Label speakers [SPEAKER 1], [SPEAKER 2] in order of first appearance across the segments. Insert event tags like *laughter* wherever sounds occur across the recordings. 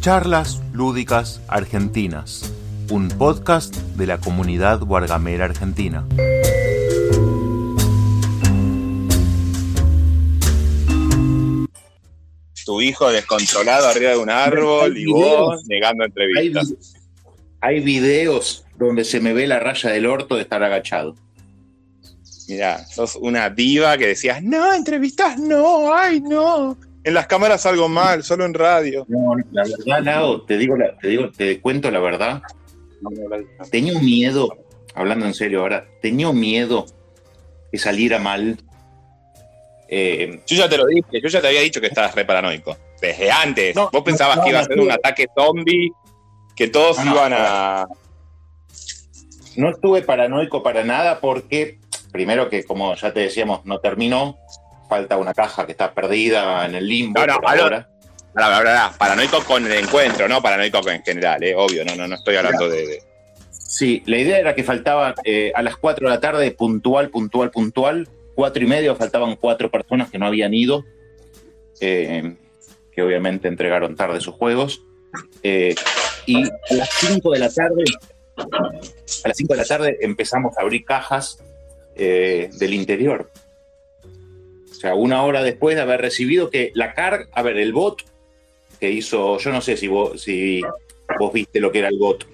[SPEAKER 1] Charlas Lúdicas Argentinas, un podcast de la comunidad Guargamera Argentina.
[SPEAKER 2] Tu hijo descontrolado arriba de un árbol y vos negando entrevistas.
[SPEAKER 3] Hay videos donde se me ve la raya del orto de estar agachado.
[SPEAKER 2] Mira, sos una diva que decías, no, entrevistas no, ay, no. En las cámaras algo mal, solo en radio.
[SPEAKER 3] No, la verdad, Lao, te digo, te digo, te cuento la verdad. Tenía un miedo, hablando en serio ahora, tenía un miedo que saliera mal.
[SPEAKER 2] Eh, yo ya te lo dije, yo ya te había dicho que estabas re paranoico. Desde antes. Vos pensabas que iba a ser un ataque zombie, que todos iban a.
[SPEAKER 3] No estuve paranoico para nada porque, primero que, como ya te decíamos, no terminó falta una caja que está perdida en el limbo. No, ahora.
[SPEAKER 2] paranoico con el encuentro, no paranoico en general, eh, obvio, no, no, no estoy hablando de,
[SPEAKER 3] Sí, la idea era que faltaba eh, a las 4 de la tarde, puntual, puntual, puntual, cuatro y medio, faltaban cuatro personas que no habían ido, eh, que obviamente entregaron tarde sus juegos. y a las 5 de la tarde, a las 5 de la tarde empezamos a abrir cajas del interior. O sea, una hora después de haber recibido que la carga, a ver, el bot que hizo, yo no sé si vos, si vos viste lo que era el bot.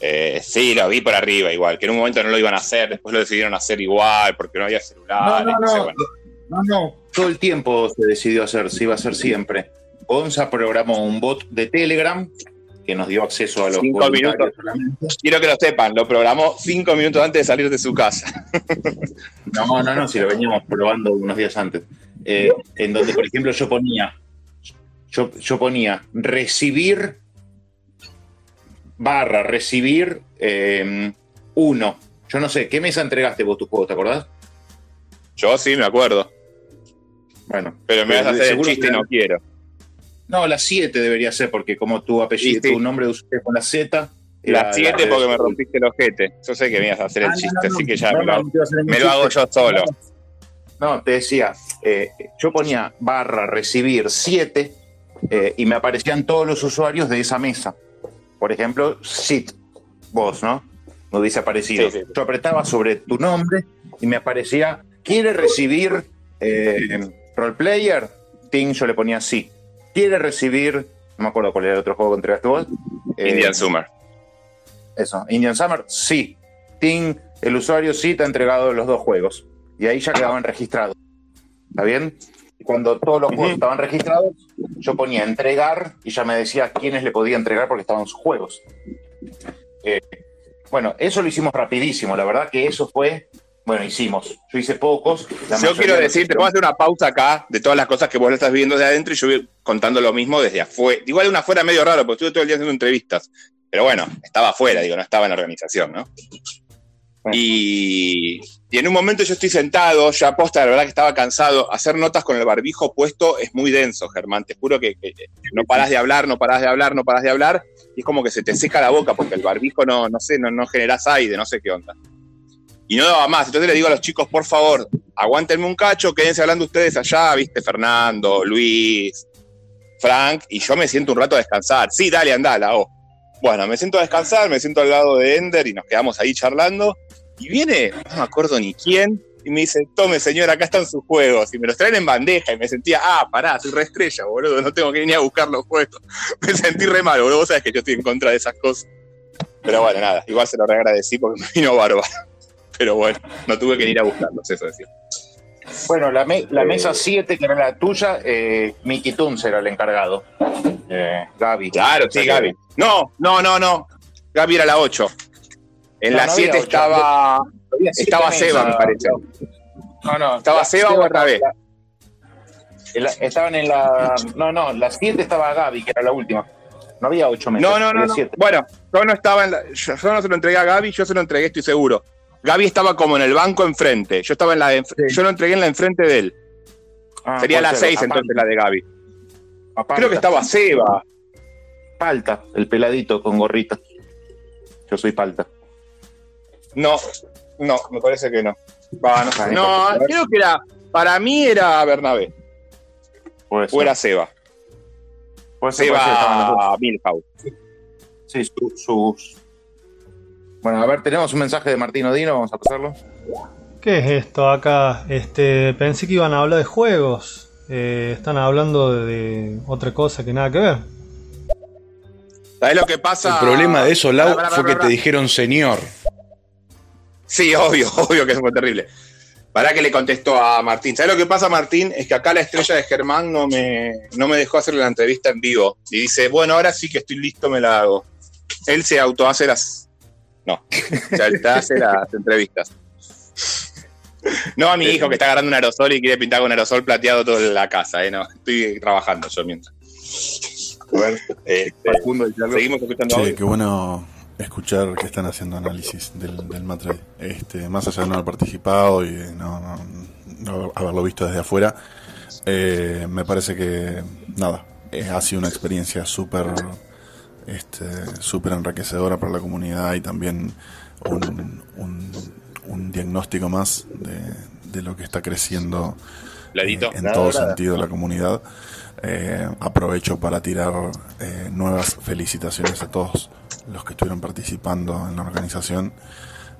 [SPEAKER 2] Eh, sí, lo vi por arriba igual, que en un momento no lo iban a hacer, después lo decidieron hacer igual porque no había celular.
[SPEAKER 3] No, no, no, no, no, todo el tiempo se decidió hacer, se iba a hacer siempre. Gonza programó un bot de Telegram que nos dio acceso a los
[SPEAKER 2] cinco minutos. Quiero que lo sepan, lo programó cinco minutos antes de salir de su casa. *laughs*
[SPEAKER 3] no, no, no, si lo veníamos probando unos días antes. Eh, en donde, por ejemplo, yo ponía, yo, yo ponía recibir barra, recibir em, uno. Yo no sé, ¿qué mesa entregaste vos tu juego, te acordás?
[SPEAKER 2] Yo sí, me acuerdo. Bueno. Pero me vas a hacer el chiste y no quiero.
[SPEAKER 3] No, la 7 debería ser, porque como tu apellido, tu nombre de con la Z.
[SPEAKER 2] La 7 porque me rompiste el ojete. Yo sé que me ibas a hacer el ah, chiste, así que ya me, lo, hago yo solo.
[SPEAKER 3] No, te decía, eh, yo ponía barra recibir 7 eh, y me aparecían todos los usuarios de esa mesa. Por ejemplo, sit, vos, ¿no? Me hubiese aparecido. Yo apretaba sobre tu nombre y me aparecía, ¿quiere recibir eh, roleplayer? Ting, yo le ponía sí quiere recibir, no me acuerdo cuál era el otro juego que entregaste vos.
[SPEAKER 2] Indian eh, Summer.
[SPEAKER 3] Eso, Indian Summer, sí. Team, el usuario sí te ha entregado los dos juegos. Y ahí ya quedaban registrados. ¿Está bien? Cuando todos los juegos estaban registrados, yo ponía entregar y ya me decía quiénes le podía entregar porque estaban sus juegos. Eh, bueno, eso lo hicimos rapidísimo. La verdad que eso fue bueno, hicimos. Yo hice pocos.
[SPEAKER 2] Yo quiero decirte, vamos a hacer una pausa acá de todas las cosas que vos le estás viendo de adentro y yo voy contando lo mismo desde afuera. Igual de una afuera medio raro, porque estuve todo el día haciendo entrevistas. Pero bueno, estaba afuera, digo, no estaba en la organización, ¿no? Y, en un momento yo estoy sentado, ya aposta, la verdad que estaba cansado. Hacer notas con el barbijo puesto es muy denso, Germán. Te juro que, no parás de hablar, no parás de hablar, no parás de hablar. Y es como que se te seca la boca porque el barbijo no, no sé, no, no generás aire, no sé qué onda y no daba más. Entonces le digo a los chicos, por favor, aguántenme un cacho, quédense hablando ustedes allá, viste, Fernando, Luis, Frank, y yo me siento un rato a descansar. Sí, dale, andala, oh. Bueno, me siento a descansar, me siento al lado de Ender y nos quedamos ahí charlando. Y viene, no me acuerdo ni quién, y me dice, tome señor, acá están sus juegos. Y me los traen en bandeja y me sentía, ah, pará, soy re estrella, boludo, no tengo que ir ni a buscar los juegos. *laughs* me sentí re mal, boludo, vos sabés que yo estoy en contra de esas cosas. Pero bueno, nada, igual se lo agradecí porque me vino bárbaro pero bueno, no tuve que ir a buscarlos, eso decir.
[SPEAKER 3] Bueno, la, la mesa 7, que era la tuya, eh, Mickey Toons era el encargado.
[SPEAKER 2] Eh, Gaby. Claro, sí, Gaby. No, no, no, no. Gaby era la 8. En la 7 estaba, estaba Seba, me parece. No, no. ¿Estaba Seba o otra vez?
[SPEAKER 3] estaban en la. No, no, la 7 estaba Gaby, que era la última. No había 8 mesas.
[SPEAKER 2] No, no, no. Bueno, yo no estaba en la. Yo, yo, no se lo entregué a Gaby, yo se lo entregué, estoy seguro. Gaby estaba como en el banco enfrente. Yo estaba en la yo lo entregué en la enfrente de él. Ah, Sería la 6 entonces la de Gaby. Creo que estaba Seba.
[SPEAKER 3] Palta, el peladito con gorrita. Yo soy Palta.
[SPEAKER 2] No, no, me parece que no. no, creo que era. Para mí era Bernabé. O era Seba.
[SPEAKER 3] Pues
[SPEAKER 2] Se va a Milhouse.
[SPEAKER 3] Sí, su- sus. Bueno, a ver, tenemos un mensaje de Martín Odino, vamos a pasarlo.
[SPEAKER 4] ¿Qué es esto acá? Este, pensé que iban a hablar de juegos. Eh, están hablando de, de otra cosa que nada que ver.
[SPEAKER 2] ¿Sabés lo que pasa?
[SPEAKER 5] El problema de eso, Lau,
[SPEAKER 2] Pará, pará,
[SPEAKER 5] fue que te dijeron señor.
[SPEAKER 2] Sí, obvio, *laughs* obvio que eso fue terrible. Para que le contestó a Martín. ¿Sabes lo que pasa, Martín? Es que acá la estrella de Germán no me, no me dejó hacerle la entrevista en vivo. Y dice, bueno, ahora sí que estoy listo, me la hago. Él se auto hace las. No, te hace las entrevistas. No a mi hijo que está agarrando un aerosol y quiere pintar con aerosol plateado toda la casa, ¿eh? No, estoy trabajando yo mientras. A ver, este, seguimos escuchando
[SPEAKER 6] Sí,
[SPEAKER 2] audio.
[SPEAKER 6] qué bueno escuchar que están haciendo análisis del, del Matre. Este, más allá de no haber participado y de no, no- no haberlo visto desde afuera, eh, me parece que, nada, eh, ha sido una experiencia súper este, súper enriquecedora para la comunidad y también un, un- un diagnóstico más de, de lo que está creciendo eh, en
[SPEAKER 3] Nada,
[SPEAKER 6] todo
[SPEAKER 3] nada.
[SPEAKER 6] sentido la comunidad. Eh, aprovecho para tirar eh, nuevas felicitaciones a todos los que estuvieron participando en la organización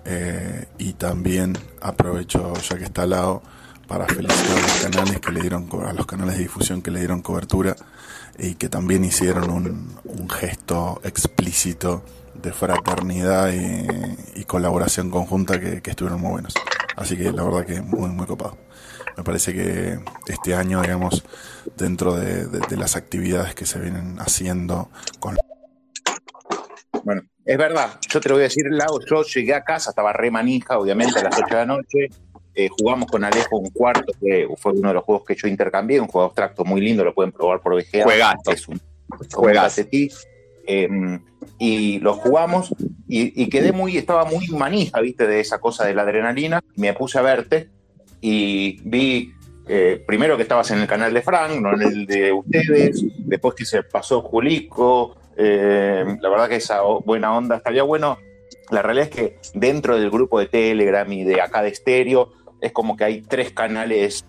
[SPEAKER 6] eh, y también aprovecho ya que está al lado para felicitar a los canales que le dieron a los canales de difusión que le dieron cobertura y que también hicieron un, un gesto explícito de fraternidad y, y colaboración conjunta que, que estuvieron muy buenos. Así que la verdad que muy, muy copado. Me parece que este año, digamos, dentro de, de- de las actividades que se vienen haciendo con
[SPEAKER 3] Bueno, es verdad, yo te lo voy a decir, Lau, yo llegué a casa, estaba re manija, obviamente, a las 8 de la noche. Eh, jugamos con Alejo un cuarto, que fue uno de los juegos que yo intercambié, un juego abstracto muy lindo, lo pueden probar por VGA.
[SPEAKER 2] Juegazo.
[SPEAKER 3] Es un
[SPEAKER 2] Juegazo.
[SPEAKER 3] Eh, y lo jugamos y, y quedé muy, estaba muy manija, viste, de esa cosa de la adrenalina. Me puse a verte y vi eh, primero que estabas en el canal de Frank, no en el de ustedes, después que se pasó Julico. eh, la verdad que esa buena onda estaría bueno. La realidad es que dentro del grupo de Telegram y de acá de Estéreo, es como que hay tres canales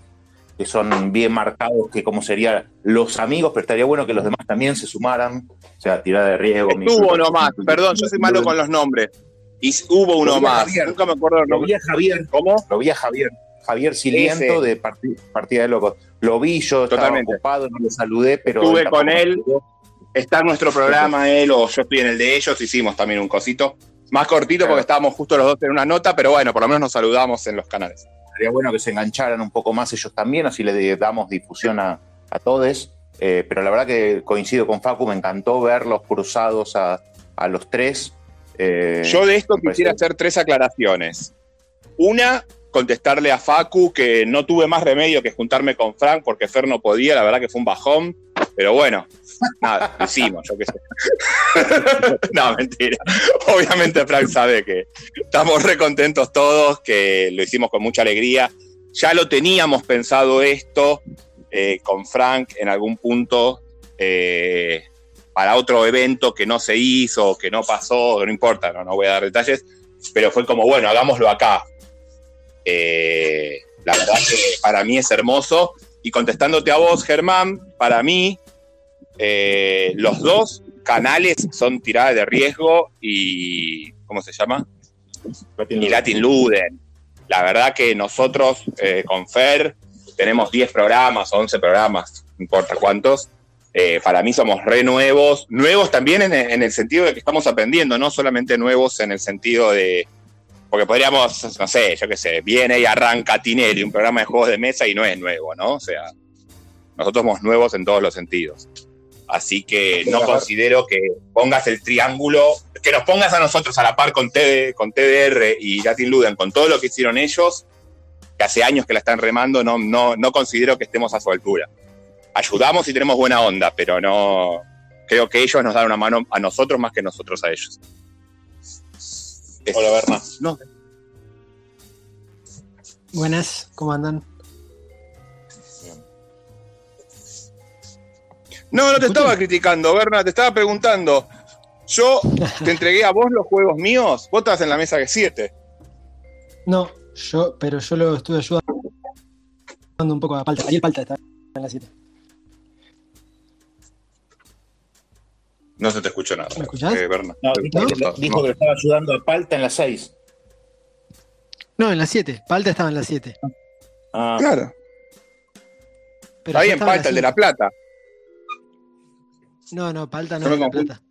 [SPEAKER 3] que son bien marcados, que como serían los amigos, pero estaría bueno que los demás también se sumaran. O sea, tirada de riesgo.
[SPEAKER 2] Estuvo uno más, perdón, yo soy malo con los nombres. Y hubo uno
[SPEAKER 3] Lo
[SPEAKER 2] más,
[SPEAKER 3] Javier.
[SPEAKER 2] nunca me acuerdo
[SPEAKER 3] Lo vi a Javier,
[SPEAKER 2] ¿Cómo?
[SPEAKER 3] lo vi a Javier. Javier Siliento
[SPEAKER 2] Ese.
[SPEAKER 3] de Parti- Partida de Locos. Lo vi, yo estaba
[SPEAKER 2] Totalmente.
[SPEAKER 3] ocupado, no lo saludé, pero.
[SPEAKER 2] Estuve con él. Está en nuestro programa él o yo estoy en el de ellos, hicimos también un cosito. Más cortito
[SPEAKER 3] Claro.
[SPEAKER 2] porque estábamos justo los dos en una nota, pero bueno, por lo menos nos saludamos en los canales.
[SPEAKER 3] Sería bueno que se engancharan un poco más ellos también, así le damos difusión a, a todos. Eh, pero la verdad que coincido con Facu, me encantó verlos cruzados a, a los tres. Eh,
[SPEAKER 2] Yo de esto quisiera hacer tres aclaraciones. Una, contestarle a Facu que no tuve más remedio que juntarme con Frank porque Fer no podía, la verdad que fue un bajón, pero bueno, nada, hicimos, yo qué sé. *laughs* no, mentira. Obviamente Frank sabe que estamos re contentos todos, que lo hicimos con mucha alegría. Ya lo teníamos pensado esto eh, con Frank en algún punto eh, para otro evento que no se hizo, que no pasó, no importa, no, no voy a dar detalles, pero fue como, bueno, hagámoslo acá. Eh, la verdad que para mí es hermoso. Y contestándote a vos, Germán, para mí eh, los dos canales son tiradas de riesgo y, ¿cómo se llama? y Latin Luden. La verdad que nosotros eh, con Fer tenemos 10 programas, 11 programas, no importa cuántos. Eh, para mí somos re nuevos, nuevos también en, en el sentido de que estamos aprendiendo, no solamente nuevos en el sentido de, porque podríamos, no sé, yo qué sé, viene y arranca Tinelli, un programa de juegos de mesa y no es nuevo, ¿no? O sea, nosotros somos nuevos en todos los sentidos. Así que no considero que pongas el triángulo, que nos pongas a nosotros a la par con, TD, con TDR y Latin Luden, con todo lo que hicieron ellos, que hace años que la están remando, no, no, no considero que estemos a su altura. Ayudamos y tenemos buena onda, pero no creo que ellos nos dan una mano a nosotros más que nosotros a ellos. *laughs*
[SPEAKER 3] Hola, Berna.
[SPEAKER 2] No,
[SPEAKER 7] Buenas, ¿cómo andan?
[SPEAKER 2] No, no te estaba criticando, Berna, te estaba preguntando. Yo te entregué a vos los juegos míos, vos estás en la mesa de 7.
[SPEAKER 7] No, yo, pero yo lo estuve ayudando un poco a Palta. Ariel Palta está en la cita.
[SPEAKER 2] No se te escuchó nada.
[SPEAKER 7] ¿Me escuchás?
[SPEAKER 2] Eh, Berna.
[SPEAKER 8] No, dijo,
[SPEAKER 2] cortó.
[SPEAKER 8] dijo
[SPEAKER 2] No.
[SPEAKER 8] que le estaba ayudando a Palta en las 6.
[SPEAKER 7] No, en las 7. Palta estaba en las 7.
[SPEAKER 8] Ah,
[SPEAKER 2] Claro.
[SPEAKER 7] Pero
[SPEAKER 2] Está bien, falta el de la plata.
[SPEAKER 7] No, no, Palta no es de la plata.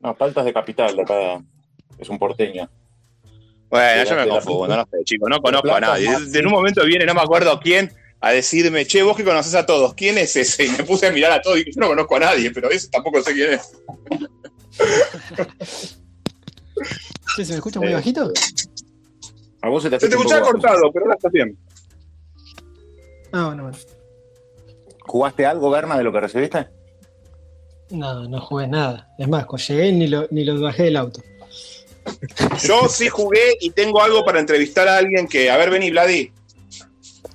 [SPEAKER 8] no, Palta es de capital, de acá. Es un porteño.
[SPEAKER 2] Bueno,
[SPEAKER 8] De
[SPEAKER 2] yo
[SPEAKER 8] la-
[SPEAKER 2] me confundo, no sé, chicos, no conozco a nadie. En un momento viene, no me acuerdo quién, a decirme, che, vos que conoces a todos, ¿quién es ese? Y me puse a mirar a todos y dije, yo no conozco a nadie, pero ese tampoco sé quién es. *laughs*
[SPEAKER 7] ¿Se me escucha muy
[SPEAKER 2] Eh,
[SPEAKER 7] bajito?
[SPEAKER 8] A vos se te,
[SPEAKER 2] Se te escuchaba cortado, pero ahora está bien.
[SPEAKER 7] Ah, bueno, bueno.
[SPEAKER 8] ¿Jugaste algo, Berna, de lo que recibiste?
[SPEAKER 7] No, no jugué nada. Es más, cuando llegué ni lo, ni lo bajé del auto.
[SPEAKER 2] Yo sí jugué y tengo algo para entrevistar a alguien que, a ver, vení, Vladi.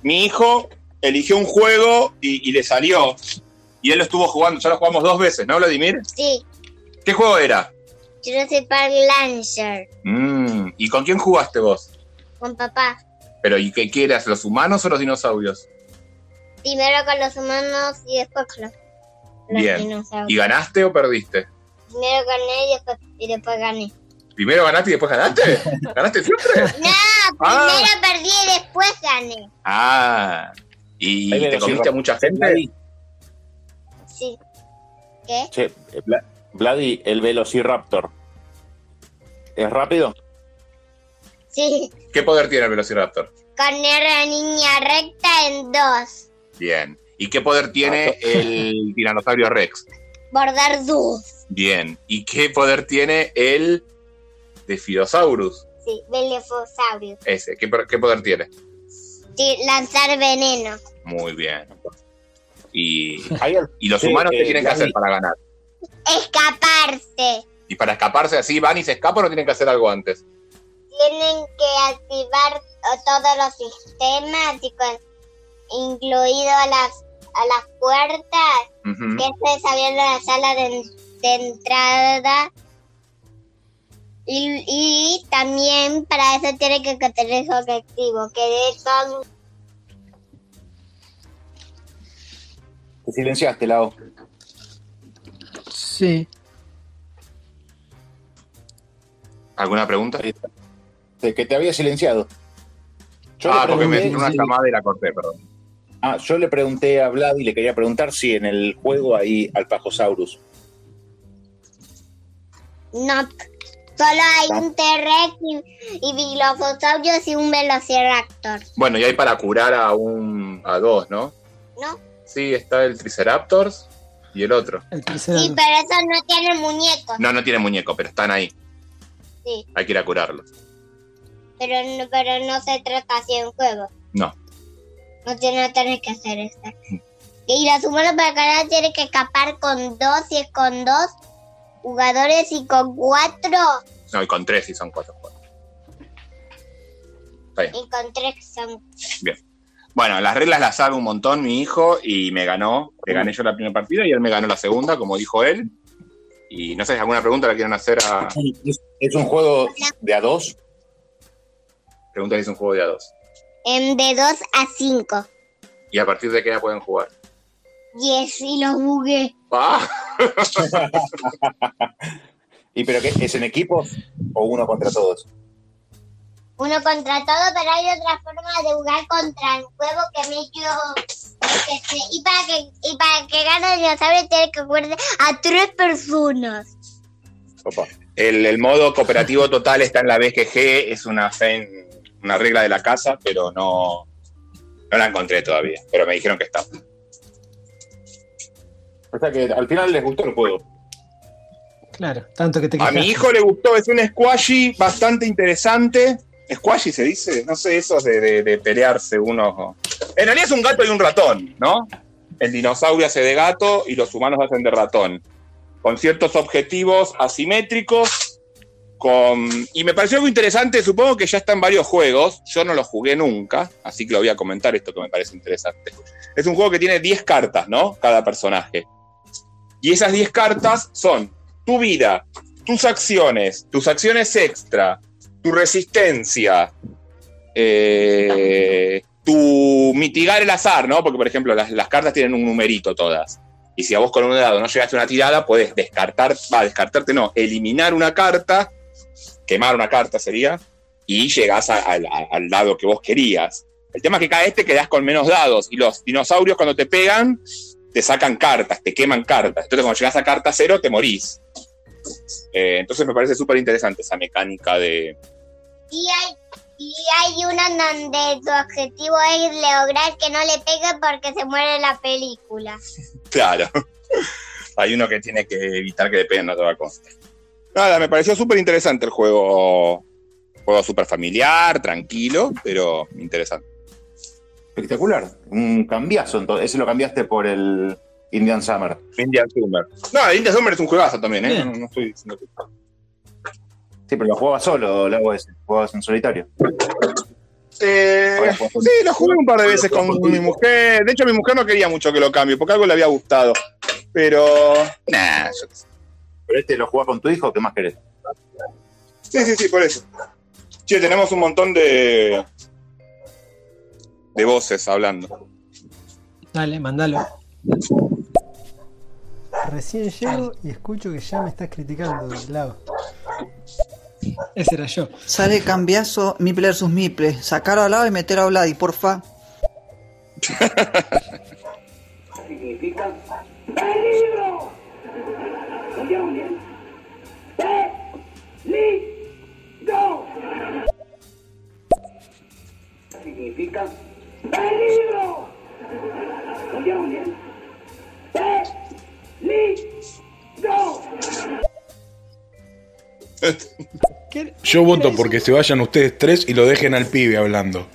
[SPEAKER 2] Mi hijo eligió un juego y, y le salió. Y él lo estuvo jugando, ya lo jugamos dos veces, ¿no, Vladimir?
[SPEAKER 9] Sí,
[SPEAKER 2] ¿Qué juego era?
[SPEAKER 9] Park Lancer
[SPEAKER 2] Mm, ¿Y con quién jugaste vos?
[SPEAKER 9] con papá.
[SPEAKER 2] ¿Pero y qué quieras, los humanos o los dinosaurios?
[SPEAKER 9] Primero con los humanos y después con los, los
[SPEAKER 2] Bien.
[SPEAKER 9] dinosaurios.
[SPEAKER 2] ¿Y ganaste o perdiste?
[SPEAKER 9] Primero gané y después, y después gané.
[SPEAKER 2] ¿Primero ganaste y después ganaste? *laughs* ¿Ganaste siempre?
[SPEAKER 9] No,
[SPEAKER 2] Ah.
[SPEAKER 9] primero perdí y después gané.
[SPEAKER 2] Ah, ¿y
[SPEAKER 8] Ahí
[SPEAKER 2] te comiste a mucha gente?
[SPEAKER 9] Sí. ¿Qué?
[SPEAKER 8] che, eh, Vladi, el Velociraptor. ¿Es rápido?
[SPEAKER 9] Sí.
[SPEAKER 2] ¿Qué poder tiene el Velociraptor?
[SPEAKER 9] Poner a niña recta en dos.
[SPEAKER 2] Bien. ¿Y qué poder tiene el *laughs* Tiranosaurio Rex?
[SPEAKER 9] Bordar dos.
[SPEAKER 2] Bien. ¿Y qué poder tiene el Defidosaurus?
[SPEAKER 9] Sí, Belefosaurus.
[SPEAKER 2] Ese. ¿Qué, po- qué poder tiene?
[SPEAKER 9] Sí, lanzar veneno.
[SPEAKER 2] Muy bien. ¿Y, los
[SPEAKER 8] Sí,
[SPEAKER 2] humanos qué
[SPEAKER 8] eh,
[SPEAKER 2] tienen que hacer para ganar?
[SPEAKER 9] Escaparse.
[SPEAKER 2] ¿Y para escaparse así van y se escapan o tienen que hacer algo antes?
[SPEAKER 9] Tienen que activar todos los sistemas, y con- incluido a las, a las puertas, que es abriendo la sala de, de entrada. Y, y también para eso tiene que tener su objetivo, que de hecho
[SPEAKER 8] Te silenciaste, Lao.
[SPEAKER 7] Sí.
[SPEAKER 2] ¿Alguna pregunta?
[SPEAKER 8] De que te había silenciado. Yo
[SPEAKER 2] ah, porque me una llamada y la corté, perdón.
[SPEAKER 8] Ah, yo le pregunté a Vlad y le quería preguntar si en el juego hay Alpajosaurus.
[SPEAKER 9] no. Solo hay un T-Rex y, y Dilophosaurus y un Velociraptor.
[SPEAKER 2] Bueno, y hay para curar a un a dos, ¿no?
[SPEAKER 9] ¿No?
[SPEAKER 2] Sí, está el Triceratops y el otro.
[SPEAKER 7] El
[SPEAKER 9] Sí, pero esos no tienen muñecos.
[SPEAKER 2] No, no tiene muñeco, pero están ahí.
[SPEAKER 9] Sí.
[SPEAKER 2] Hay que ir a curarlos.
[SPEAKER 9] Pero no, pero no se trata así en juego.
[SPEAKER 2] No.
[SPEAKER 9] No tiene no tienes que hacer eso. Y los humanos para ganar tienen que escapar con dos y es con dos jugadores y con cuatro
[SPEAKER 2] No, y con tres y son cuatro. Está bien.
[SPEAKER 9] y con tres son.
[SPEAKER 2] Bueno, las reglas las sabe un montón mi hijo y me ganó. Le gané yo la primera partida y él me ganó la segunda, como dijo él. Y no sé, ¿alguna pregunta la quieren hacer a.
[SPEAKER 8] ¿Es, es un juego de a dos?
[SPEAKER 2] Pregunta si es un juego de a dos.
[SPEAKER 9] En de dos a cinco.
[SPEAKER 2] ¿Y a partir de qué edad pueden jugar?
[SPEAKER 9] Yes, y los bugué.
[SPEAKER 2] ¡Ah! *laughs*
[SPEAKER 8] ¿Y pero qué? ¿Es en equipos o uno contra todos?
[SPEAKER 9] Uno contra todo, pero hay otra forma de jugar contra el juego que me yo. que. Y para que, y para que gane el dinosaurio tiene que jugar a tres personas.
[SPEAKER 8] Opa.
[SPEAKER 2] El, el modo cooperativo total está en la BGG, es una, fe- una regla de la casa, pero no, no la encontré todavía. Pero me dijeron que está.
[SPEAKER 8] O sea que al final les gustó el juego.
[SPEAKER 7] Claro, tanto que te
[SPEAKER 2] A mi
[SPEAKER 7] quejaste.
[SPEAKER 2] hijo le gustó, es un squashy bastante interesante. ¿Squashy se dice? No sé, esos de, de- de pelearse uno. En realidad es un gato y un ratón, ¿no? El dinosaurio hace de gato y los humanos hacen de ratón. Con ciertos objetivos asimétricos. Con... Y me pareció algo interesante, supongo que ya está en varios juegos. Yo no lo jugué nunca, así que lo voy a comentar esto que me parece interesante. Es un juego que tiene 10 cartas, ¿no? Cada personaje. Y esas 10 cartas son tu vida, tus acciones, tus acciones extra, tu resistencia, eh, tu mitigar el azar, ¿no? Porque, por ejemplo, las, las cartas tienen un numerito todas. Y si a vos con un dado no llegaste a una tirada, puedes descartar, va, descartarte no, eliminar una carta, quemar una carta sería, y llegás al- dado que vos querías. El tema es que cada vez te quedás con menos dados y los dinosaurios cuando te pegan te sacan cartas, te queman cartas. Entonces cuando llegás a carta cero te morís. Eh, entonces me parece súper interesante esa mecánica de...
[SPEAKER 9] Y hay, y hay una donde tu objetivo es lograr que no le pegue porque se muere la película. *laughs*
[SPEAKER 2] Claro. Hay uno que tiene que evitar que le peguen a toda costa. Nada, me pareció súper interesante el juego. Juego súper familiar, tranquilo, pero interesante.
[SPEAKER 3] Espectacular. Un cambiazo, entonces. Ese lo cambiaste por el Indian Summer.
[SPEAKER 2] Indian Summer. No, el Indian Summer es un juegazo también, ¿eh? No, no estoy diciendo que...
[SPEAKER 3] Sí, pero lo jugabas solo, lo hago ese. Jugabas en solitario.
[SPEAKER 2] Eh, sí, lo jugué un par de veces con mi mujer. De hecho, mi mujer no quería mucho que lo cambie, porque algo le había gustado. Pero, nah, yo qué sé.
[SPEAKER 3] Pero este lo jugás con tu hijo, ¿qué más querés?
[SPEAKER 2] Sí, sí, sí, por eso. Che, tenemos un montón de. De voces hablando.
[SPEAKER 7] Dale, mandalo.
[SPEAKER 10] Recién llego y escucho que ya me estás criticando lado.
[SPEAKER 7] Ese era yo.
[SPEAKER 11] Sale cambiazo Miple versus Miple. Sacarlo al lado y meter a Vladi, porfa.
[SPEAKER 7] ¿Qué? *laughs*
[SPEAKER 5] Yo voto porque se vayan ustedes tres y lo dejen al pibe hablando.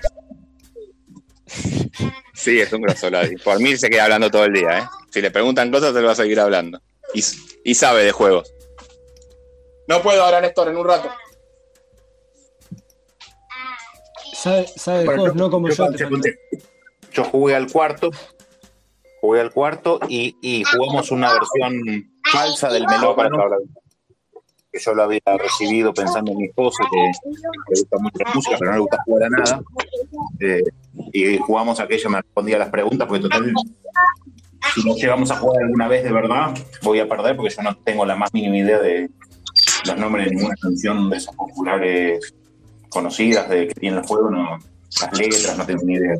[SPEAKER 2] Sí, es un grosso Ladi. Por mí se queda hablando todo el día, ¿eh? Si le preguntan cosas, se lo va a seguir hablando. Y, y sabe de juegos. No puedo ahora, Néstor, en un rato.
[SPEAKER 7] Sabe, sabe de
[SPEAKER 3] Bueno,
[SPEAKER 7] juegos, no como yo.
[SPEAKER 3] jugué al cuarto. Jugué al cuarto y, y jugamos una versión falsa del melómano. que yo lo había recibido pensando en mi esposa, que le gusta mucho la música, pero no le gusta jugar a nada. Eh, y jugamos a que ella me respondía las preguntas, porque total, si no llegamos a jugar alguna vez de verdad, voy a perder, porque yo no tengo la más mínima idea de los nombres de ninguna canción de esas populares conocidas de que tiene el juego, no, las letras, no tengo ni idea.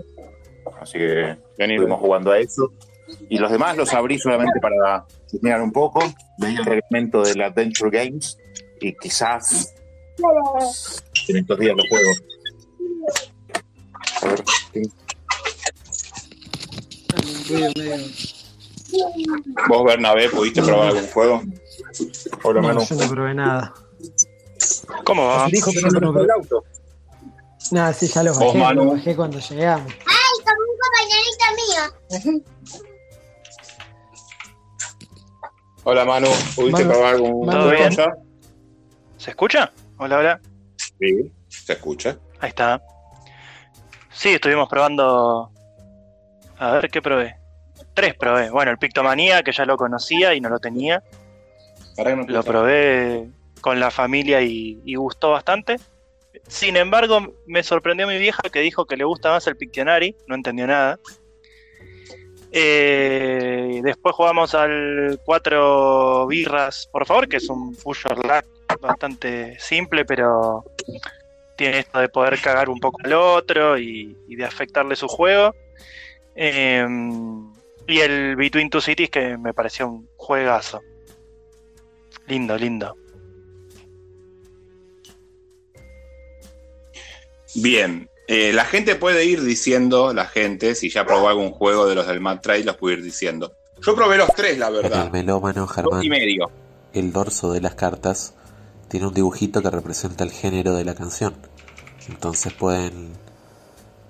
[SPEAKER 3] Así que estuvimos jugando a eso. Y los demás los abrí solamente para mirar un poco, veía el reglamento del Adventure Games y quizás en estos días lo juego. A ver, ¿qué-
[SPEAKER 7] Un ruido medio-
[SPEAKER 2] ¿Vos, Bernabé, pudiste probar algún juego?
[SPEAKER 3] Hola,
[SPEAKER 10] No,
[SPEAKER 3] Manu.
[SPEAKER 10] yo no probé nada.
[SPEAKER 12] ¿Cómo va?
[SPEAKER 3] Dijo que no
[SPEAKER 7] no
[SPEAKER 3] me
[SPEAKER 7] probé.
[SPEAKER 3] el auto.
[SPEAKER 7] Nada, sí, ya los bajé,
[SPEAKER 2] Manu.
[SPEAKER 7] los bajé cuando llegamos.
[SPEAKER 9] ¡Ay, como un compañerito mío!
[SPEAKER 2] Hola, Manu. ¿Pudiste
[SPEAKER 7] Manu,
[SPEAKER 2] probar algún
[SPEAKER 7] Manu,
[SPEAKER 2] juego
[SPEAKER 12] bien. ¿Se escucha? Hola, hola.
[SPEAKER 2] Sí, se escucha.
[SPEAKER 12] Ahí está. Sí, estuvimos probando. A ver qué probé. Tres probé. Bueno, el Pictomanía, que ya lo conocía y no lo tenía.
[SPEAKER 2] Pará que no
[SPEAKER 12] Lo probé con la familia y, gustó bastante. Sin embargo, me sorprendió mi vieja que dijo que le gusta más el Pictionary. No entendió nada. Eh, después jugamos al 4 birras, por favor, que es un Fusion Lag bastante simple, pero tiene esto de poder cagar un poco al otro y, de afectarle su juego. Eh, y el Between Two Cities, que me pareció un juegazo. Lindo, lindo.
[SPEAKER 2] Bien. Eh, la gente puede ir diciendo, la gente, si ya probó algún juego de los del Mad Trail, los puede ir diciendo. Yo probé los tres, la
[SPEAKER 13] En el
[SPEAKER 2] verdad.
[SPEAKER 13] melómano, Germán,
[SPEAKER 2] y medio.
[SPEAKER 13] el dorso de las cartas tiene un dibujito que representa el género de la canción. Entonces pueden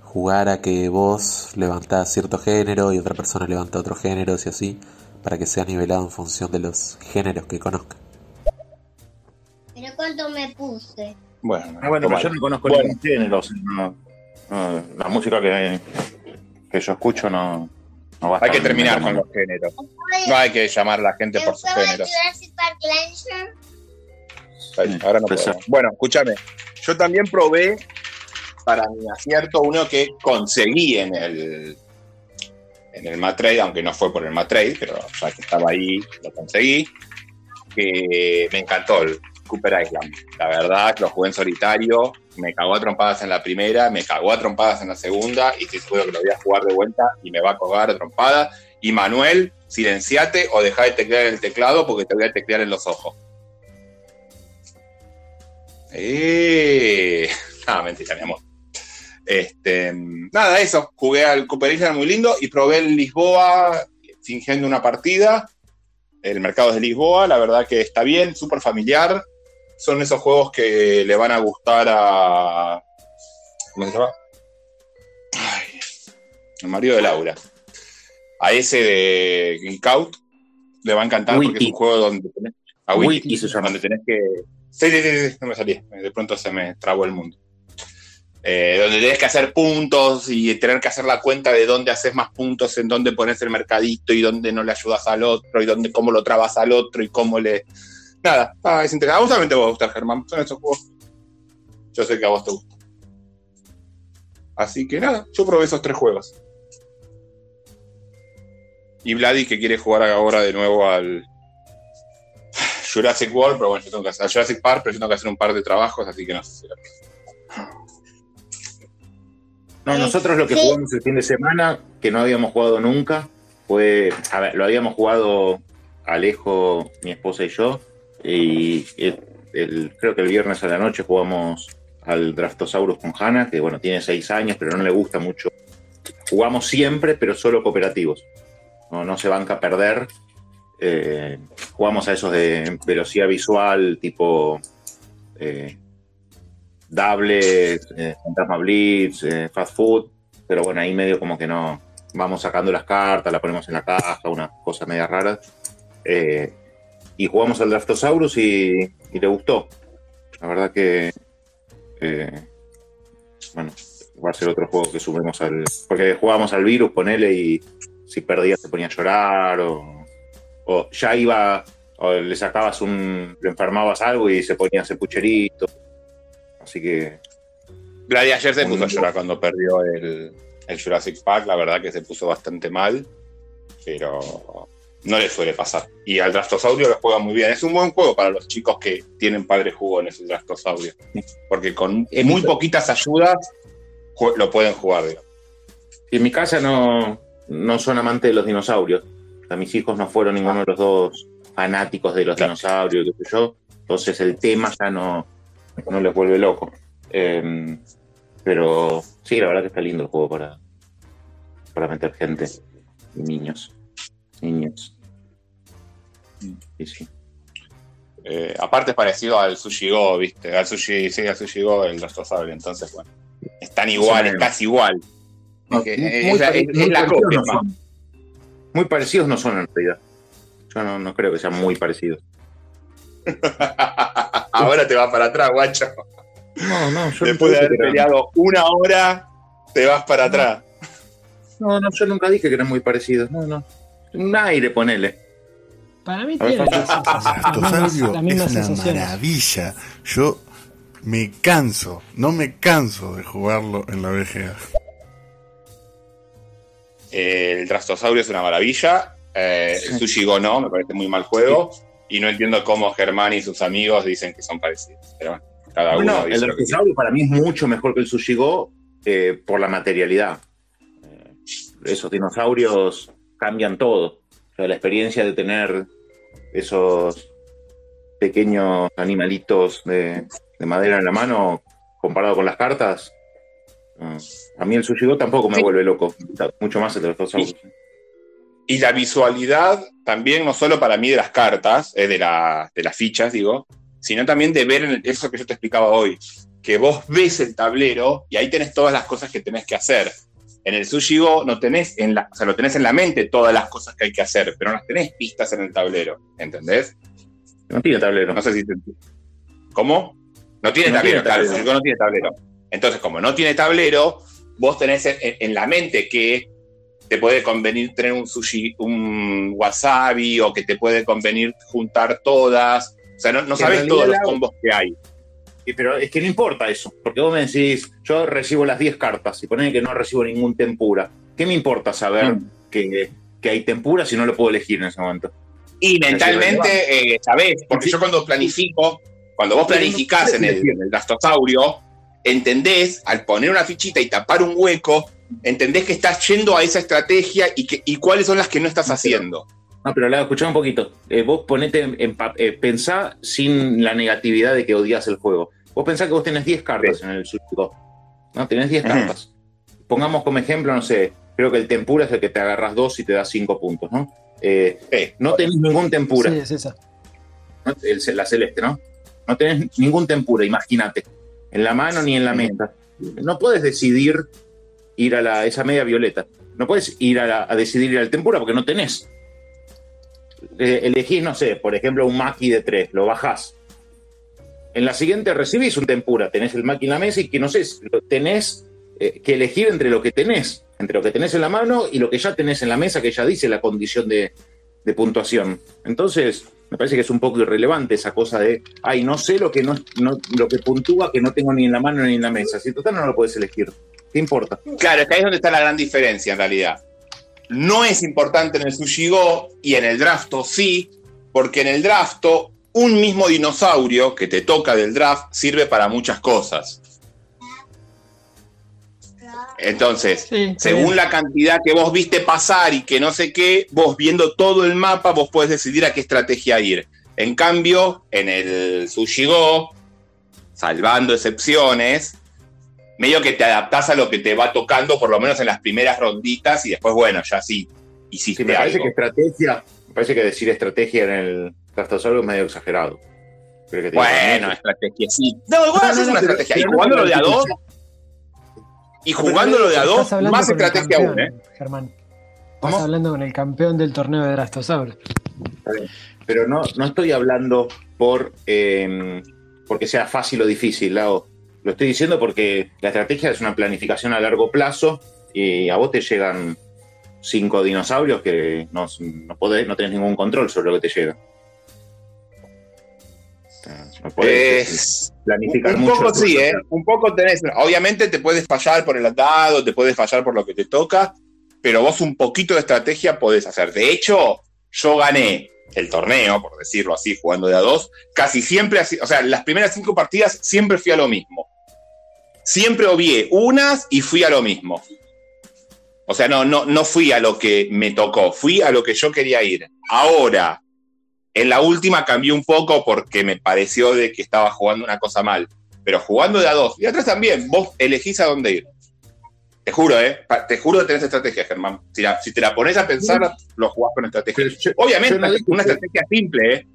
[SPEAKER 13] jugar a que vos levantás cierto género y otra persona levanta otro género y así, para que sea nivelado en función de los géneros que conozcan.
[SPEAKER 9] Pero cuánto me puse.
[SPEAKER 2] Bueno,
[SPEAKER 3] Ah, bueno, pero yo no conozco
[SPEAKER 2] Bueno.
[SPEAKER 3] ningún género. no- no, la música que, que yo escucho no, no va a
[SPEAKER 2] Hay que terminar con los géneros. No hay que llamar a la gente
[SPEAKER 9] ¿El
[SPEAKER 2] por sus géneros.
[SPEAKER 9] Legend?
[SPEAKER 2] Ay, Ahora no puedo. Bueno, escúchame. Yo también probé, para mi acierto, uno que conseguí en el en el Matrade, aunque no fue por el Matrade, pero ya que estaba ahí, lo conseguí. Que me encantó el Cooper Island. La verdad, lo jugué en solitario, me cagó a trompadas en la primera, me cagó a trompadas en la segunda, y estoy seguro que lo voy a jugar de vuelta y me va a cagar a trompadas. Y Manuel, silenciate o deja de teclear el teclado porque te voy a teclear en los ojos. ¡Eh! *laughs* Ah, mentira, mi amor. Este, nada, eso. Jugué al Cooper Island muy lindo y probé el Lisboa fingiendo una partida. El mercado de Lisboa, la verdad que está bien, súper familiar. Son esos juegos que le van a gustar a. ¿Cómo se llama? Ay, el marido de Laura. A ese de Geekout le va a encantar porque es un juego donde tenés, a Wiki,
[SPEAKER 3] Wiki
[SPEAKER 2] donde tenés que. Sí, sí, sí, sí, no me salía. De pronto se me trabó el mundo. Eh, donde tenés que hacer puntos y tener que hacer la cuenta de dónde haces más puntos, en dónde pones el mercadito y dónde no le ayudas al otro y dónde cómo lo trabas al otro y cómo le. Nada, ah, es interesante. A vos también te va a gustar, Germán. Son esos juegos. Yo sé que a vos te gusta. Así que nada, yo probé esos tres juegos. Y Vladi que quiere jugar ahora de nuevo al Jurassic World, pero bueno, yo tengo que hacer al Jurassic Park, pero yo tengo que hacer un par de trabajos, así que no sé si
[SPEAKER 3] No, nosotros lo que jugamos el fin de semana, que no habíamos jugado nunca, fue, a ver, lo habíamos jugado Alejo, mi esposa y yo, y creo que el viernes a la noche jugamos al Draftosaurus con Hanna, que bueno, tiene seis años, pero no le gusta mucho. Jugamos siempre, pero solo cooperativos. No, no se banca a perder. Eh, jugamos a esos de velocidad visual, tipo eh, Double, eh, Fantasma Blitz, eh, Fast Food, pero bueno, ahí medio como que no. Vamos sacando las cartas, la ponemos en la caja, unas cosas medio raras. Eh, y jugamos al Draftosaurus y, y le gustó. La verdad que. eh, bueno, va a ser otro juego que subimos al. Porque jugábamos al virus, ponele y si perdía se ponía a llorar o, o ya iba. O le sacabas un. le enfermabas algo y se ponía hacer pucherito. Así que.
[SPEAKER 2] Vladi ayer se puso a llorar cuando perdió el, el Jurassic Park, la verdad que se puso bastante mal, pero no le suele pasar. Y al Drastosaurio lo juega muy bien. Es un buen juego para los chicos que tienen padres jugones, el Drastosaurio, porque con muy poquitas ayudas lo pueden jugar. digamos.
[SPEAKER 3] En mi casa no, no son amantes de los dinosaurios. Sea, mis hijos no fueron ninguno de los dos fanáticos de los dinosaurios, qué sé yo. Entonces el tema ya no, no les vuelve loco. Eh, pero sí, la verdad que está lindo el juego para, para meter gente y niños. Niños. Sí, sí.
[SPEAKER 2] Eh, aparte es parecido al Sushi Go, ¿viste? Al Sushi, sí, al Sushi Go, el Drastosaurio, entonces, bueno, están igual,
[SPEAKER 3] Sí.
[SPEAKER 2] es casi igual.
[SPEAKER 3] No,
[SPEAKER 2] Es que-
[SPEAKER 3] muy
[SPEAKER 2] es es- la
[SPEAKER 3] parecidos
[SPEAKER 2] copia,
[SPEAKER 3] no son. Muy parecidos no son en realidad. Yo no, no creo que sean muy parecidos. *laughs*
[SPEAKER 2] Ahora te vas para atrás, guacho.
[SPEAKER 3] No, no, yo
[SPEAKER 2] Después de haber peleado una hora, te vas para atrás.
[SPEAKER 3] No, no, yo nunca dije que eran muy parecidos. No, no. Un aire, ponele.
[SPEAKER 7] Para mí tiene
[SPEAKER 6] Drastosaurio
[SPEAKER 7] las mismas
[SPEAKER 6] es una
[SPEAKER 7] sensaciones.
[SPEAKER 6] maravilla. Yo me canso, no me canso de jugarlo en la VGA.
[SPEAKER 2] El Drastosaurio es una maravilla. eh, el Sushi Go no, me parece muy mal juego. Y no entiendo cómo Germán y sus amigos dicen que son parecidos. Pero bueno, cada uno
[SPEAKER 3] Bueno, el
[SPEAKER 2] que quiere.
[SPEAKER 3] Dracosaurio para mí es mucho mejor que el Sushi Go eh, por la materialidad. Eh, esos dinosaurios cambian todo. O sea, la experiencia de tener esos pequeños animalitos de, de madera en la mano comparado con las cartas. eh, a mí el Sushi Go tampoco me vuelve loco. Mucho más el Dracosaurio.
[SPEAKER 2] Y la visualidad también, no solo para mí de las cartas, eh, de, la- de las fichas, digo, sino también de ver en eso que yo te explicaba hoy, que vos ves el tablero y ahí tenés todas las cosas que tenés que hacer. En el Sushi Go no tenés en la, o sea, lo tenés en la mente todas las cosas que hay que hacer, pero no las tenés pistas en el tablero, ¿entendés?
[SPEAKER 3] No tiene tablero.
[SPEAKER 2] No sé si te- ¿Cómo? No tiene
[SPEAKER 3] No
[SPEAKER 2] tablero,
[SPEAKER 3] tiene
[SPEAKER 2] claro, el
[SPEAKER 3] tablero.
[SPEAKER 2] Sushi Go no tiene tablero. Entonces, como no tiene tablero, vos tenés en, en la mente que te puede convenir tener un sushi, un wasabi, o que te puede convenir juntar todas. O sea, no, no sabes todos los combos que hay.
[SPEAKER 3] Pero es que no importa eso, porque vos me decís, yo recibo las 10 cartas y ponés que no recibo ningún tempura. ¿Qué me importa saber que, que hay tempura si no lo puedo elegir en ese momento?
[SPEAKER 2] Y mentalmente, eh, sabés, porque yo cuando planifico, cuando vos planificás en el, en el gastrosaurio, entendés, al poner una fichita y tapar un hueco, entendés que estás yendo a esa estrategia y, que, y cuáles son las que no estás haciendo.
[SPEAKER 3] No, pero la escuchá un poquito. Eh, vos ponete en, en eh, pensá sin la negatividad de que odias el juego. Vos pensá que vos tenés 10 cartas en el Sushi-Go. ¿No? Tenés 10
[SPEAKER 2] Ujú.
[SPEAKER 3] cartas. Pongamos como ejemplo, no sé, creo que el tempura es el que te agarras dos y te da 5 puntos, ¿no? Eh, no tenés ningún tempura.
[SPEAKER 7] Sí, es esa.
[SPEAKER 3] ¿no? El- la celeste, ¿no? No tenés ningún tempura, imagínate. En la mano ni en la mesa. No puedes decidir ir a la, esa media violeta. No puedes ir a, la- a decidir ir al tempura porque no tenés. Eh, elegís, no sé, por ejemplo, un maki de tres, lo bajás. En la siguiente recibís un tempura, tenés el mesa y que no sé, tenés eh, que elegir entre lo que tenés, entre lo que tenés en la mano y lo que ya tenés en la mesa, que ya dice la condición de, puntuación. Entonces, me parece que es un poco irrelevante esa cosa de, ay, no sé lo que no, lo que puntúa que no tengo ni en la mano ni en la mesa. Si total no lo puedes elegir. ¿Qué importa?
[SPEAKER 2] Claro, es que ahí es donde está la gran diferencia en realidad. No es importante en el Sushi Go y en el drafto sí, porque en el drafto un mismo dinosaurio que te toca del draft sirve para muchas cosas. Entonces, según la cantidad que vos viste pasar y que no sé qué, vos viendo todo el mapa, vos podés decidir a qué estrategia ir. En cambio, en el Sushi Go, salvando excepciones, medio que te adaptás a lo que te va tocando, por lo menos en las primeras ronditas, y después, bueno, ya sí, hiciste
[SPEAKER 3] Sí, me parece
[SPEAKER 2] algo.
[SPEAKER 3] que estrategia, me parece que decir estrategia en el Trastosaurio es medio exagerado. Creo que tiene-
[SPEAKER 2] Bueno, estrategia sí. No, igual
[SPEAKER 3] No, no,
[SPEAKER 2] una
[SPEAKER 3] pero-
[SPEAKER 2] estrategia. Y
[SPEAKER 3] pero
[SPEAKER 2] jugándolo de a dos, y jugándolo de a dos, más estrategia aún, ¿eh?
[SPEAKER 7] Germán. Estás hablando con el campeón del torneo de Drastosaurus.
[SPEAKER 3] Pero no, no estoy hablando por eh, porque sea fácil o difícil, Lau. Lo estoy diciendo porque la estrategia es una planificación a largo plazo y a vos te llegan cinco dinosaurios que no, no, podés, no tenés ningún control sobre lo que te llega. Podés
[SPEAKER 2] Es-
[SPEAKER 3] planificar
[SPEAKER 2] un
[SPEAKER 3] mucho.
[SPEAKER 2] poco sí. ¿eh? Un poco tenés. Obviamente te puedes fallar por el atado, te puedes fallar por lo que te toca, pero vos un poquito de estrategia podés hacer. De hecho, yo gané el torneo, por decirlo así, jugando de a dos, casi siempre así. O sea, las primeras cinco partidas siempre fui a lo mismo. Siempre obvié unas y fui a lo mismo. O sea, no, no, no fui a lo que me tocó, fui a lo que yo quería ir. Ahora, en la última cambié un poco porque me pareció de que estaba jugando una cosa mal. Pero jugando de a dos, y atrás también, vos elegís a dónde ir. Te juro, ¿eh? Te juro que tenés estrategia, Germán. Si, la- si te la pones a pensar, lo jugás con estrategia. Obviamente,
[SPEAKER 3] yo no dije
[SPEAKER 2] una
[SPEAKER 3] que-
[SPEAKER 2] estrategia simple, ¿eh?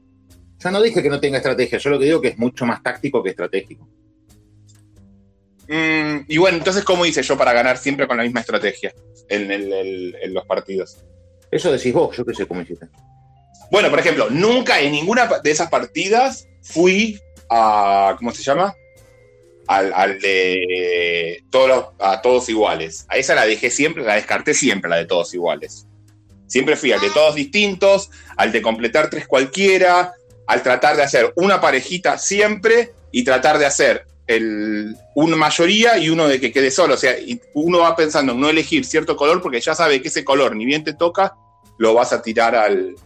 [SPEAKER 3] Yo no dije que no tenga estrategia, yo lo que digo que es mucho más táctico que estratégico.
[SPEAKER 2] Mm, y bueno, entonces, ¿cómo hice yo para ganar siempre con la misma estrategia en, el- el- en los partidos?
[SPEAKER 3] Eso decís vos, yo qué sé cómo hiciste.
[SPEAKER 2] Bueno, por ejemplo, nunca en ninguna de esas partidas fui a. ¿Cómo se llama? Al, al de todos los- a todos iguales. A esa la dejé siempre, la descarté siempre, la de todos iguales. Siempre fui al de todos distintos, al de completar tres cualquiera, al tratar de hacer una parejita siempre y tratar de hacer el, una mayoría y uno de que quede solo. O sea, uno va pensando en no elegir cierto color porque ya sabe que ese color ni bien te toca, lo vas a tirar al,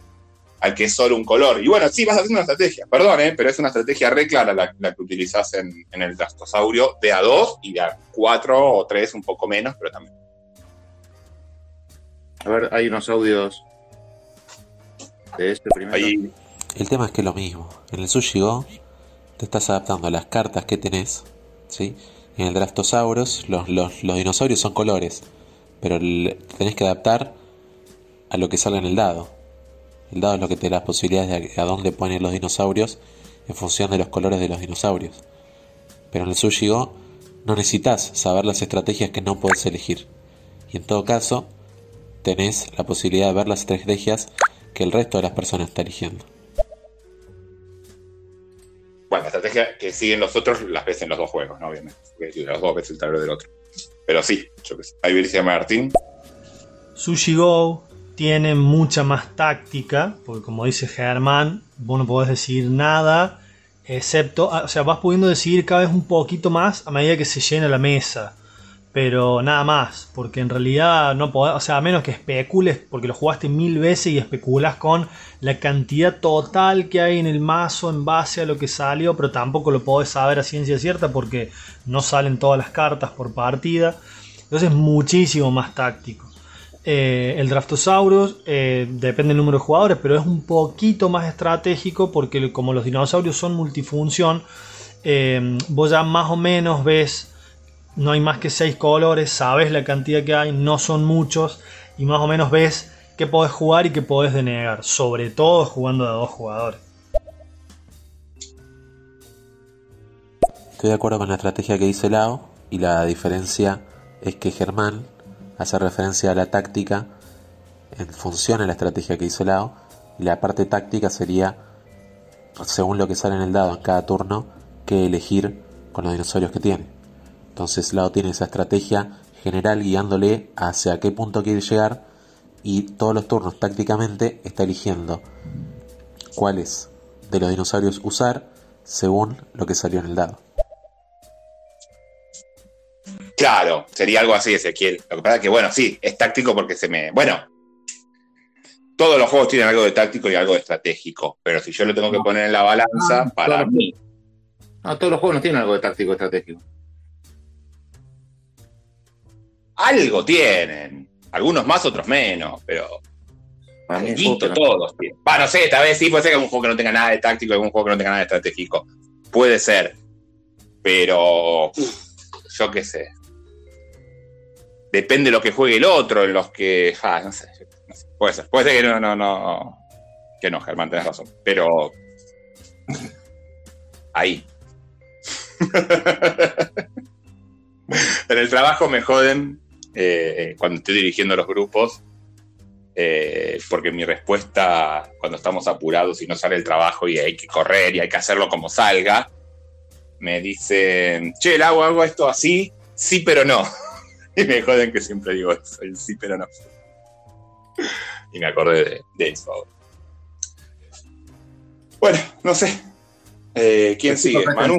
[SPEAKER 2] al que es solo un color. Y bueno, sí, vas haciendo una estrategia, perdón, ¿eh? pero es una estrategia re clara la, la que utilizás en, en el Drastosaurio de A2 y de A4 o 3, un poco menos, pero también.
[SPEAKER 3] A ver, hay unos audios de este primero.
[SPEAKER 13] El tema es que es lo mismo. En el Sushi Go te estás adaptando a las cartas que tenés, ¿sí? Y en el Drastosaurus los, los, los dinosaurios son colores, pero el- tenés que adaptar a lo que salga en el dado. El dado es lo que te da las posibilidades de a, dónde poner los dinosaurios en función de los colores de los dinosaurios. Pero en el Sushi Go no necesitas saber las estrategias que no puedes elegir. Y en todo caso, tenés la posibilidad de ver las estrategias que el resto de las personas está eligiendo.
[SPEAKER 2] Bueno, la estrategia que siguen los otros las ves en los dos juegos, ¿no? Obviamente. Porque los dos ves el tablero del otro. Pero sí, yo qué sé. Ahí Martín.
[SPEAKER 4] Sushi Go tiene mucha más táctica, porque como dice Germán, vos no podés decidir nada, excepto, ah, o sea, vas pudiendo decidir cada vez un poquito más a medida que se llena la mesa. pero nada más, porque en realidad no podés, o sea, a menos que especules, porque lo jugaste mil veces y especulas con la cantidad total que hay en el mazo en base a lo que salió, pero tampoco lo podés saber a ciencia cierta porque no salen todas las cartas por partida, entonces es muchísimo más táctico. Eh, el Draftosaurus eh, depende del número de jugadores, pero es un poquito más estratégico porque como los dinosaurios son multifunción, eh, vos ya más o menos ves no hay más que 6 colores, sabes la cantidad que hay, no son muchos y más o menos ves qué podés jugar y qué podés denegar, sobre todo jugando de dos jugadores.
[SPEAKER 13] Estoy de acuerdo con la estrategia que dice Lao y la diferencia es que Germán hace referencia a la táctica en función a la estrategia que hizo Lao y la parte táctica sería según lo que sale en el dado en cada turno que elegir con los dinosaurios que tiene. Entonces Lao tiene esa estrategia general guiándole hacia qué punto quiere llegar y todos los turnos tácticamente está eligiendo cuáles de los dinosaurios usar según lo que salió en el dado.
[SPEAKER 2] Claro, sería algo así, Ezequiel. Lo que pasa es que, bueno, sí, es táctico porque se me. Bueno, todos los juegos tienen algo de táctico y algo de estratégico, pero si yo lo tengo que poner en la balanza,
[SPEAKER 8] Ah,
[SPEAKER 2] para
[SPEAKER 8] todos-
[SPEAKER 2] mí.
[SPEAKER 8] No, todos los juegos no tienen algo de táctico estratégico.
[SPEAKER 2] Algo tienen. Algunos más, otros menos, pero.
[SPEAKER 8] No-
[SPEAKER 2] todos tienen. Va, no sé, esta vez sí puede ser que algún juego que no tenga nada de táctico y algún juego que no tenga nada de estratégico. Puede ser. Pero. uf, yo qué sé. Depende de lo que juegue el otro, en los que. ah, no sé. Puede ser. Puede ser que no, no, no. Que no, Germán, tenés razón. Pero. *laughs* Ahí. *laughs* en el trabajo me joden eh, cuando estoy dirigiendo los grupos. eh, porque mi respuesta cuando estamos apurados y no sale el trabajo y hay que correr y hay que hacerlo como salga, me dicen, che, hago, hago esto así, sí, pero no. *laughs* *laughs* Y me joden que siempre digo eso, el sí, pero no. Y me acordé de, de eso ahora. Bueno, no sé. Eh, ¿Quién sigue? Manu.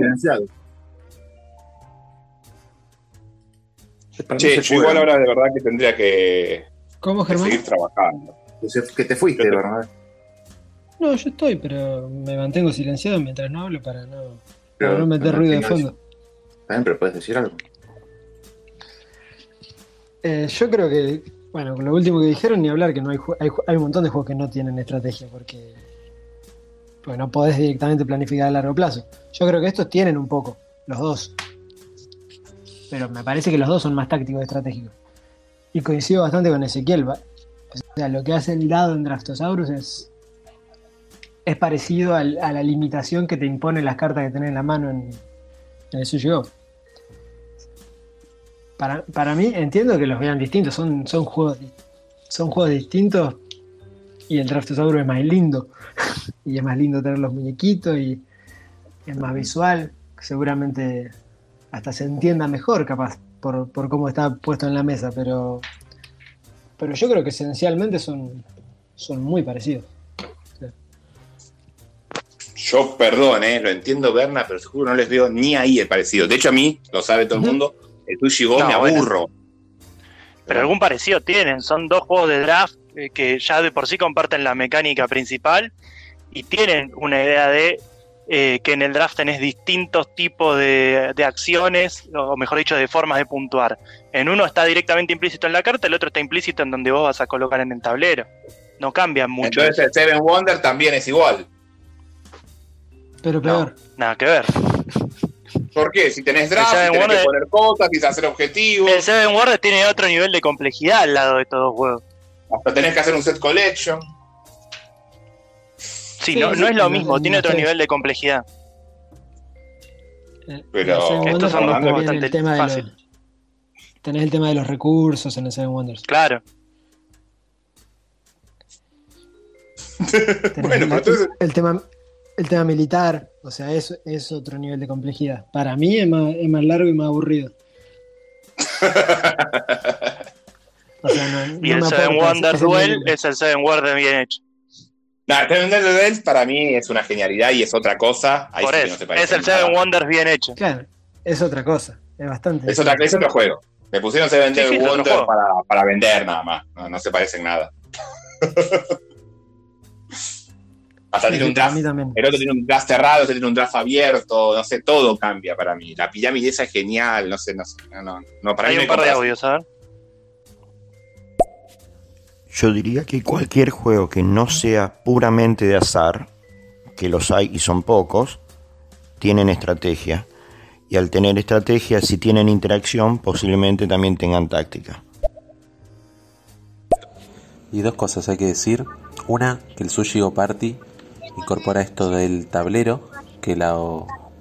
[SPEAKER 2] Che, yo
[SPEAKER 8] fue.
[SPEAKER 2] igual ahora de verdad que tendría que,
[SPEAKER 7] ¿Cómo,
[SPEAKER 2] que
[SPEAKER 7] Germán?
[SPEAKER 2] seguir trabajando.
[SPEAKER 8] Que te fuiste,
[SPEAKER 2] te-
[SPEAKER 8] ¿verdad?
[SPEAKER 7] No, yo estoy, pero me mantengo silenciado mientras no hablo para no,
[SPEAKER 8] Pero-
[SPEAKER 7] para no meter ruido de fondo.
[SPEAKER 8] También, pero puedes decir algo.
[SPEAKER 7] Eh, yo creo que, bueno, con lo último que dijeron, ni hablar que no hay, hay, hay un montón de juegos que no tienen estrategia porque, porque no podés directamente planificar a largo plazo. Yo creo que estos tienen un poco, los dos. Pero me parece que los dos son más tácticos estratégicos. Y coincido bastante con Ezequiel. O sea, lo que hace el dado en Draftosaurus es, es parecido a la limitación que te imponen las cartas que tenés en la mano en, en el Sushi-Go. Para, para mí, entiendo que los vean distintos, son, son, juegos, son juegos distintos y el Draftosaurus es más lindo. *laughs* y es más lindo tener los muñequitos y es más visual. Seguramente hasta se entienda mejor, capaz, por, por cómo está puesto en la mesa, pero, pero yo creo que esencialmente son, son muy parecidos.
[SPEAKER 2] Yo, perdón, eh, lo entiendo, Berna, pero seguro no les veo ni ahí el parecido. De hecho, a mí, lo sabe todo el mundo, el Sushi Go
[SPEAKER 12] No,
[SPEAKER 2] me
[SPEAKER 12] bueno.
[SPEAKER 2] aburro.
[SPEAKER 12] Pero algún parecido tienen. Son dos juegos de draft eh, que ya de por sí comparten la mecánica principal y tienen una idea de eh, que en el draft tenés distintos tipos de, de acciones, o mejor dicho, de formas de puntuar. En uno está directamente implícito en la carta, el otro está implícito en donde vos vas a colocar en el tablero. No cambian mucho.
[SPEAKER 2] Entonces el Seven Wonder también es igual.
[SPEAKER 7] Pero peor.
[SPEAKER 12] Nada que ver.
[SPEAKER 2] ¿Por qué? Si tenés draft, si que poner cosas, si hacer objetivos,
[SPEAKER 12] El Seven Wonder tiene otro nivel de complejidad al lado de estos dos juegos.
[SPEAKER 2] hasta tenés que hacer un set collection.
[SPEAKER 12] Sí,
[SPEAKER 7] Sí,
[SPEAKER 12] no,
[SPEAKER 7] sí,
[SPEAKER 12] no es lo mismo, tiene otro nivel de complejidad.
[SPEAKER 2] Pero
[SPEAKER 7] el Seven
[SPEAKER 12] estos
[SPEAKER 7] Wonders
[SPEAKER 12] son dos juegos bastante
[SPEAKER 7] tema de los-
[SPEAKER 12] fáciles.
[SPEAKER 7] tenés el tema de los recursos en el Seven Wonders.
[SPEAKER 12] Claro. *laughs*
[SPEAKER 2] Bueno, pero entonces-
[SPEAKER 7] el, tema, el tema militar, o sea, es, es otro nivel de complejidad. Para mí es más, es más largo y más aburrido. *laughs* O sea, no,
[SPEAKER 12] Y
[SPEAKER 7] no
[SPEAKER 12] el Seven
[SPEAKER 7] aporta
[SPEAKER 12] Wonder
[SPEAKER 7] ese
[SPEAKER 12] Duel es el Seven Wonder bien hecho.
[SPEAKER 2] Nah, el Seven Wonder Duels para mí es una genialidad y es otra cosa. Ahí
[SPEAKER 12] Por
[SPEAKER 2] sí
[SPEAKER 12] eso,
[SPEAKER 2] no se parece
[SPEAKER 12] es el. Seven Wonders bien hecho.
[SPEAKER 7] Claro, es otra cosa. Es bastante.
[SPEAKER 2] Es, otra- es otro juego. Me pusieron Seven
[SPEAKER 12] Sí,
[SPEAKER 2] Day
[SPEAKER 12] sí, es otro
[SPEAKER 2] Wonder
[SPEAKER 12] juego.
[SPEAKER 2] para, para vender nada más. No, no se parecen nada. *laughs* Hasta tiene un draft. El otro tiene un draft cerrado, este tiene un draft abierto, no sé, todo cambia para mí. La pirámide esa es genial, no sé, no sé. No, no, no, para
[SPEAKER 12] Hay
[SPEAKER 2] mí
[SPEAKER 12] un
[SPEAKER 2] no
[SPEAKER 12] par de audios, a ver.
[SPEAKER 14] Yo diría que cualquier juego que no sea puramente de azar, que los hay y son pocos, tienen estrategia. Y al tener estrategia, si tienen interacción, posiblemente también tengan táctica.
[SPEAKER 13] Y dos cosas hay que decir. Una, que el Sushi Go Party incorpora esto del tablero, que la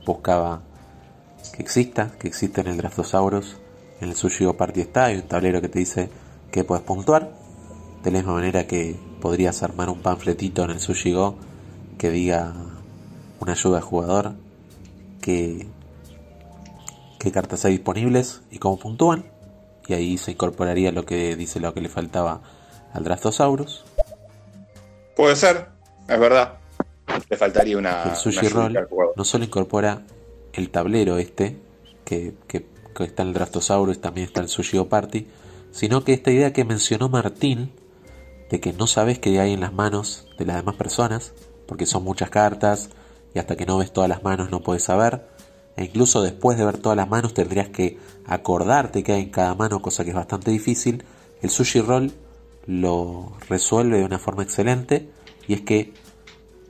[SPEAKER 13] buscaba que exista, que existe en el Draftosaurus. En el Sushi Party está, hay un tablero que te dice que puedes puntuar. De la misma manera que podrías armar un panfletito en el Sushi Go que diga una ayuda al jugador, que qué cartas hay disponibles y cómo puntúan. Y ahí se incorporaría lo que dice lo que le faltaba al Draftosaurus.
[SPEAKER 2] Puede ser, es verdad. Le faltaría una.
[SPEAKER 13] el Sushi
[SPEAKER 2] una
[SPEAKER 13] Roll
[SPEAKER 2] al
[SPEAKER 13] no solo incorpora el tablero este, que, que- que está en el Draftosaurus, también está el Sushi Go Party, sino que esta idea que mencionó Martín, de que no sabes qué hay en las manos de las demás personas, porque son muchas cartas, y hasta que no ves todas las manos no puedes saber, e incluso después de ver todas las manos tendrías que acordarte qué hay en cada mano, cosa que es bastante difícil, el Sushi Roll lo resuelve de una forma excelente, y es que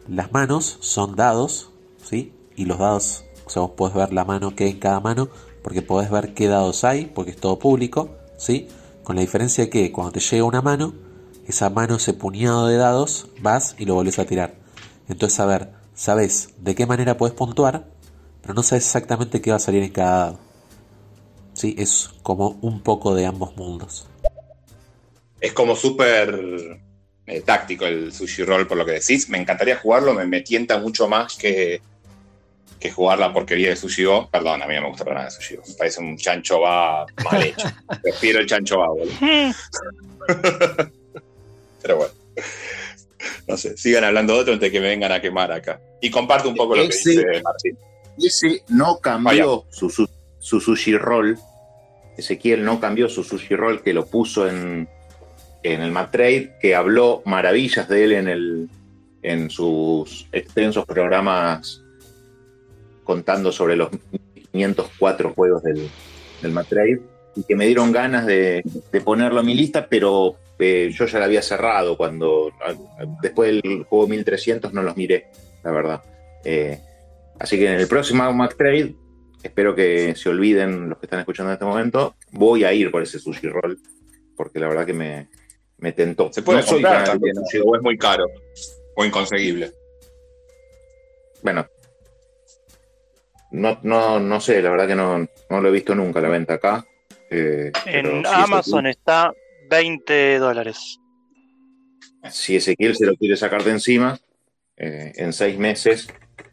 [SPEAKER 13] las manos son dados, ¿sí? Y los dados, o sea, vos podés ver la mano que hay en cada mano, porque podés ver qué dados hay, porque es todo público, ¿sí? Con la diferencia de que cuando te llega una mano, esa mano, ese puñado de dados, vas y lo volvés a tirar. Entonces, a ver, sabes de qué manera puedes puntuar, pero no sabes exactamente qué va a salir en cada dado. ¿Sí? Es como un poco de ambos mundos.
[SPEAKER 2] Es como súper eh, táctico el Sushi Roll, por lo que decís. Me encantaría jugarlo, me, me tienta mucho más que, que jugar la porquería de Sushi Go. Perdón, a mí no me gusta para nada el Sushi Go. Me parece un chancho va mal hecho. *laughs* Prefiero el chancho va, boludo. *laughs* Pero bueno. No sé, sigan hablando de otro antes de que me vengan a quemar acá. Y comparto un poco lo que
[SPEAKER 3] Ese-
[SPEAKER 2] dice Martín.
[SPEAKER 3] Ese no cambió su, su, su sushi roll. Ezequiel no cambió su sushi roll que lo puso en, en el Matrade, que habló maravillas de él en, el, en sus extensos programas contando sobre los 504 juegos del, del Matrade y que me dieron ganas de, ponerlo en mi lista, pero eh, yo ya la había cerrado cuando después del juego 1300 no los miré, la verdad. Eh, Así que en el próximo Mac Trade, espero que se olviden los que están escuchando en este momento, voy a ir por ese sushi roll, porque la verdad que me, me tentó.
[SPEAKER 2] Se puede
[SPEAKER 3] No soy
[SPEAKER 2] comprar
[SPEAKER 3] fanático
[SPEAKER 2] también, Go, es muy caro o inconseguible.
[SPEAKER 3] Bueno, no, no, no sé, la verdad que no, no lo he visto nunca a la venta acá. eh,
[SPEAKER 12] En
[SPEAKER 3] si
[SPEAKER 12] Amazon está 20 dólares.
[SPEAKER 3] Si Ezequiel se lo quiere sacar de encima, eh, en seis meses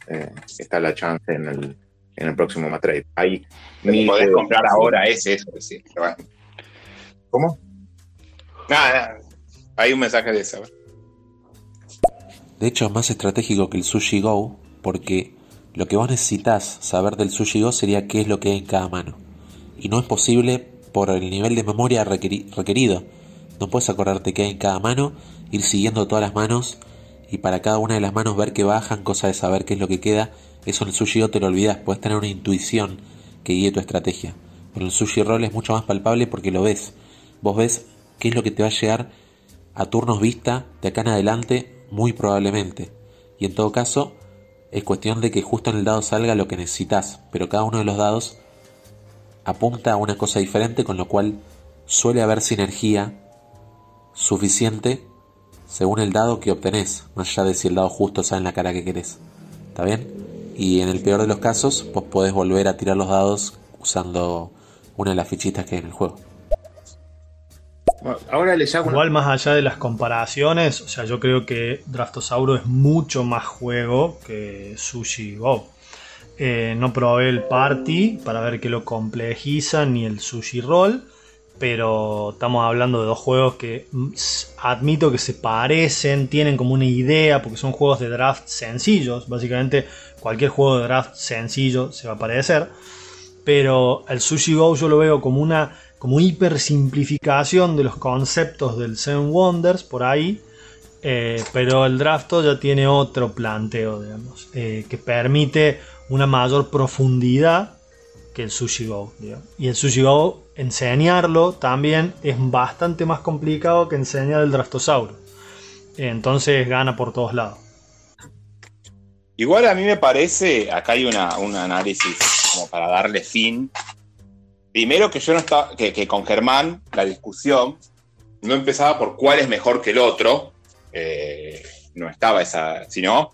[SPEAKER 3] eh, está la chance en el, en el próximo Mac Trade. Hay
[SPEAKER 2] Lo que
[SPEAKER 3] mil
[SPEAKER 2] podés comprar ahora es eso.
[SPEAKER 3] ¿Cómo?
[SPEAKER 2] Hay un mensaje de eso.
[SPEAKER 13] De hecho, es más estratégico que el Sushi Go, porque lo que vos necesitas saber del Sushi Go sería qué es lo que hay en cada mano. Y no es posible por el nivel de memoria requeri- requerido. No puedes acordarte qué hay en cada mano, ir siguiendo todas las manos y para cada una de las manos ver que bajan, cosa de saber qué es lo que queda. Eso en el Sushi Go te lo olvidas, puedes tener una intuición que guíe tu estrategia. Pero el Sushi Roll es mucho más palpable porque lo ves. Vos ves qué es lo que te va a llegar a turnos vista de acá en adelante, muy probablemente. Y en todo caso, es cuestión de que justo en el dado salga lo que necesitas, pero cada uno de los dados apunta a una cosa diferente, con lo cual suele haber sinergia suficiente según el dado que obtenés, más allá de si el dado justo sale en la cara que querés. ¿Está bien? Y en el peor de los casos, vos podés volver a tirar los dados usando una de las fichitas que hay en el juego.
[SPEAKER 3] Ahora les hago
[SPEAKER 4] Igual más allá de las comparaciones, o sea, yo creo que Draftosauro es mucho más juego que Sushi Go. Eh, no probé el Party para ver que lo complejiza ni el Sushi Roll, pero estamos hablando de dos juegos que mm, admito que se parecen, tienen como una idea, porque son juegos de draft sencillos. Básicamente, cualquier juego de draft sencillo se va a parecer. Pero el Sushi Go yo lo veo como una como hiper simplificación de los conceptos del Seven Wonders por ahí. eh, pero el Drafto ya tiene otro planteo, digamos, eh, que permite una mayor profundidad que el Sushi Go. Y el Sushi Go, enseñarlo también es bastante más complicado que enseñar el Draftosaurus. Entonces gana por todos lados.
[SPEAKER 2] Igual a mí me parece, acá hay una, un análisis como para darle fin. Primero que yo no estaba, que, que con Germán la discusión no empezaba por cuál es mejor que el otro, eh, no estaba esa, sino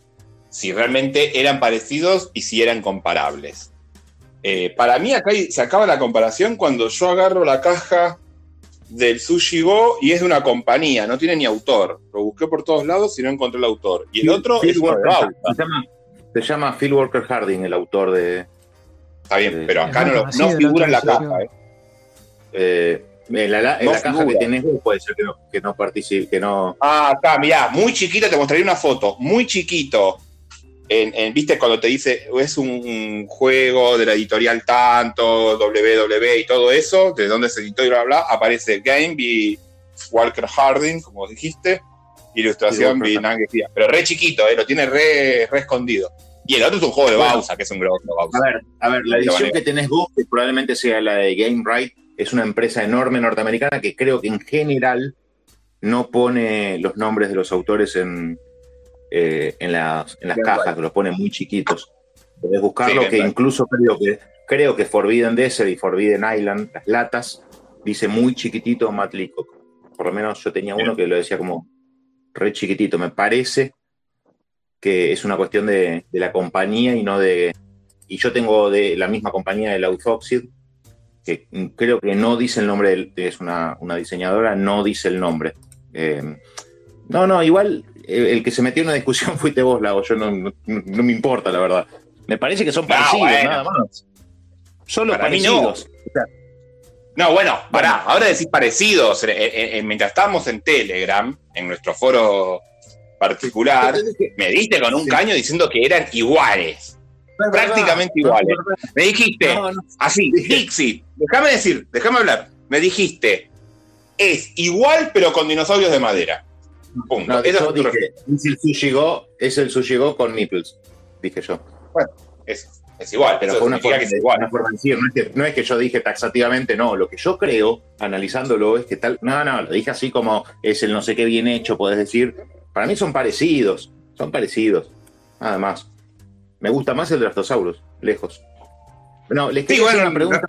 [SPEAKER 2] si realmente eran parecidos y si eran comparables. Eh, para mí acá se acaba la comparación cuando yo agarro la caja del Sushi Go y es de una compañía, no tiene ni autor. Lo busqué por todos lados y no encontré el autor. Y el otro
[SPEAKER 3] Phil
[SPEAKER 2] es Bauta.
[SPEAKER 3] se, llama, se llama Phil Walker Harding, el autor de.
[SPEAKER 2] Está bien, pero acá no,
[SPEAKER 3] muy
[SPEAKER 2] lo- no figura en la caja. eh.
[SPEAKER 3] Eh, en la, en
[SPEAKER 2] No
[SPEAKER 3] la caja
[SPEAKER 2] figura.
[SPEAKER 3] que tenés vos puede ser que no, que no participe, que no.
[SPEAKER 2] Ah, acá, mirá, muy chiquito, te mostraría una foto, muy chiquito. En, en- ¿Viste cuando te dice es un, un juego de la editorial tanto, WW y todo eso? De dónde se editó y bla, bla, bla, aparece Game y Walker Harding, como dijiste, ilustración y Pero re chiquito, eh, lo tiene re, re escondido. Y el otro es un juego de
[SPEAKER 3] Bueno.
[SPEAKER 2] Bausa, que es un grosso Bausa.
[SPEAKER 3] A ver, a ver, la edición que tenés vos, que probablemente sea la de Game Right, es una empresa enorme norteamericana que creo que en general no pone los nombres de los autores en, eh, en las, en las
[SPEAKER 2] Game
[SPEAKER 3] cajas,
[SPEAKER 2] Right.
[SPEAKER 3] que los pone muy chiquitos. Podés buscarlo,
[SPEAKER 2] Sí,
[SPEAKER 3] que
[SPEAKER 2] Right.
[SPEAKER 3] incluso creo que creo que Forbidden Desert y Forbidden Island, las latas, dice muy chiquitito Matt Leacock. Por lo menos yo tenía uno que lo decía como re chiquitito. Me parece que es una cuestión de, de la compañía y no de. Y yo tengo de la misma compañía de Lauthoxid, que creo que no dice el nombre, del- es una, una diseñadora, no dice el nombre. Eh, no, no, igual el que se metió en una discusión *laughs* fuiste vos, Lago, yo no, no, no me importa, la verdad. Me parece que son
[SPEAKER 2] No,
[SPEAKER 3] parecidos,
[SPEAKER 2] bueno.
[SPEAKER 3] nada más. Solo
[SPEAKER 2] Para no.
[SPEAKER 3] parecidos.
[SPEAKER 2] No, bueno, pará, ahora decís parecidos. Eh, eh, mientras estábamos en Telegram, en nuestro foro particular, me diste con un caño diciendo que eran iguales. prácticamente iguales.
[SPEAKER 3] no.
[SPEAKER 2] Me dijiste,
[SPEAKER 3] No,
[SPEAKER 2] así, Dixit, déjame decir, déjame hablar. Me dijiste, es igual pero con dinosaurios de madera. Punto.
[SPEAKER 3] Dije, es el sushi go, es el sushi go con nipples, dije yo.
[SPEAKER 2] Bueno, es, es igual,
[SPEAKER 3] Pero
[SPEAKER 2] eso
[SPEAKER 3] fue una forma,
[SPEAKER 2] que es igual.
[SPEAKER 3] una forma de decir, no es, que, no es que yo dije taxativamente, no, lo que yo creo, analizándolo, es que tal, no, no, lo dije así como es el no sé qué bien hecho, podés decir, para mí son parecidos, son parecidos, nada más. Me gusta más el Draftosaurus, lejos. No, les
[SPEAKER 2] bueno,
[SPEAKER 3] hacer una pregunta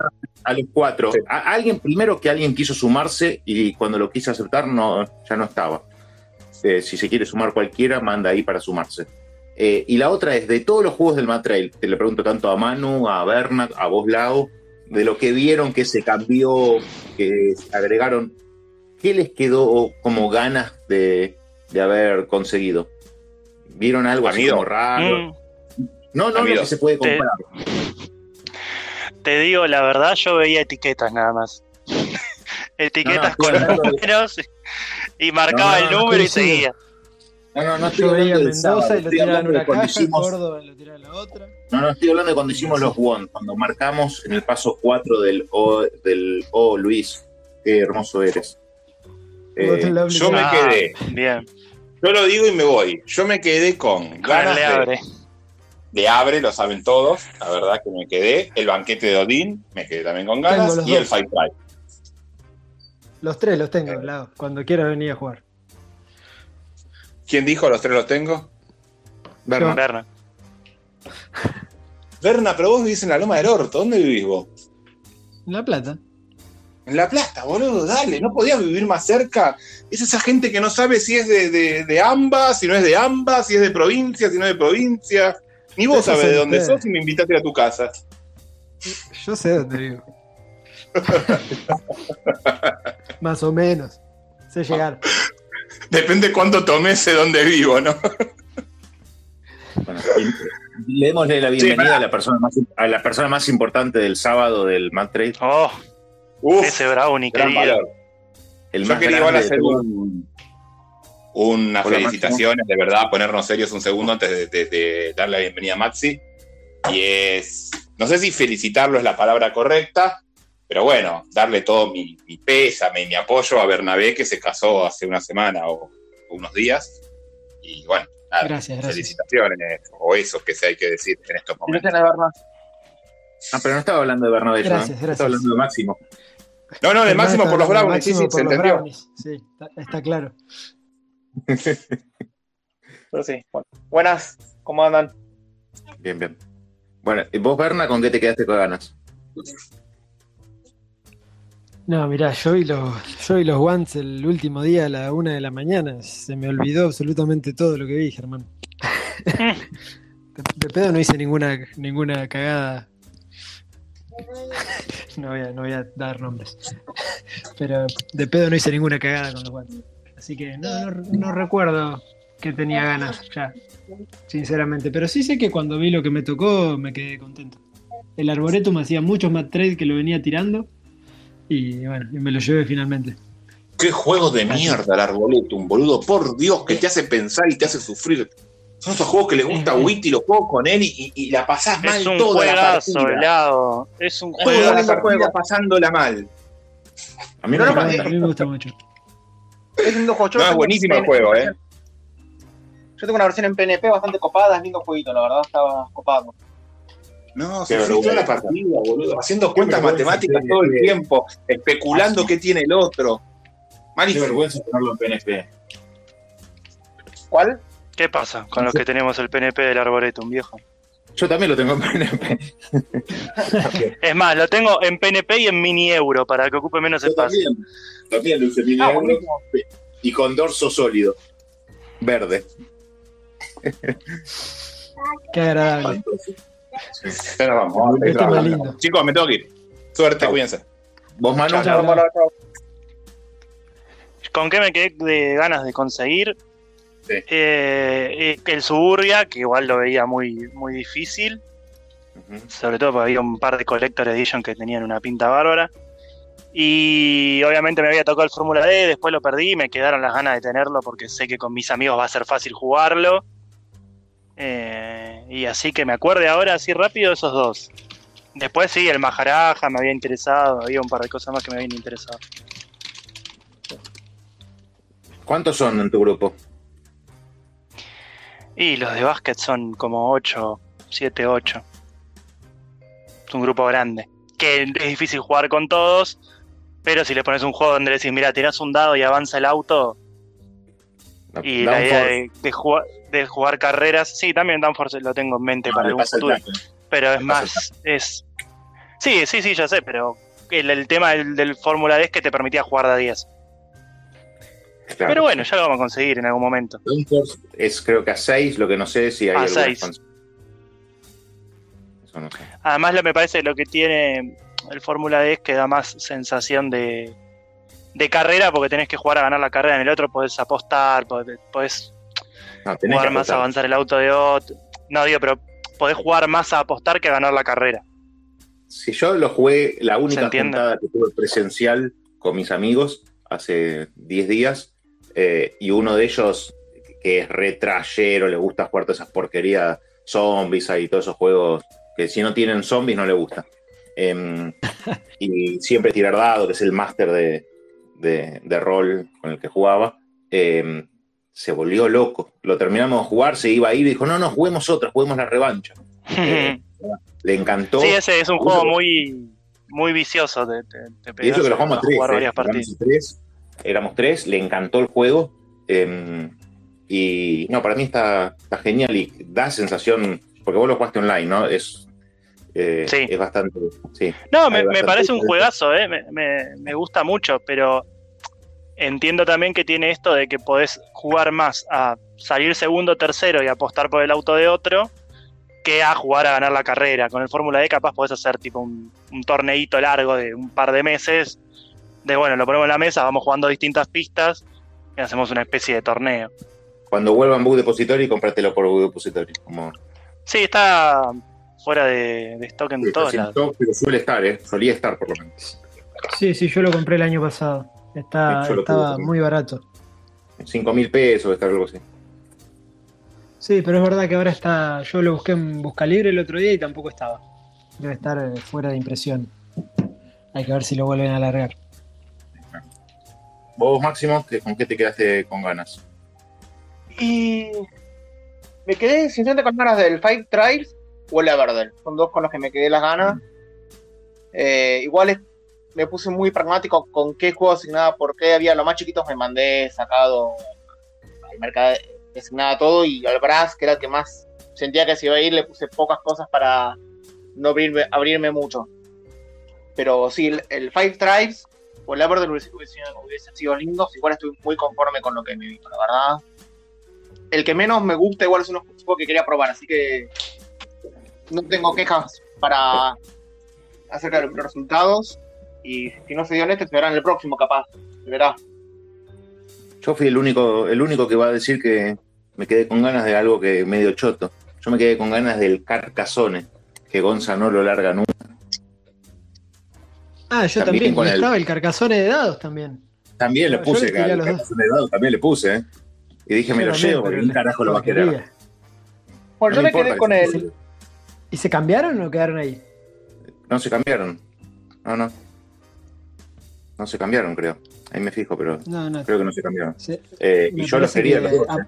[SPEAKER 3] a los cuatro. A- alguien, primero que alguien quiso sumarse y cuando lo quise aceptar no, ya no estaba. Eh, si se quiere sumar cualquiera, manda ahí para sumarse. Eh, y la otra es, de todos los juegos del Matrail, te le pregunto tanto a Manu, a Bernat, a vos, Lao, de lo que vieron que se cambió, que se agregaron, ¿qué les quedó como ganas de, de haber conseguido? ¿Vieron algo así
[SPEAKER 2] Amigo.
[SPEAKER 3] como raro?
[SPEAKER 12] Mm,
[SPEAKER 3] No, no,
[SPEAKER 2] Amigo.
[SPEAKER 3] lo que se puede comprar.
[SPEAKER 12] te digo la verdad, yo veía etiquetas nada más. *laughs* etiquetas
[SPEAKER 3] No, no,
[SPEAKER 12] con
[SPEAKER 3] de-
[SPEAKER 12] números y marcaba
[SPEAKER 3] No, no,
[SPEAKER 12] el
[SPEAKER 3] no,
[SPEAKER 12] número y seguía.
[SPEAKER 3] No, no, no estoy hablando del
[SPEAKER 7] Mendoza
[SPEAKER 3] sábado,
[SPEAKER 7] y lo tiraban una
[SPEAKER 3] de cuando
[SPEAKER 7] caja,
[SPEAKER 3] hicimos-
[SPEAKER 7] Córdoba lo tiraban la otra.
[SPEAKER 3] No, no, estoy hablando de cuando hicimos los one, cuando marcamos en el paso 4 del O, del O Luis. Qué hermoso eres. Eh,
[SPEAKER 2] Yo me
[SPEAKER 12] Ah,
[SPEAKER 2] quedé,
[SPEAKER 12] Bien,
[SPEAKER 2] yo lo digo y me voy. Yo me quedé con ganas
[SPEAKER 12] le
[SPEAKER 2] de,
[SPEAKER 12] abre.
[SPEAKER 2] de Abre, lo saben todos. La verdad que me quedé. El banquete de Odín, me quedé también con ganas. Y el. Fight Try.
[SPEAKER 7] Los tres los tengo, Lao, cuando quieras venir a jugar.
[SPEAKER 2] ¿Quién dijo los tres los tengo?
[SPEAKER 3] Berna.
[SPEAKER 12] Berna.
[SPEAKER 2] Berna, pero vos vivís en la Loma del Orto. ¿Dónde vivís vos?
[SPEAKER 7] En La Plata.
[SPEAKER 2] En La Plata, boludo, dale, no podías vivir más cerca. Es esa gente que no sabe si es de, de, de ambas, si no es de ambas, si es de provincia, si no es de provincia. Ni vos sabés de dónde sos y me invitaste a tu casa.
[SPEAKER 7] Yo sé dónde vivo. *laughs* Más o menos. Sé llegar.
[SPEAKER 2] Depende cuánto tomes de dónde vivo, ¿no?
[SPEAKER 3] Bueno, y- le démosle la bienvenida a, la persona más, a la persona más importante del sábado del Mad Trade.
[SPEAKER 12] Oh,
[SPEAKER 2] Uf,
[SPEAKER 12] ese brownie,
[SPEAKER 2] gran
[SPEAKER 12] querido.
[SPEAKER 2] valor.
[SPEAKER 3] El
[SPEAKER 2] Yo quería igual hacer un, unas
[SPEAKER 3] Hola,
[SPEAKER 2] felicitaciones, de verdad, ponernos serios un segundo antes de, de- de darle la bienvenida a Maxi. Y es, no sé si felicitarlo es la palabra correcta, Pero bueno, darle todo mi, mi pésame y mi apoyo a Bernabé, que se casó hace una semana o, o unos días. Y bueno, nada,
[SPEAKER 7] Gracias, gracias.
[SPEAKER 2] felicitaciones, o eso que se hay que decir en estos momentos.
[SPEAKER 3] Ah, pero no estaba hablando de Bernabé,
[SPEAKER 7] Gracias,
[SPEAKER 3] ¿eh?
[SPEAKER 7] gracias.
[SPEAKER 3] Estaba hablando de Máximo.
[SPEAKER 2] No, no, de máximo por los Brownies, sí,
[SPEAKER 7] Máximo
[SPEAKER 2] sí,
[SPEAKER 7] por
[SPEAKER 2] se
[SPEAKER 7] los
[SPEAKER 2] entendió.
[SPEAKER 7] Brownies, Sí, está, está claro.
[SPEAKER 15] Pero sí, bueno. Buenas, ¿cómo andan?
[SPEAKER 3] Bien, bien. Bueno, ¿y vos, Berna, con qué te quedaste con ganas?
[SPEAKER 7] No, mirá, yo vi los, yo vi los Ones el último día a la una de la mañana. Se me olvidó absolutamente todo lo que vi, Germán. de, *laughs* de pedo no hice ninguna, ninguna cagada. *laughs* No voy, a, no voy a dar nombres. Pero de pedo no hice ninguna cagada con los Ones. Así que no, no, no recuerdo que tenía ganas ya, sinceramente. Pero sí sé que cuando vi lo que me tocó me quedé contento. El Arboretum hacía muchos más trade que lo venía tirando. Y bueno, y me lo llevé finalmente.
[SPEAKER 2] Qué juego de mierda el Arboletum, boludo. Por Dios, que te hace pensar y te hace sufrir. Son esos juegos que le gusta a Witty, los juegos con él y, y- y la pasás mal
[SPEAKER 12] Es un
[SPEAKER 2] toda la
[SPEAKER 12] juegazo,
[SPEAKER 2] partida.
[SPEAKER 12] helado. Es un
[SPEAKER 2] Toda la partida pasándola mal.
[SPEAKER 3] A mí
[SPEAKER 15] no
[SPEAKER 7] A
[SPEAKER 15] me
[SPEAKER 7] a mí me gusta mucho.
[SPEAKER 15] Es lindo juego. Yo
[SPEAKER 2] No,
[SPEAKER 15] lo
[SPEAKER 2] es
[SPEAKER 15] tengo
[SPEAKER 2] buenísimo
[SPEAKER 15] en
[SPEAKER 2] el juego, eh.
[SPEAKER 15] Yo tengo una versión en PNP bastante copada, es lindo jueguito, la verdad, estaba copado.
[SPEAKER 2] No, se toda la partida, boludo. Haciendo cuentas matemáticas todo el tiempo, especulando qué tiene el otro.
[SPEAKER 3] Qué vergüenza tenerlo en PNP.
[SPEAKER 15] ¿Cuál?
[SPEAKER 12] ¿Qué pasa con los que tenemos el PNP del Arboretum, viejo?
[SPEAKER 3] Yo también lo tengo en PNP. *laughs*
[SPEAKER 12] Es más, lo tengo en PNP y en mini euro para que ocupe menos
[SPEAKER 3] Yo
[SPEAKER 12] espacio.
[SPEAKER 3] también. También lo mini
[SPEAKER 15] Ah,
[SPEAKER 3] euro y con dorso sólido. Verde.
[SPEAKER 7] Qué agradable.
[SPEAKER 2] Pero vamos,
[SPEAKER 7] Este lindo.
[SPEAKER 2] Chicos, me tengo que ir. Suerte,
[SPEAKER 3] Chau.
[SPEAKER 2] cuídense.
[SPEAKER 3] ¿Vos, Manu?
[SPEAKER 12] ¿Con qué me quedé de ganas de conseguir?
[SPEAKER 3] Sí.
[SPEAKER 12] Eh, el Suburbia, que igual lo veía muy, muy difícil. Sobre todo porque había un par de Collector Edition que tenían una pinta bárbara. Y obviamente me había tocado el Fórmula D, después lo perdí y me quedaron las ganas de tenerlo porque sé que con mis amigos va a ser fácil jugarlo. Eh, y así que me acuerde ahora así rápido esos dos. Después sí, el Maharaja me había interesado, había un par de cosas más que me habían interesado.
[SPEAKER 3] ¿Cuántos son en tu grupo?
[SPEAKER 12] Y los de básquet son como 8, 7, 8. Es un grupo grande. Que es difícil jugar con todos, pero si le pones un juego donde le decís, mira, tirás un dado y avanza el auto. Y la idea de, jugar, carreras, sí, también Danforth lo tengo en mente para algún futuro. Pero es más, es... Sí, sí, sí, ya sé, pero el, tema del, del Fórmula es que te permitía jugar de 10. Pero bueno, ya lo vamos a conseguir en algún momento.
[SPEAKER 3] es creo que a 6, lo que no sé si hay
[SPEAKER 12] a
[SPEAKER 3] 6.
[SPEAKER 12] Además, lo, me parece que lo que tiene el Fórmula D es que da más sensación de, de, carrera porque tenés que jugar a ganar la carrera. En el otro podés apostar, podés, jugar más a avanzar el auto de otro. No, digo, pero podés jugar más a apostar que a ganar la carrera.
[SPEAKER 3] Si yo lo jugué, la única juntada que tuve presencial con mis amigos hace 10 días, eh, y uno de ellos, que es retrayero, le gusta jugar todas esas porquerías, zombies y todos esos juegos que si no tienen zombies no le gusta. Em, y siempre tirar dado, que es el máster de, de- de rol con el que jugaba, em, se volvió loco. Lo terminamos de jugar, se iba a ir y dijo, no, no, juguemos otra, juguemos la revancha. Eh, *laughs* le encantó.
[SPEAKER 12] sí, ese es un juego muy, muy vicioso. Te, te, te
[SPEAKER 3] Y eso que lo jugamos
[SPEAKER 12] a
[SPEAKER 3] tres,
[SPEAKER 12] jugar
[SPEAKER 3] eh,
[SPEAKER 12] varias partidas.
[SPEAKER 3] tres, éramos tres, le encantó el juego. eh, y no, para mí está, está genial y da sensación, porque vos lo jugaste online, ¿no? Es, eh,
[SPEAKER 12] Sí.
[SPEAKER 3] es bastante. Sí,
[SPEAKER 12] No, me, parece un juegazo, ¿eh? me, me- me gusta mucho, pero entiendo también que tiene esto de que podés jugar más a salir segundo, tercero y apostar por el auto de otro que a jugar a ganar la carrera. Con el Fórmula D capaz podés hacer tipo un, un torneito largo de un par de meses, de bueno, lo ponemos en la mesa, vamos jugando distintas pistas y hacemos una especie de torneo.
[SPEAKER 3] Cuando vuelvan Bug Depository, cómpratelo por Bug Depository. Como,
[SPEAKER 12] Sí, está fuera de, de stock en
[SPEAKER 3] Sí,
[SPEAKER 12] lados.
[SPEAKER 3] sin stock, pero suele estar, ¿eh? Solía estar por lo menos.
[SPEAKER 7] Sí, sí, yo lo compré el año pasado. Está, estaba muy barato.
[SPEAKER 3] 5 mil pesos, está algo así.
[SPEAKER 7] Sí, pero es verdad que ahora está. Yo lo busqué en Busca Libre el otro día y tampoco estaba. Debe estar eh, fuera de impresión. hay que ver si lo vuelven a alargar.
[SPEAKER 3] Vos, Máximo, ¿qué- ¿con qué te quedaste con ganas?
[SPEAKER 15] Y me quedé sinceramente con ganas del Five Trials o el Everdell. Son dos con los que me quedé las ganas. Eh, igual me puse muy pragmático con qué juego asignaba, por qué había los más chiquitos me mandé sacado al mercado asignada todo y al Brass, que era el que más sentía que se iba a ir, le puse pocas cosas para no abrirme, abrirme mucho. Pero sí, el, el Five Tribes o el Everdell hubiese, hubiese- hubiesen sido lindos. Igual estoy muy conforme con lo que me vino, la verdad. El que menos me gusta igual es uno juego que quería probar, así que no tengo quejas para acerca de los resultados. Y si no se dio en este, se verá en el próximo, capaz. Se verá.
[SPEAKER 3] Yo fui el único, el único que va a decir que me quedé con ganas de algo que medio choto. Yo me quedé con ganas del Carcassonne, que Gonza no lo larga nunca.
[SPEAKER 7] Ah, yo
[SPEAKER 3] También
[SPEAKER 7] también.
[SPEAKER 3] el-
[SPEAKER 7] estaba el carcasone de dados también.
[SPEAKER 3] También le puse
[SPEAKER 7] dos.
[SPEAKER 3] Carcassonne de dado, también le puse, ¿eh? Y dije, me
[SPEAKER 7] Yo
[SPEAKER 3] lo
[SPEAKER 7] también,
[SPEAKER 3] llevo, porque un carajo lo va a querer.
[SPEAKER 15] Bueno,
[SPEAKER 3] No
[SPEAKER 15] yo
[SPEAKER 3] me
[SPEAKER 15] me quedé con el.
[SPEAKER 7] ¿Y se cambiaron o quedaron ahí?
[SPEAKER 3] No se cambiaron. No, no. No se cambiaron, creo. Ahí me fijo, pero
[SPEAKER 7] No, no.
[SPEAKER 3] creo que no se cambiaron. Eh, y
[SPEAKER 7] Me
[SPEAKER 3] yo los quería
[SPEAKER 7] que
[SPEAKER 3] los dos, ¿eh?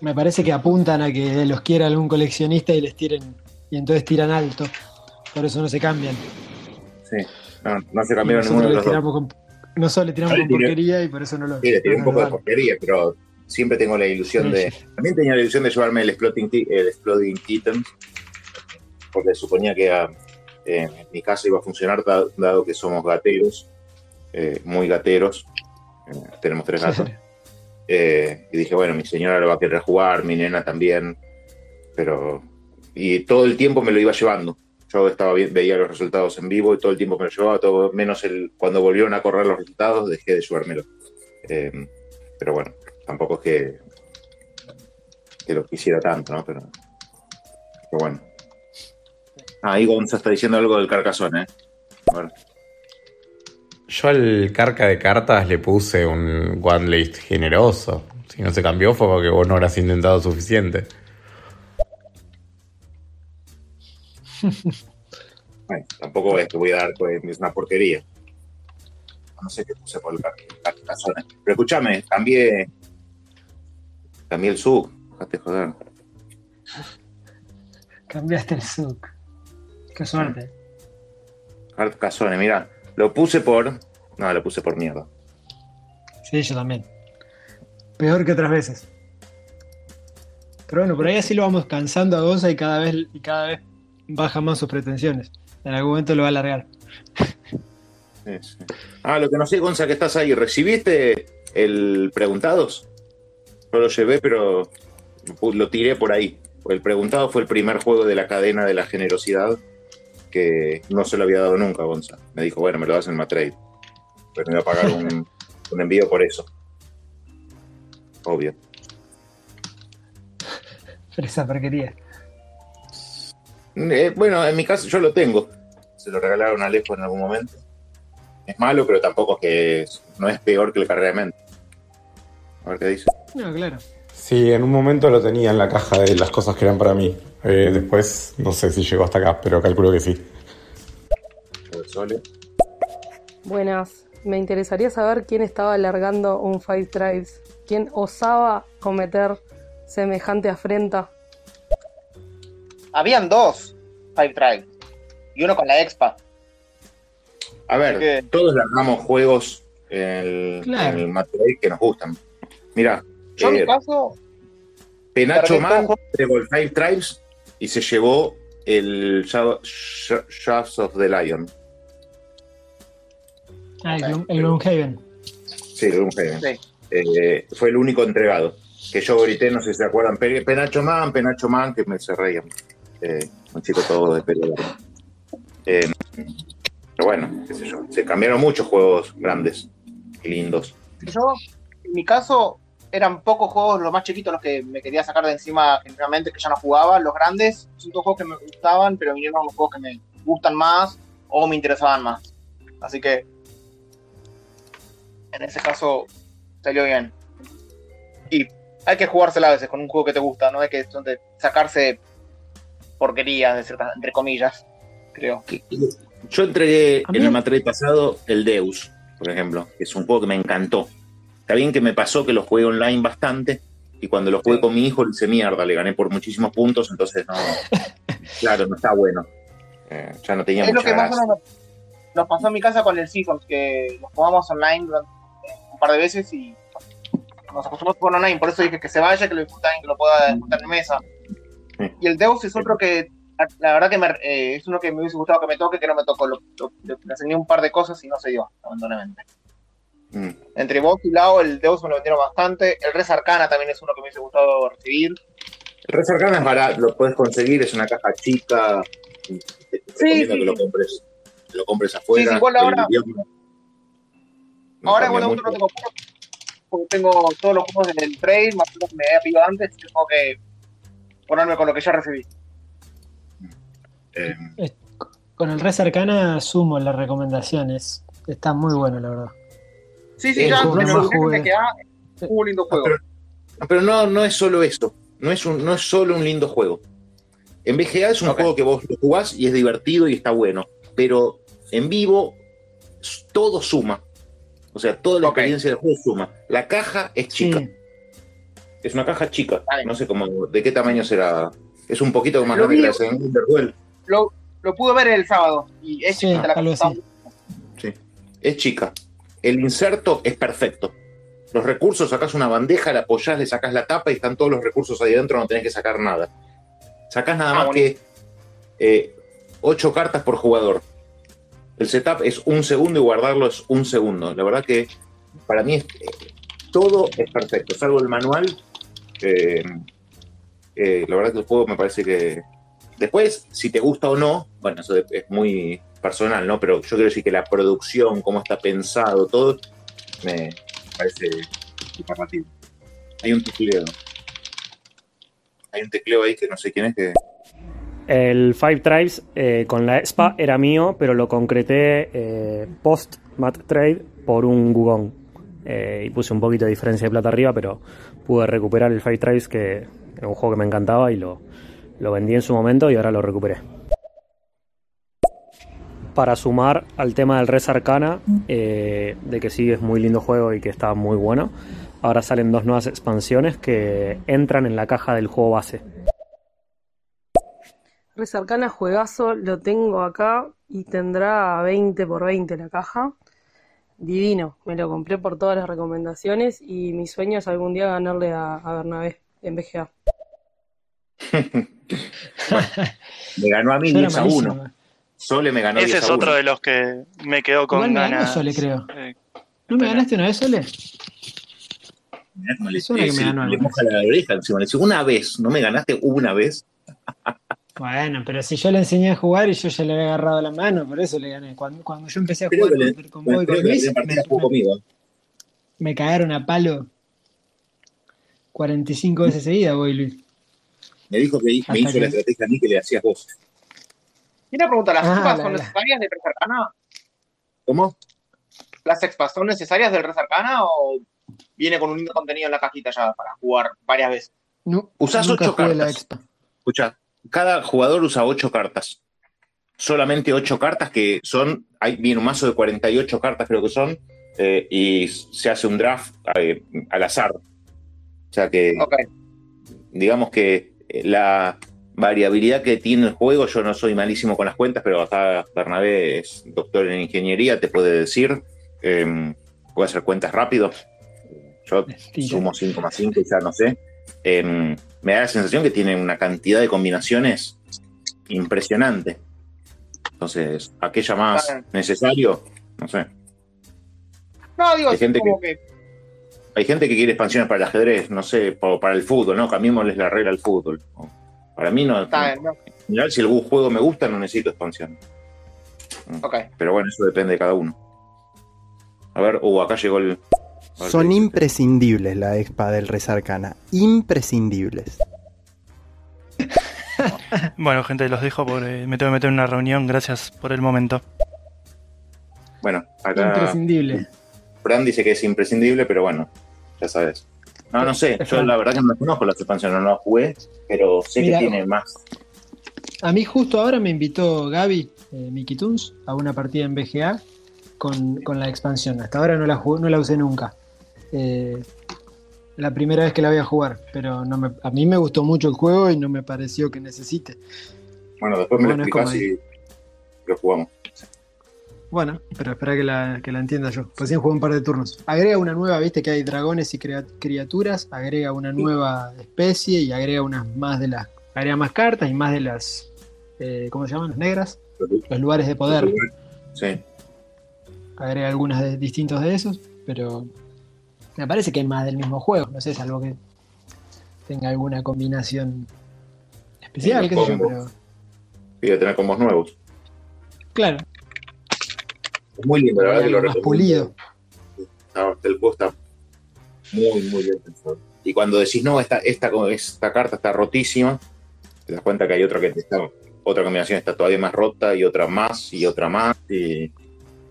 [SPEAKER 7] Me parece que apuntan a que los quiera algún coleccionista y les tiren. Y entonces tiran alto. Por eso no se cambian.
[SPEAKER 3] Sí. No, no se cambiaron ninguno de los dos.
[SPEAKER 7] tiramos con, nosotros le tiramos con
[SPEAKER 3] tiré-
[SPEAKER 7] porquería y por eso no lo.
[SPEAKER 3] Sí, le tiré un poco de porquería, pero siempre tengo la ilusión
[SPEAKER 7] Sí,
[SPEAKER 3] de. También tenía la ilusión de llevarme el Exploding, el Exploding Kittens, porque suponía que eh, en mi casa iba a funcionar, da- dado que somos gateros, eh, muy gateros. Eh, tenemos tres gatos. *laughs* Y dije, bueno, mi señora lo va a querer jugar, mi nena también, pero. Y todo el tiempo me lo iba llevando. Yo estaba bien, veía los resultados en vivo y todo el tiempo me lo llevaba, todo, menos el cuando volvieron a correr los resultados, dejé de llevármelo. Eh, pero bueno, tampoco es que, que lo quisiera tanto, ¿no? Pero, pero bueno. Ah, ahí Gonza está diciendo algo del Carcassonne, ¿eh?
[SPEAKER 16] Yo al carca de cartas le puse un one list generoso. Si no se cambió fue porque vos no habrás intentado suficiente.
[SPEAKER 3] Bueno, tampoco es que voy a dar, pues, es una porquería. No sé qué puse por el Car- Carcassonne. Pero escúchame, cambié. Cambié el sub. Déjate joder.
[SPEAKER 7] Cambiaste el SUC. Qué suerte.
[SPEAKER 3] Carcassonne, mira. Lo puse por. No, lo puse por mierda.
[SPEAKER 7] Sí, yo también. Peor que otras veces. Pero bueno, por ahí así lo vamos cansando a Gonza y cada vez, y cada vez baja más sus pretensiones. En algún momento lo va a alargar.
[SPEAKER 3] Sí, sí. Ah, lo que no sé, Gonza, que estás ahí. ¿Recibiste el preguntados? Yo lo llevé, pero lo tiré por ahí. El preguntado fue el primer juego de la cadena de la generosidad que no se lo había dado nunca, Gonza. Me dijo, bueno, me lo das en Matrade. Pero me iba a pagar un, *laughs* un envío por eso. Obvio.
[SPEAKER 7] Pero esa porquería.
[SPEAKER 3] Eh, bueno, en mi caso yo lo tengo. Se lo regalaron a Alejo en algún momento. Es malo, pero tampoco es que es- no es peor que el carrera de mente. A ver qué dice.
[SPEAKER 7] No, claro.
[SPEAKER 16] Sí, en un momento lo tenía en la caja de las cosas que eran para mí. Eh, después no sé si llegó hasta acá, pero calculo que sí.
[SPEAKER 3] Sole.
[SPEAKER 17] Buenas. Me interesaría saber quién estaba alargando un Five Tribes. ¿Quién osaba cometer semejante afrenta?
[SPEAKER 15] Habían dos Five Trials. Y uno con la Expa.
[SPEAKER 3] A ver, todos largamos juegos en el,
[SPEAKER 15] Claro.
[SPEAKER 3] en el que nos gustan. Mira,
[SPEAKER 15] Yo en
[SPEAKER 3] eh,
[SPEAKER 15] mi caso,
[SPEAKER 3] Penacho Man entregó el Five Tribes y se llevó el Shafts of the Lion.
[SPEAKER 7] Ah, el, Gloom- el Gloomhaven.
[SPEAKER 3] Sí, el Gloomhaven. Eh, fue el único entregado. Que yo grité, no sé si se acuerdan, Pe- Penacho Man, Penacho Man, que me se reían. Eh, un chico todo de pelo. Eh, pero bueno, qué sé yo. Se cambiaron muchos juegos grandes y lindos.
[SPEAKER 15] yo, en mi caso, eran pocos juegos, los más chiquitos, los que me quería sacar de encima generalmente, que ya no jugaba. Los grandes son todos juegos que me gustaban, pero vinieron los juegos que me gustan más o me interesaban más. Así que, en ese caso, salió bien. Y hay que jugársela a veces con un juego que te gusta, no hay que sacarse porquerías, de ciertas, entre comillas, creo.
[SPEAKER 3] Yo entregué en el material pasado el Deus, por ejemplo, que es un juego que me encantó. Está bien que me pasó que lo jugué online bastante y cuando lo jugué con mi hijo le hice mierda, le gané por muchísimos puntos, entonces no. *laughs* claro, no está bueno. Eh, ya no tenía
[SPEAKER 15] Es lo que más menos nos pasó en mi casa con el Seasons, que lo jugamos online durante un par de veces y nos acostumbramos a jugar online. Por eso dije que se vaya, que lo disfruten, que lo pueda disfrutar en mesa. Y el Deus es otro que, la, verdad que me, eh, es uno que me hubiese gustado que me toque, que no me tocó. Lo, lo- le enseñé un par de cosas y no se dio, lamentablemente.
[SPEAKER 3] Mm.
[SPEAKER 15] Entre vos y Lao, el Deus me lo vendieron bastante. El Res Arcana también es uno que me hubiese gustado recibir.
[SPEAKER 3] El Res Arcana es barato, lo puedes conseguir, es una caja chica. Te, te recomiendo
[SPEAKER 15] sí.
[SPEAKER 3] que lo compres, lo compres afuera.
[SPEAKER 15] Sí, sí, igual ahora-
[SPEAKER 3] no
[SPEAKER 15] Ahora igual
[SPEAKER 3] mucho.
[SPEAKER 15] no tengo porque tengo todos los juegos del trade, más los que me había pedido antes, tengo que ponerme con lo que ya recibí.
[SPEAKER 3] Eh,
[SPEAKER 7] Con el Res Arcana sumo las recomendaciones. Está muy bueno, la verdad.
[SPEAKER 15] Sí, sí,
[SPEAKER 7] El
[SPEAKER 15] ya me
[SPEAKER 7] jugué.
[SPEAKER 15] que ha un lindo juego.
[SPEAKER 3] No, pero no, no es solo esto. No es, un, no es solo un lindo juego. En VGA es un juego que vos lo jugás y es divertido y está bueno. Pero en vivo todo suma. O sea, toda la experiencia del juego suma. La caja es chica. Es una caja chica. No sé cómo, de qué tamaño será. Es un poquito más
[SPEAKER 15] Lo
[SPEAKER 3] grande que la.
[SPEAKER 15] Lo, lo pude ver el sábado y es chiquita la
[SPEAKER 7] así.
[SPEAKER 3] Sí. Es chica. El inserto es perfecto. Los recursos, sacás una bandeja, la apoyás, le sacás la tapa y están todos los recursos ahí adentro, no tenés que sacar nada. Sacás nada más que eh, ocho cartas por jugador. El setup es un segundo y guardarlo es un segundo. La verdad que para mí es- eh, todo es perfecto, salvo el manual. Eh, eh, la verdad que el juego me parece que. Después, si te gusta o no, bueno, eso es muy personal, ¿no? Pero yo quiero decir que la producción, cómo está pensado, todo, me parece superlativo. Hay un tecleo. Hay un tecleo ahí que no sé quién es que.
[SPEAKER 18] El Five Tribes eh, con la ESPA era mío, pero lo concreté post Mat Trade por un Gugón. Eh, y puse un poquito de diferencia de plata arriba, pero pude recuperar el Five Tribes, que es un juego que me encantaba y lo, lo vendí en su momento y ahora lo recuperé. Para sumar al tema del Res Arcana, eh, de que sí es muy lindo juego y que está muy bueno, ahora salen dos nuevas expansiones que entran en la caja del juego base.
[SPEAKER 17] Res Arcana juegazo, lo tengo acá y tendrá 20 por 20 la caja. Divino, me lo compré por todas las recomendaciones y mi sueño es algún día ganarle a, a Bernabé en BGA. *laughs*
[SPEAKER 3] Me ganó a mí
[SPEAKER 7] Yo era
[SPEAKER 3] 10 a
[SPEAKER 7] malísimo.
[SPEAKER 3] 1. Sole me ganó
[SPEAKER 12] Ese
[SPEAKER 3] 10
[SPEAKER 12] es
[SPEAKER 3] a 1.
[SPEAKER 12] otro de los que me quedó con
[SPEAKER 7] Igual me ganó
[SPEAKER 12] ganas.
[SPEAKER 7] Sole, creo.
[SPEAKER 12] Eh,
[SPEAKER 7] ¿No me ganaste una vez, Sole?
[SPEAKER 3] Mirá le,
[SPEAKER 7] que me
[SPEAKER 3] le-
[SPEAKER 7] ganó
[SPEAKER 3] le
[SPEAKER 7] alguna
[SPEAKER 3] moja la oreja encima. Le dice, una vez, ¿no me ganaste una vez?
[SPEAKER 7] Bueno, pero si yo le enseñé a jugar y yo ya le había agarrado la mano, por eso le gané. Cuando, cuando yo empecé a
[SPEAKER 3] Creo
[SPEAKER 7] jugar
[SPEAKER 3] le-
[SPEAKER 7] con, con vos y
[SPEAKER 3] creo
[SPEAKER 7] con
[SPEAKER 3] la
[SPEAKER 7] Luis, me,
[SPEAKER 3] conmigo.
[SPEAKER 7] me cagaron a palo 45 veces seguidas, vos y Luis.
[SPEAKER 3] Me dijo que me hizo
[SPEAKER 7] que-
[SPEAKER 3] la estrategia a mí que le hacías vos.
[SPEAKER 15] Y una pregunta, ¿las
[SPEAKER 7] Ah,
[SPEAKER 15] expas
[SPEAKER 7] la-
[SPEAKER 15] son
[SPEAKER 7] la-
[SPEAKER 15] necesarias del Res Arcana?
[SPEAKER 3] ¿Cómo?
[SPEAKER 15] ¿Las expas son necesarias del Res Arcana o viene con un lindo contenido en la cajita ya para jugar varias veces?
[SPEAKER 7] No,
[SPEAKER 3] Usás
[SPEAKER 7] nunca
[SPEAKER 3] ocho
[SPEAKER 7] la
[SPEAKER 3] cartas.
[SPEAKER 7] expa.
[SPEAKER 3] Escucha, cada jugador usa ocho cartas. Solamente ocho cartas que son. Hay, viene un mazo de 48 cartas, creo que son. eh, y se hace un draft eh, al azar. O sea que. Digamos que eh, la variabilidad que tiene el juego, yo no soy malísimo con las cuentas, pero acá Bernabé es doctor en ingeniería, te puede decir. eh, puede hacer cuentas rápido. Yo sumo 5,5 y ya no sé. Eh, me da la sensación que tiene una cantidad de combinaciones impresionante. Entonces, ¿aquella más
[SPEAKER 15] Claro.
[SPEAKER 3] necesario? No sé.
[SPEAKER 15] No, digo,
[SPEAKER 3] Hay gente
[SPEAKER 15] como que...
[SPEAKER 3] Hay gente que quiere expansiones para el ajedrez, no sé, para el fútbol, ¿no? Cambiémosles la regla al fútbol. Para mí no.
[SPEAKER 15] Está bien, ¿no?
[SPEAKER 3] En general, si el juego me gusta, no necesito expansión. Pero bueno, eso depende de cada uno. A ver, uh, acá llegó el.
[SPEAKER 19] Son imprescindibles la expa del Res Arcana. Imprescindibles. *laughs*
[SPEAKER 12] Bueno, gente, los dejo porque me tengo que meter en una reunión. Gracias por el momento.
[SPEAKER 3] Bueno, acá.
[SPEAKER 7] Imprescindible.
[SPEAKER 3] Fran dice que es imprescindible, pero bueno, ya sabes. No, no sé, yo la verdad que no conozco las expansiones, no las jugué, pero sé que tiene más.
[SPEAKER 7] A mí justo ahora me invitó Gaby, eh, Mickey Toons, a una partida en BGA con, con la expansión. Hasta ahora no la, jugué- no la usé nunca. Eh, la primera vez que la voy a jugar, pero no me, a mí me gustó mucho el juego y no me pareció que necesite.
[SPEAKER 3] Bueno, después me
[SPEAKER 7] Bueno,
[SPEAKER 3] lo explicás y lo jugamos.
[SPEAKER 7] Bueno, pero espera que la, que la entienda yo. Recién jugué un par de turnos. Agrega una nueva, viste que hay dragones y criaturas, agrega una nueva especie y agrega unas más de las. Agrega más cartas y más de las. eh, ¿Cómo se llaman? Las negras. Los lugares de poder.
[SPEAKER 3] Sí.
[SPEAKER 7] Agrega algunas de, distintos de esos, pero me parece que es más del mismo juego. No sé, salvo que tenga alguna combinación especial, qué sé yo,
[SPEAKER 3] combos.
[SPEAKER 7] pero.
[SPEAKER 3] Y de tener combos nuevos.
[SPEAKER 7] Claro,
[SPEAKER 3] Es muy lindo, la verdad que lo
[SPEAKER 7] más pulido.
[SPEAKER 3] El juego está muy, muy bien pensado. Y cuando decís, no, esta, esta, esta carta está rotísima, te das cuenta que hay otra que está, otra combinación está todavía más rota y otra más y otra más. Y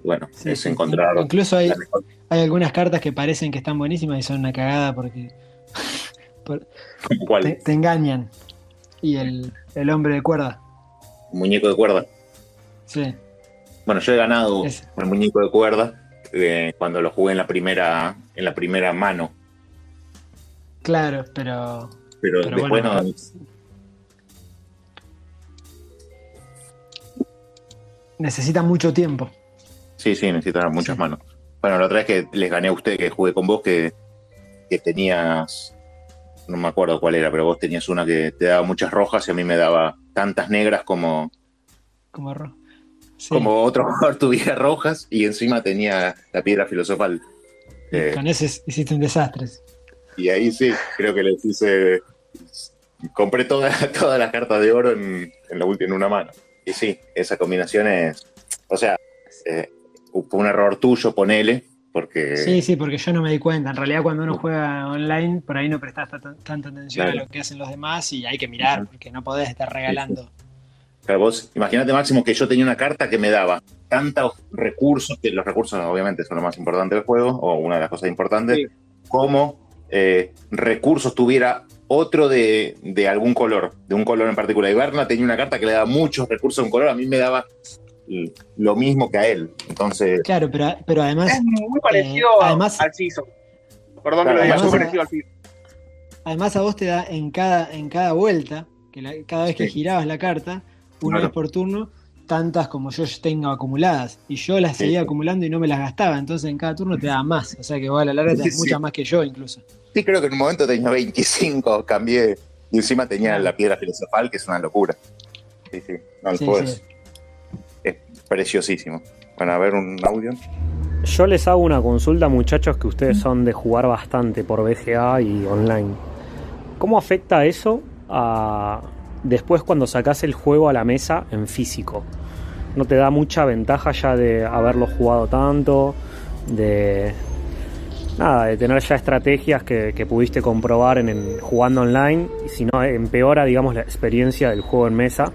[SPEAKER 3] bueno,
[SPEAKER 7] Sí,
[SPEAKER 3] es
[SPEAKER 7] sí.
[SPEAKER 3] encontrar.
[SPEAKER 7] Incluso hay,
[SPEAKER 3] mejor-
[SPEAKER 7] hay algunas cartas que parecen que están buenísimas y son una cagada porque *laughs* por-
[SPEAKER 3] cuál,
[SPEAKER 7] te, te engañan. Y el, el hombre de cuerda,
[SPEAKER 3] muñeco de cuerda.
[SPEAKER 7] sí.
[SPEAKER 3] Bueno, yo he ganado
[SPEAKER 7] Ese.
[SPEAKER 3] el muñeco de cuerda eh, cuando lo jugué en la primera, en la primera mano.
[SPEAKER 7] Claro, pero.
[SPEAKER 3] Pero,
[SPEAKER 7] Pero
[SPEAKER 3] después
[SPEAKER 7] bueno,
[SPEAKER 3] no.
[SPEAKER 7] necesita mucho tiempo.
[SPEAKER 3] Sí, sí, necesitan muchas manos. Bueno, la otra vez que les gané a usted, que jugué con vos, que, que tenías, no me acuerdo cuál era, pero vos tenías una que te daba muchas rojas y a mí me daba tantas negras como,
[SPEAKER 7] Como arroz. Sí.
[SPEAKER 3] como otro jugador *laughs* tuviera rojas y encima tenía la piedra filosofal. Eh,
[SPEAKER 7] Con ese hiciste un desastre.
[SPEAKER 3] y ahí sí, creo que les hice, compré toda- *laughs* todas las cartas de oro en, en la última en una mano. Y sí, esa combinación es, o sea, eh, fue un error tuyo, ponele, porque...
[SPEAKER 7] Sí, sí, porque yo no me di cuenta. En realidad, cuando uno juega online, por ahí no prestas ta- tanta atención
[SPEAKER 3] Claro.
[SPEAKER 7] a lo que hacen los demás y hay que mirar, porque no podés estar regalando.
[SPEAKER 3] Claro, vos imagínate, Máximo, que yo tenía una carta que me daba tantos recursos, que los recursos obviamente son lo más importante del juego, o una de las cosas importantes, como eh, recursos tuviera otro de, de algún color, de un color en particular. Y Berna tenía una carta que le daba muchos recursos de un color, a mí me daba lo mismo que a él. Entonces,
[SPEAKER 7] Claro, pero, pero además.
[SPEAKER 15] Es muy parecido
[SPEAKER 7] eh,
[SPEAKER 15] a-
[SPEAKER 7] además,
[SPEAKER 15] al Season. Perdón
[SPEAKER 3] Claro,
[SPEAKER 15] que lo diga, es muy parecido al Season.
[SPEAKER 7] además a vos te da en cada, en cada vuelta, que la- cada vez que
[SPEAKER 3] Sí.
[SPEAKER 7] girabas la carta, una
[SPEAKER 3] Claro.
[SPEAKER 7] vez por turno, tantas como yo tengo acumuladas. Y yo las
[SPEAKER 3] Sí,
[SPEAKER 7] seguía acumulando y no me las gastaba. Entonces en cada turno te da más. O sea que vos a la larga te das
[SPEAKER 3] Sí.
[SPEAKER 7] muchas más que yo incluso.
[SPEAKER 3] sí, creo que en un momento tenía 25, cambié, y encima tenía la piedra filosofal, que es una locura. Sí, sí, no, el
[SPEAKER 7] Sí,
[SPEAKER 3] preciosísimo. Bueno, a ver un audio.
[SPEAKER 18] Yo les hago una consulta, muchachos, que ustedes son de jugar bastante por BGA y online. ¿Cómo afecta eso a después cuando sacás el juego a la mesa en físico? ¿No te da mucha ventaja ya de haberlo jugado tanto? De. Nada, de tener ya estrategias que, que pudiste comprobar en, en- jugando online, y si no empeora, digamos, la experiencia del juego en mesa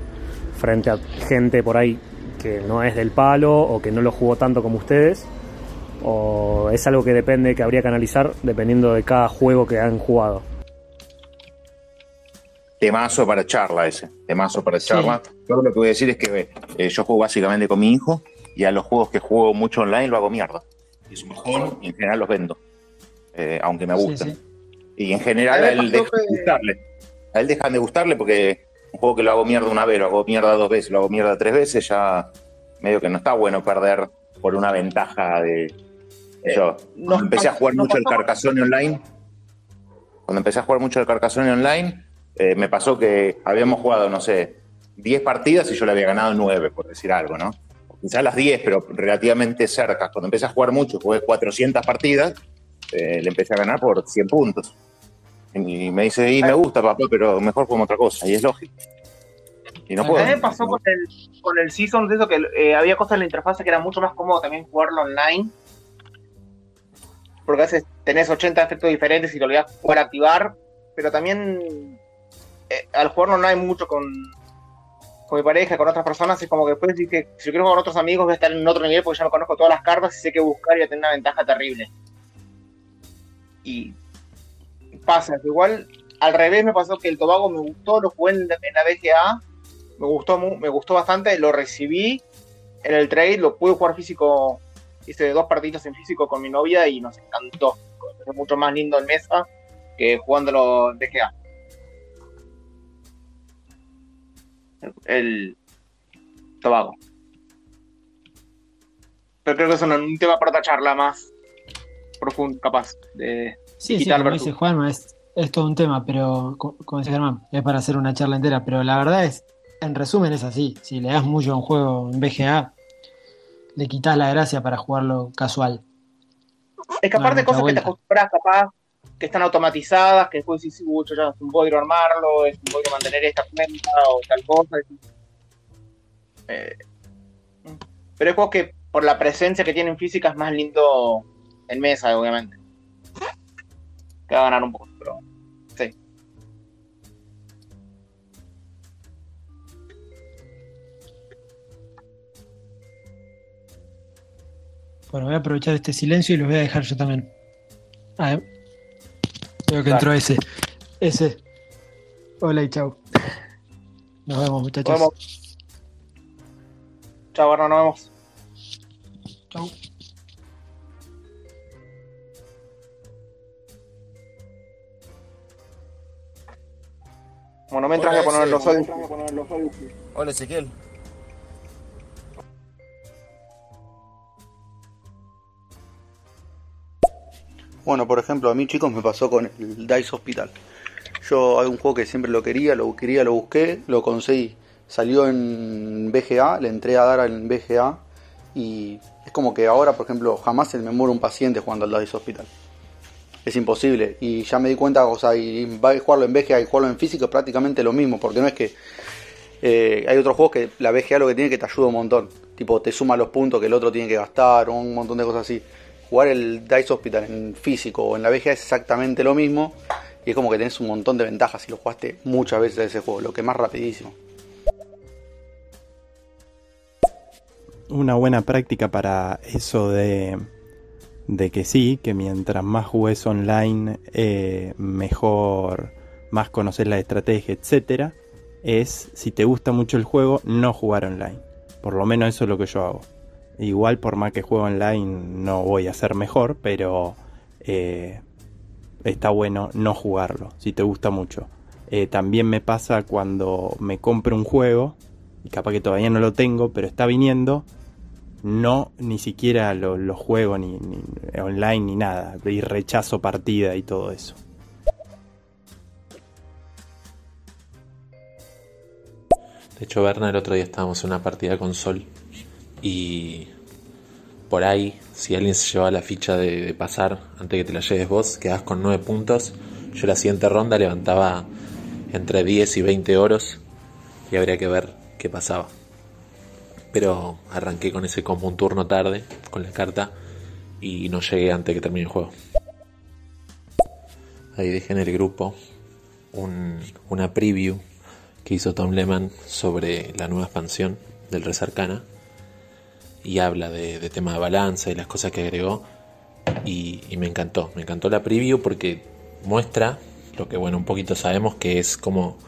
[SPEAKER 18] frente a gente por ahí que no es del palo o que no lo jugó tanto como ustedes o es algo que depende que habría que analizar dependiendo de cada juego que han jugado.
[SPEAKER 3] Temazo para charla ese, temazo para charla. Yo lo que voy a decir es que eh, yo juego básicamente con mi hijo y a los juegos que juego mucho online lo hago mierda. Es un bajón y en general los vendo, eh, aunque me
[SPEAKER 7] Sí,
[SPEAKER 3] gusten.
[SPEAKER 7] sí.
[SPEAKER 3] Y en general
[SPEAKER 15] A
[SPEAKER 3] él
[SPEAKER 15] pasó
[SPEAKER 3] deja de gustarle. A él dejan de gustarle porque un juego que lo hago mierda una vez, lo hago mierda dos veces, lo hago mierda tres veces, ya medio que no está bueno perder por una ventaja de... Yo
[SPEAKER 15] nos
[SPEAKER 3] empecé a jugar mucho el Carcassonne online. Cuando empecé a jugar mucho el Carcassonne online, eh, me pasó que habíamos jugado, no sé, 10 partidas y yo le había ganado 9, por decir algo, ¿no? Quizás las 10, pero relativamente cerca. Cuando empecé a jugar mucho, jugué 400 partidas, eh, le empecé a ganar por 100 puntos. Y me dice, y me gusta, papá, pero mejor como otra cosa. Y es lógico. Y no
[SPEAKER 15] A
[SPEAKER 3] puedo.
[SPEAKER 15] mí me pasó con el, con el Season de eso que eh, había cosas en la interfaz que era mucho más cómodo también jugarlo online. Porque a veces tenés 80 efectos diferentes y lo olvidás poder activar. Pero también eh, al jugarlo online mucho con, con mi pareja, con otras personas, es como que después dije, si yo quiero jugar con otros amigos voy a estar en otro nivel porque ya me conozco todas las cartas y sé qué buscar y voy a tener una ventaja terrible. Y pasa, igual al revés me pasó que el Tobago me gustó, lo jugué en, en la BGA me gustó, me gustó bastante, lo recibí en el trade, lo pude jugar físico, hice dos partidas en físico con mi novia y nos encantó. Es mucho más lindo en mesa que jugándolo en. El, el Tobago. Pero creo que es un, un tema para otra charla más profundo, capaz, de
[SPEAKER 7] Sí, sí, como dice Juanma, es, es todo un tema, pero co- como dice Germán, es para hacer una charla entera, pero la verdad es, en resumen es así, si le das mucho a un juego en BGA, le quitas la gracia para jugarlo casual.
[SPEAKER 15] Es que
[SPEAKER 7] No mucha
[SPEAKER 15] cosas que te acostumbras capaz, que están automatizadas, que después decís, mucho ya es un bodrio armarlo, es un bodrio mantener esta cuenta o tal cosa. Eh, pero hay juegos que por la presencia que tienen física es más lindo en mesa, obviamente. Que va a ganar un poco, pero sí.
[SPEAKER 7] Bueno, voy a aprovechar este silencio y los voy a dejar yo también. A ver. Veo que entró ese. Ese. Hola y chau. Nos vemos, muchachos.
[SPEAKER 15] Nos vemos. Chao, Barno, nos vemos.
[SPEAKER 7] Chau.
[SPEAKER 15] Bueno, mientras voy a poner los audios.
[SPEAKER 20] Hola Ezequiel.
[SPEAKER 21] Bueno, por ejemplo, a mí chicos me pasó con el Dice Hospital. Yo hay un juego que siempre lo quería, lo quería, lo busqué, lo conseguí. Salió en BGA, le entré a dar en BGA y es como que ahora, por ejemplo, jamás se me muere un paciente jugando al Dice Hospital. Es imposible. Y ya me di cuenta, o sea, y jugarlo en BGA y jugarlo en físico es prácticamente lo mismo, porque no es que eh, hay otros juegos que la BGA lo que tiene que te ayuda un montón. Tipo, te suma los puntos que el otro tiene que gastar, o un montón de cosas así. Jugar el Dice Hospital en físico o en la BGA es exactamente lo mismo. Y es como que tenés un montón de ventajas si lo jugaste muchas veces a ese juego, lo que más rapidísimo.
[SPEAKER 19] Una buena práctica para eso de, de que sí, que mientras más jugues online, eh, mejor, más conoces la estrategia, etcétera, es si te gusta mucho el juego, no jugar online. Por lo menos eso es lo que yo hago. Igual por más que juego online no voy a ser mejor, pero eh, está bueno no jugarlo, si te gusta mucho. Eh, también me pasa cuando me compro un juego, y capaz que todavía no lo tengo, pero está viniendo, no ni siquiera lo, lo juego ni, ni online ni nada, y rechazo partida y todo eso.
[SPEAKER 13] De hecho, Berna, el otro día estábamos en una partida con Sol y por ahí, si alguien se llevaba la ficha de, de pasar antes que te la lleves vos, quedás con 9 puntos. Yo la siguiente ronda levantaba entre 10 y 20 oros y habría que ver qué pasaba. Pero arranqué con ese combo un turno tarde con la carta y no llegué antes que termine el juego. Ahí dejé en el grupo un- una preview que hizo Tom Lehman sobre la nueva expansión del Res Arcana y habla de, tema de balance y las cosas que agregó y, y me encantó, me encantó la preview porque muestra lo que bueno un poquito sabemos que es como,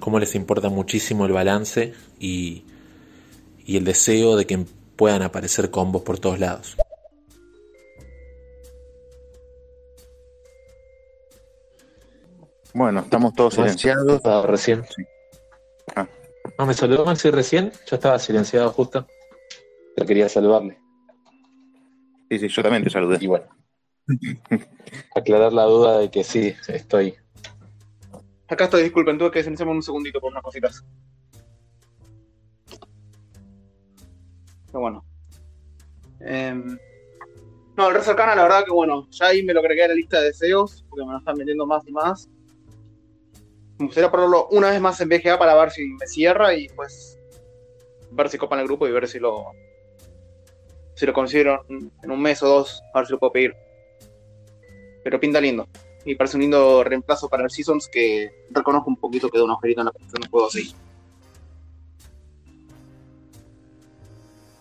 [SPEAKER 13] como les importa muchísimo el balance y, y el deseo de que puedan aparecer combos por todos lados.
[SPEAKER 8] Bueno, estamos todos silenciados.
[SPEAKER 13] Estaba recién.
[SPEAKER 8] Ah.
[SPEAKER 13] No, me saludó Maxi recién, yo estaba silenciado justo. Pero quería saludarle.
[SPEAKER 8] Sí, sí, yo también te saludé.
[SPEAKER 13] Y bueno. *laughs* Aclarar la duda de que sí, estoy.
[SPEAKER 15] Acá estoy, disculpen, tuve que silenciarme un segundito por unas cositas. Pero bueno. Em, no, el Res Arcana, la verdad que bueno, ya ahí me lo agregué a la lista de deseos, porque me lo están metiendo más y más. Me gustaría probarlo una vez más en BGA para ver si me cierra y pues ver si copan el grupo y ver si lo si lo considero en un mes o dos, a ver si lo puedo pedir. Pero pinta lindo. Y parece un lindo reemplazo para el Seasons que reconozco un poquito que da un agujerito en la construcción del juego así.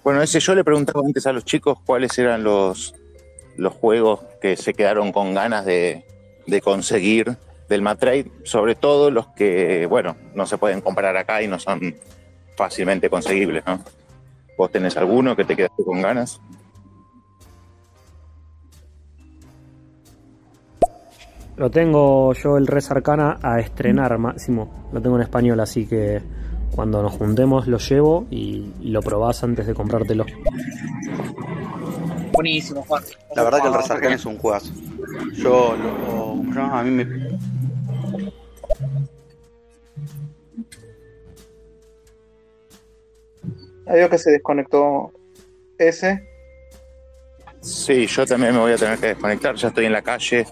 [SPEAKER 8] Bueno, ese yo le preguntaba antes a los chicos cuáles eran los, los juegos que se quedaron con ganas de, de conseguir del Matrade, sobre todo los que, bueno, no se pueden comprar acá y no son fácilmente conseguibles, ¿no? ¿Vos tenés alguno que te quedaste con ganas?
[SPEAKER 18] Lo tengo yo el Res Arcana a estrenar máximo. Lo tengo en español, así que cuando nos juntemos lo llevo y, y lo probás antes de comprártelo.
[SPEAKER 15] Buenísimo, Juan.
[SPEAKER 21] La verdad que el Resarcan es un juegazo. Yo lo. ¿cómo se llama? A mí me.
[SPEAKER 15] Adiós que se desconectó ese.
[SPEAKER 8] Sí, yo también me voy a tener que desconectar, ya estoy en la calle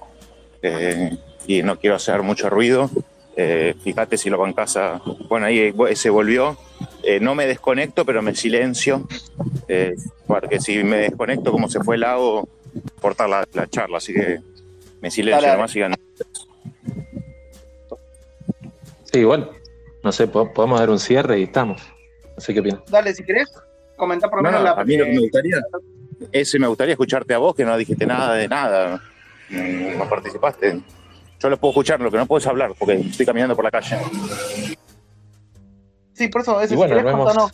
[SPEAKER 8] eh, y no quiero hacer mucho ruido. Eh, fíjate si lo bancas a... Bueno, ahí se volvió. Eh, no me desconecto, pero me silencio, eh, porque si me desconecto, como se fue el lago, cortar la, la charla, así que me silencio
[SPEAKER 15] Dale,
[SPEAKER 8] nomás y.
[SPEAKER 22] Sí, bueno, no sé, po- podemos dar un cierre y estamos. No sé qué opinas.
[SPEAKER 15] Dale, si querés, comentar por lo
[SPEAKER 8] No,
[SPEAKER 15] menos
[SPEAKER 8] no,
[SPEAKER 15] la.
[SPEAKER 8] a mí lo que me
[SPEAKER 15] eh,
[SPEAKER 8] gustaría, ese me gustaría escucharte a vos, que no dijiste nada de nada, no participaste. Yo lo puedo escuchar, lo que no puedo es hablar, porque estoy caminando por la calle.
[SPEAKER 15] Sí, por eso, eso
[SPEAKER 8] bueno,
[SPEAKER 15] si querés contanos,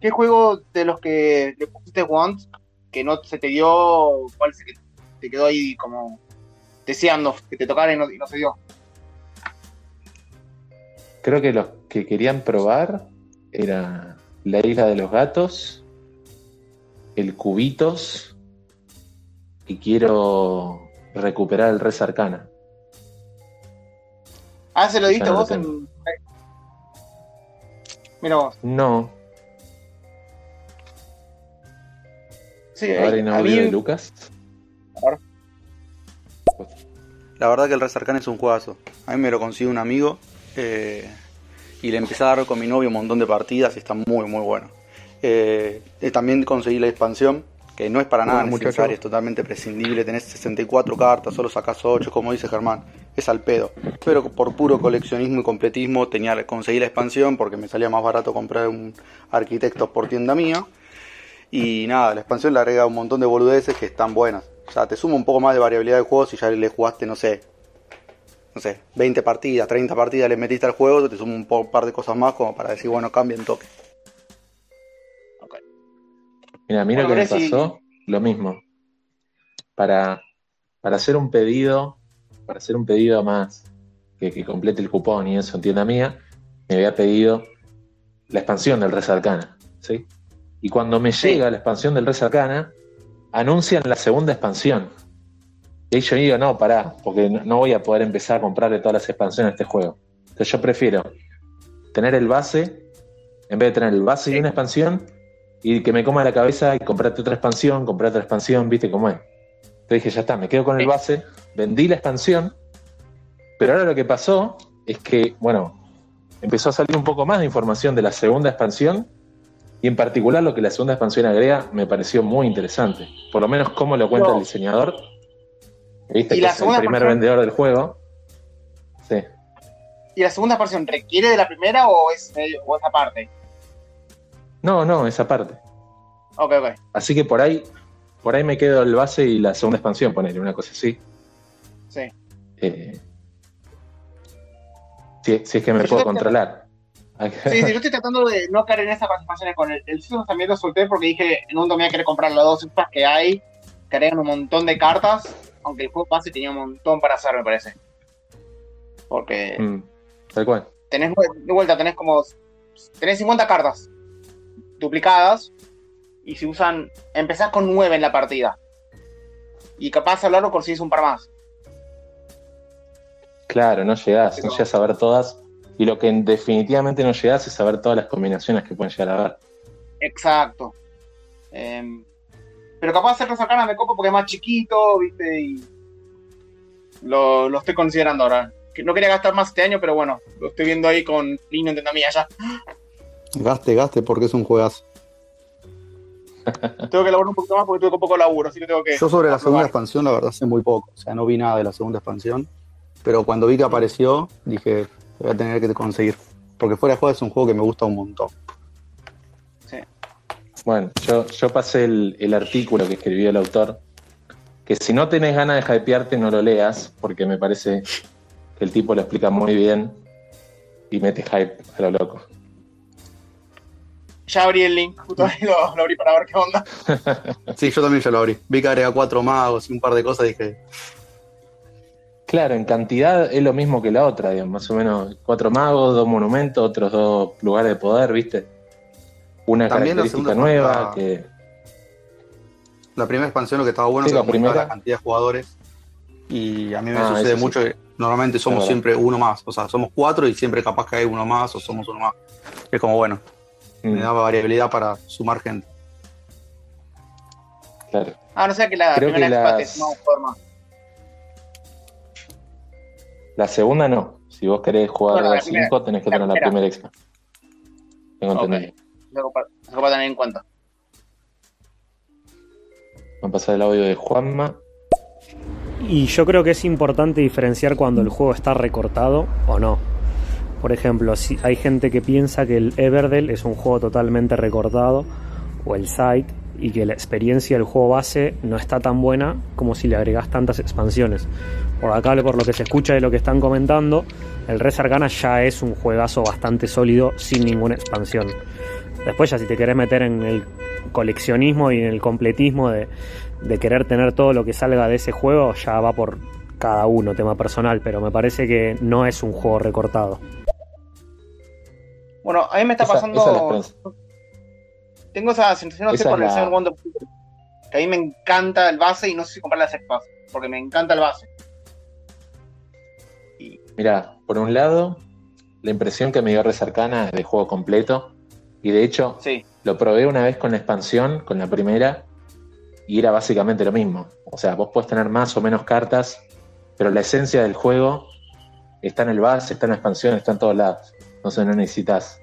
[SPEAKER 15] ¿qué juego de los que le pusiste once que no se te dio, cuál se te quedó ahí como deseando que te tocara y no, y no se dio?
[SPEAKER 22] Creo que los que querían probar era la isla de los gatos, el cubitos y quiero recuperar el Res Arcana.
[SPEAKER 15] Ah, se lo diste
[SPEAKER 22] lo
[SPEAKER 15] vos en. Mira vos.
[SPEAKER 22] No,
[SPEAKER 15] Sí,
[SPEAKER 22] ahora
[SPEAKER 15] eh,
[SPEAKER 22] en
[SPEAKER 15] a
[SPEAKER 22] audio
[SPEAKER 15] mí-
[SPEAKER 22] de Lucas.
[SPEAKER 21] La verdad que el Resarcan es un juegazo. A mí me lo consiguió un amigo eh, y le empecé a dar con mi novio un montón de partidas y está muy, muy bueno. Eh, eh, también conseguí la expansión, que no es para nada
[SPEAKER 3] Bueno,
[SPEAKER 21] necesaria,
[SPEAKER 3] muchacho.
[SPEAKER 21] es totalmente prescindible. Tenés 64 cartas, solo sacás 8, como dice Germán. Es al pedo. Pero por puro coleccionismo y completismo tenía, conseguí la expansión porque me salía más barato comprar un arquitecto por tienda mía. Y nada, la expansión le agrega un montón de boludeces que están buenas. O sea, te suma un poco más de variabilidad de juego si ya le jugaste, no sé, no sé, 20 partidas, 30 partidas le metiste al juego, te suma un po- par de cosas más como para decir, bueno, cambia en toque.
[SPEAKER 22] Mira, a mí lo
[SPEAKER 21] Bueno,
[SPEAKER 22] que me pasó, lo mismo. Para, para hacer un pedido, para hacer un pedido más que, que complete el cupón y eso en tienda mía, me había pedido la expansión del Res Arcana, ¿sí? Y cuando me llega la expansión del Res Arcana, anuncian la segunda expansión. Y ahí yo digo, no, pará, porque no, no voy a poder empezar a comprarle todas las expansiones a este juego. Entonces yo prefiero tener el base, en vez de tener el base y una expansión, y que me coma la cabeza y comprarte otra expansión, comprar otra expansión, viste cómo es. Entonces dije, ya está, me quedo con el base, vendí la expansión, pero ahora lo que pasó es que, bueno, empezó a salir un poco más de información de la segunda expansión, y en particular lo que la segunda expansión agrega me pareció muy interesante. Por lo menos cómo lo cuenta
[SPEAKER 15] No.
[SPEAKER 22] el diseñador, viste
[SPEAKER 15] ¿Y
[SPEAKER 22] que es el primer
[SPEAKER 15] expansión?
[SPEAKER 22] vendedor del juego. Sí.
[SPEAKER 15] ¿Y la segunda expansión requiere de la primera o es, o es aparte?
[SPEAKER 22] No, no, esa parte.
[SPEAKER 15] Ok, ok.
[SPEAKER 22] Así que por ahí, por ahí me quedo el base y la segunda expansión, ponerle una cosa así.
[SPEAKER 15] Sí.
[SPEAKER 22] Eh, si, si es que me puedo controlar.
[SPEAKER 15] Sí, sí, yo *laughs* estoy tratando de no caer en esas expansiones con el, el Seasons también lo solté porque dije, en un momento me voy a querer comprar las dos estas que hay, que un montón de cartas, aunque el juego base tenía un montón para hacer, me parece. Porque
[SPEAKER 22] Mm, tal cual.
[SPEAKER 15] tenés de vuelta, tenés como tenés 50 cartas duplicadas y si usan, empezás con 9 en la partida. Y capaz hablarlo consigues un par más.
[SPEAKER 22] Claro, no llegás, no llegás a ver todas. Y lo que definitivamente no llegás es a ver todas las combinaciones que pueden llegar a ver.
[SPEAKER 15] Exacto. Em, pero capaz hacerlo sacana me copo porque es más chiquito, viste, y lo, lo estoy considerando ahora. Que no quería gastar más este año, pero bueno, lo estoy viendo ahí con Lino Nintendo mía ya.
[SPEAKER 21] Gaste, gaste, porque es un juegazo.
[SPEAKER 15] Tengo que elaborar un poquito más porque tuve poco laburo, así que tengo que.
[SPEAKER 21] Yo sobre la segunda expansión, la verdad, sé muy poco. O sea, no vi nada de la segunda expansión. Pero cuando vi que apareció, dije, voy a tener que conseguir. Porque fuera de juego es un juego que me gusta un montón.
[SPEAKER 22] Bueno, yo, yo pasé el, el artículo que escribió el autor, que si no tenés ganas de hypearte no lo leas, porque me parece que el tipo lo explica muy bien y mete hype a lo loco.
[SPEAKER 15] Ya abrí el link, justo ahí lo, lo abrí para ver qué onda. *laughs*
[SPEAKER 21] Sí, yo también ya lo abrí. Vi que agrega cuatro magos y un par de cosas y dije,
[SPEAKER 22] Claro, en cantidad es lo mismo que la otra, digamos, más o menos cuatro magos, dos monumentos, otros dos lugares de poder, ¿viste? Una
[SPEAKER 21] También la
[SPEAKER 22] característica
[SPEAKER 21] segunda
[SPEAKER 22] nueva
[SPEAKER 21] etapa-
[SPEAKER 22] que
[SPEAKER 21] la primera expansión lo que estaba bueno
[SPEAKER 22] Sí,
[SPEAKER 21] es que
[SPEAKER 22] la
[SPEAKER 21] la cantidad de jugadores. Y a mí me
[SPEAKER 22] Ah,
[SPEAKER 21] sucede
[SPEAKER 22] sí.
[SPEAKER 21] mucho que normalmente somos siempre uno más. O sea, somos cuatro y siempre capaz que hay uno más o somos uno más. Es como bueno,
[SPEAKER 22] Mm.
[SPEAKER 21] me da variabilidad para sumar gente.
[SPEAKER 22] Claro.
[SPEAKER 15] Ah, no sé que la
[SPEAKER 22] Creo que
[SPEAKER 15] primera te
[SPEAKER 22] las-
[SPEAKER 15] forma.
[SPEAKER 22] La segunda no. Si vos querés jugar
[SPEAKER 15] Bueno,
[SPEAKER 22] a
[SPEAKER 15] la
[SPEAKER 22] las
[SPEAKER 15] primera.
[SPEAKER 22] 5, tenés que
[SPEAKER 15] La
[SPEAKER 22] tener la
[SPEAKER 15] primera.
[SPEAKER 22] primera expa. Tengo entendido.
[SPEAKER 15] Algo para, tener en cuenta.
[SPEAKER 22] Vamos a pasar el audio de Juanma.
[SPEAKER 18] Y yo creo que es importante diferenciar cuando el juego está recortado o no. Por ejemplo, si hay gente que piensa que el Everdell es un juego totalmente recortado, o el Sight, y que la experiencia del juego base no está tan buena como si le agregas tantas expansiones. Por acá, por lo que se escucha de lo que están comentando, el Res Arcana ya es un juegazo bastante sólido sin ninguna expansión. Después ya si te querés meter en el coleccionismo y en el completismo de, de querer tener todo lo que salga de ese juego, ya va por cada uno, tema personal, pero me parece que no es un juego recortado.
[SPEAKER 15] Bueno, a mí me está pasando.
[SPEAKER 22] esa es la esperanza.
[SPEAKER 15] Tengo esa sensación, no sé,
[SPEAKER 22] Esa
[SPEAKER 15] por
[SPEAKER 22] es
[SPEAKER 15] el
[SPEAKER 22] la-
[SPEAKER 15] Seven Wonder que a mí me encanta el base y no sé si comprar las expas, porque me encanta el base.
[SPEAKER 22] Mira, por un lado, la impresión que me dio Res Arcana es de juego completo. Y de hecho, lo probé una vez con la expansión, con la primera, y era básicamente lo mismo. O sea, vos puedes tener más o menos cartas, pero la esencia del juego está en el base, está en la expansión, está en todos lados. Entonces no necesitas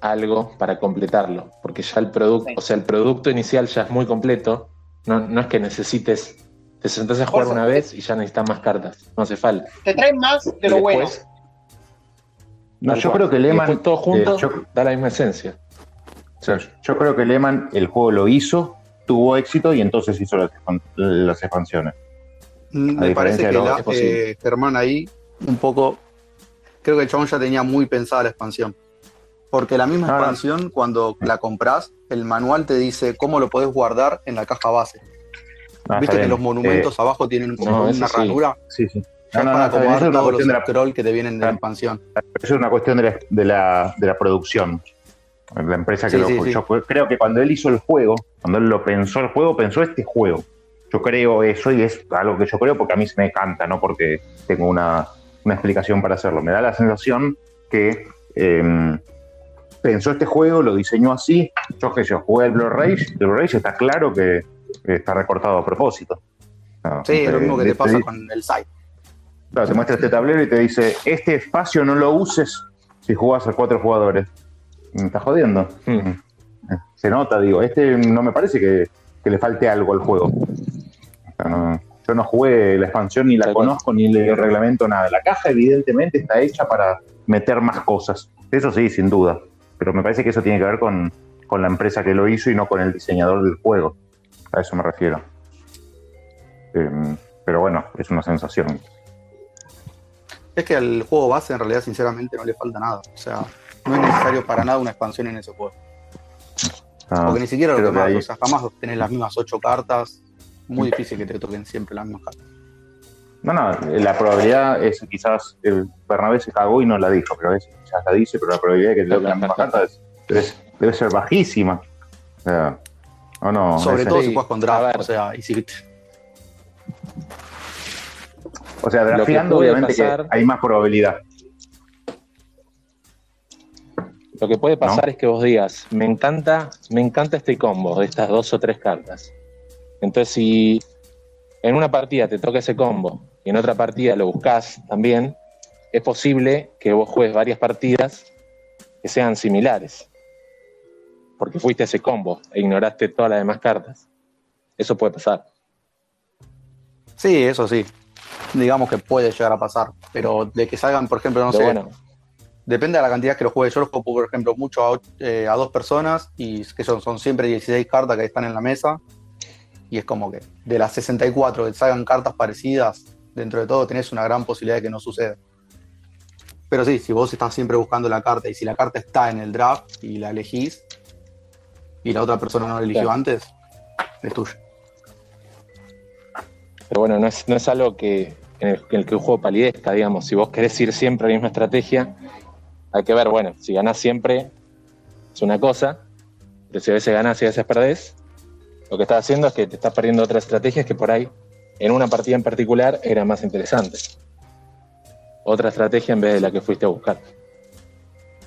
[SPEAKER 22] algo para completarlo, porque ya el producto, o sea, el producto inicial ya es muy completo. No, no es que necesites, te sentás a jugar una vez y ya necesitas más cartas. No hace falta.
[SPEAKER 15] Te traen más de
[SPEAKER 22] Y
[SPEAKER 15] lo bueno.
[SPEAKER 3] No, yo creo que Lehman.
[SPEAKER 22] después todo junto
[SPEAKER 3] eh, yo,
[SPEAKER 22] da la misma esencia.
[SPEAKER 3] o sea, yo creo que Lehman el juego lo hizo, tuvo éxito y entonces hizo las, las expansiones.
[SPEAKER 21] Mm, Me parece que la- eh, Germán ahí un poco. Creo que el chabón ya tenía muy pensada la expansión. Porque la misma
[SPEAKER 3] Ah.
[SPEAKER 21] expansión, cuando la compras, el manual te dice cómo lo podés guardar en la caja base.
[SPEAKER 3] Ah,
[SPEAKER 21] Viste que los monumentos
[SPEAKER 3] Eh,
[SPEAKER 21] abajo tienen como
[SPEAKER 3] no, eso
[SPEAKER 21] una
[SPEAKER 3] sí.
[SPEAKER 21] ranura.
[SPEAKER 3] Sí, sí.
[SPEAKER 21] Ya
[SPEAKER 3] No, no,
[SPEAKER 21] es para acomodar
[SPEAKER 3] es una
[SPEAKER 21] todos los
[SPEAKER 3] cuestión de la-
[SPEAKER 21] scroll que te vienen de la
[SPEAKER 3] Ah.
[SPEAKER 21] expansión.
[SPEAKER 3] Eso es una cuestión de la, de la, de la producción. La empresa que
[SPEAKER 21] Sí,
[SPEAKER 3] lo
[SPEAKER 21] sí,
[SPEAKER 3] yo creo que cuando él hizo el juego, cuando él lo pensó el juego, pensó este juego. Yo creo eso y es algo que yo creo porque a mí se me canta, no porque tengo una, una explicación para hacerlo. Me da la sensación que eh, pensó este juego, lo diseñó así. Yo que yo jugué el Blu-ray, el Blu-ray está claro que está recortado a propósito. No,
[SPEAKER 21] Sí, es lo
[SPEAKER 3] eh,
[SPEAKER 21] mismo que te pasa con el site.
[SPEAKER 3] Claro, te muestra este tablero y te dice, este espacio no lo uses si jugás a cuatro jugadores. Me estás jodiendo.
[SPEAKER 22] Hmm.
[SPEAKER 3] Se nota, digo, este no me parece que, que le falte algo al juego. O sea, no- yo no jugué la expansión ni la conozco ni el reglamento nada. La caja evidentemente está hecha para meter más cosas. Eso sí, sin duda. Pero me parece que eso tiene que ver con, con la empresa que lo hizo y no con el diseñador del juego. A eso me refiero. Em, pero bueno, es una sensación.
[SPEAKER 21] Es que al juego base en realidad sinceramente no le falta nada. O sea, no es necesario para nada una expansión en ese juego.
[SPEAKER 3] Ah,
[SPEAKER 21] Porque ni siquiera lo que
[SPEAKER 3] que
[SPEAKER 21] más,
[SPEAKER 3] ahí-
[SPEAKER 21] o sea, jamás tenés las mismas ocho cartas. Muy difícil que te toquen siempre las mismas cartas.
[SPEAKER 3] No, no, la probabilidad es quizás el Bernabé se cagó y no la dijo, pero es, quizás la dice, pero la probabilidad de que te toque la misma carta es- debe, debe ser bajísima. O sea, o no.
[SPEAKER 21] Sobre
[SPEAKER 3] ese-
[SPEAKER 21] todo si juegas con draft, o sea, y si
[SPEAKER 3] O sea,
[SPEAKER 22] que
[SPEAKER 3] drafteando obviamente
[SPEAKER 22] pasar-
[SPEAKER 3] que hay más probabilidad.
[SPEAKER 22] Lo que puede pasar es que vos digas, me encanta, me encanta este combo de estas dos o tres cartas. Entonces, si en una partida te toca ese combo y en otra partida lo buscas también, es posible que vos juegues varias partidas que sean similares. Porque fuiste a ese combo e ignoraste todas las demás cartas. Eso puede pasar.
[SPEAKER 21] Sí, eso sí. Digamos que puede llegar a pasar. Pero de que salgan, por ejemplo, no
[SPEAKER 22] Pero
[SPEAKER 21] sé.
[SPEAKER 22] bueno.
[SPEAKER 21] Depende de la cantidad que lo juegue. Yo lo juego, por ejemplo, mucho a, eh, a dos personas y que son, son siempre 16 cartas que están en la mesa. Y es como que de las 64 que salgan cartas parecidas, dentro de todo tenés una gran posibilidad de que no suceda. Pero sí, si vos estás siempre buscando la carta y si la carta está en el draft y la elegís, y la otra persona no lo eligió
[SPEAKER 22] Claro.
[SPEAKER 21] antes, es tuyo.
[SPEAKER 22] Pero bueno, no es, no es algo que en el, en el que un juego palidezca, digamos. Si vos querés ir siempre a la misma estrategia, hay que ver, bueno, si ganás siempre es una cosa, pero si a veces ganás y a veces perdés, lo que estás haciendo es que te estás perdiendo otras estrategias que por ahí, en una partida en particular, eran más interesantes. Otra estrategia en vez de la que fuiste a buscar.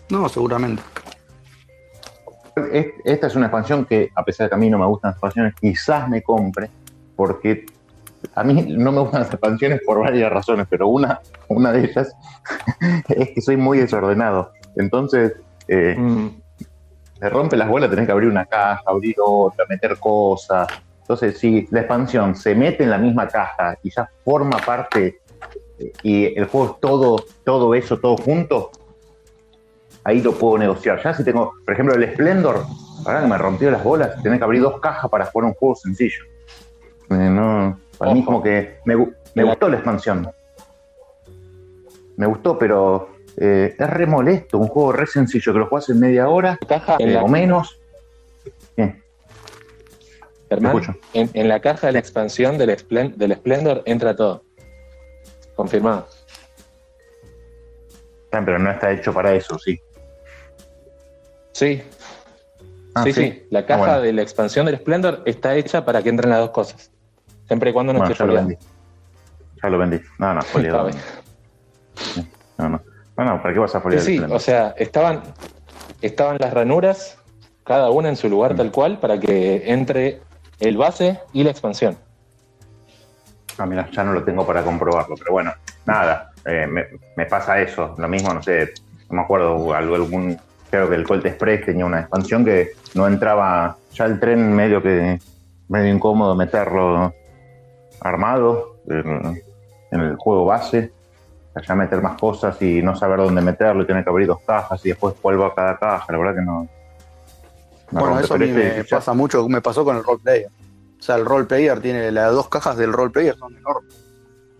[SPEAKER 21] No, seguramente.
[SPEAKER 3] Es- Esta es una expansión que, a pesar de que a mí no me gustan las expansiones, quizás me compre, porque a mí no me gustan las expansiones por varias razones, pero una, una de ellas *laughs* es que soy muy desordenado. Entonces, eh, me rompe las bolas tener que abrir una caja, abrir otra, meter cosas. Entonces, si la expansión se mete en la misma caja y ya forma parte eh, y el juego es todo, todo eso, todo junto, ahí lo puedo negociar. Ya si tengo, por ejemplo, el Splendor, ahora que me rompió las bolas, tener que abrir dos cajas para jugar un juego sencillo. Eh, no, para mí como que me, gu- me gustó la expansión. Me gustó, pero eh, es re molesto, un juego re sencillo que lo juegas en media hora
[SPEAKER 22] en
[SPEAKER 3] eh,
[SPEAKER 22] la-
[SPEAKER 3] o menos.
[SPEAKER 22] Germán,
[SPEAKER 3] escucho.
[SPEAKER 22] en, en la caja de la expansión del, Splen- del Splendor entra todo. Confirmado.
[SPEAKER 3] Ah, Pero no está hecho para eso, sí.
[SPEAKER 22] Sí.
[SPEAKER 3] Ah,
[SPEAKER 22] sí,
[SPEAKER 3] sí.
[SPEAKER 22] sí, La caja
[SPEAKER 3] Ah, bueno.
[SPEAKER 22] de la expansión del Splendor está hecha para que entren las dos cosas. Siempre y cuando no
[SPEAKER 3] Bueno,
[SPEAKER 22] esté
[SPEAKER 3] ya lo vendí. Ya lo vendí. No, no, *laughs* foliado. No, no. No, no, ¿para qué vas a
[SPEAKER 22] Sí,
[SPEAKER 3] foliar
[SPEAKER 22] sí,
[SPEAKER 3] el Splendor?
[SPEAKER 22] o sea, estaban, estaban las ranuras, cada una en su lugar
[SPEAKER 3] Mm.
[SPEAKER 22] tal cual, para que entre el base y la expansión.
[SPEAKER 3] Ah, mira, ya no lo tengo para comprobarlo, pero bueno, nada, eh, me, me pasa eso. Lo mismo, no sé, no me acuerdo, algún, creo que el Colt Express tenía una expansión que no entraba, ya el tren medio que, medio incómodo meterlo armado en, en el juego base, allá meter más cosas y no saber dónde meterlo y tener que abrir dos cajas y después polvo a cada caja, la verdad que no. no
[SPEAKER 21] Bueno, eso a mí
[SPEAKER 3] este
[SPEAKER 21] me
[SPEAKER 3] ya-
[SPEAKER 21] pasa mucho, me pasó con el roleplayer. O sea, el roleplayer tiene las dos cajas del roleplayer son enormes.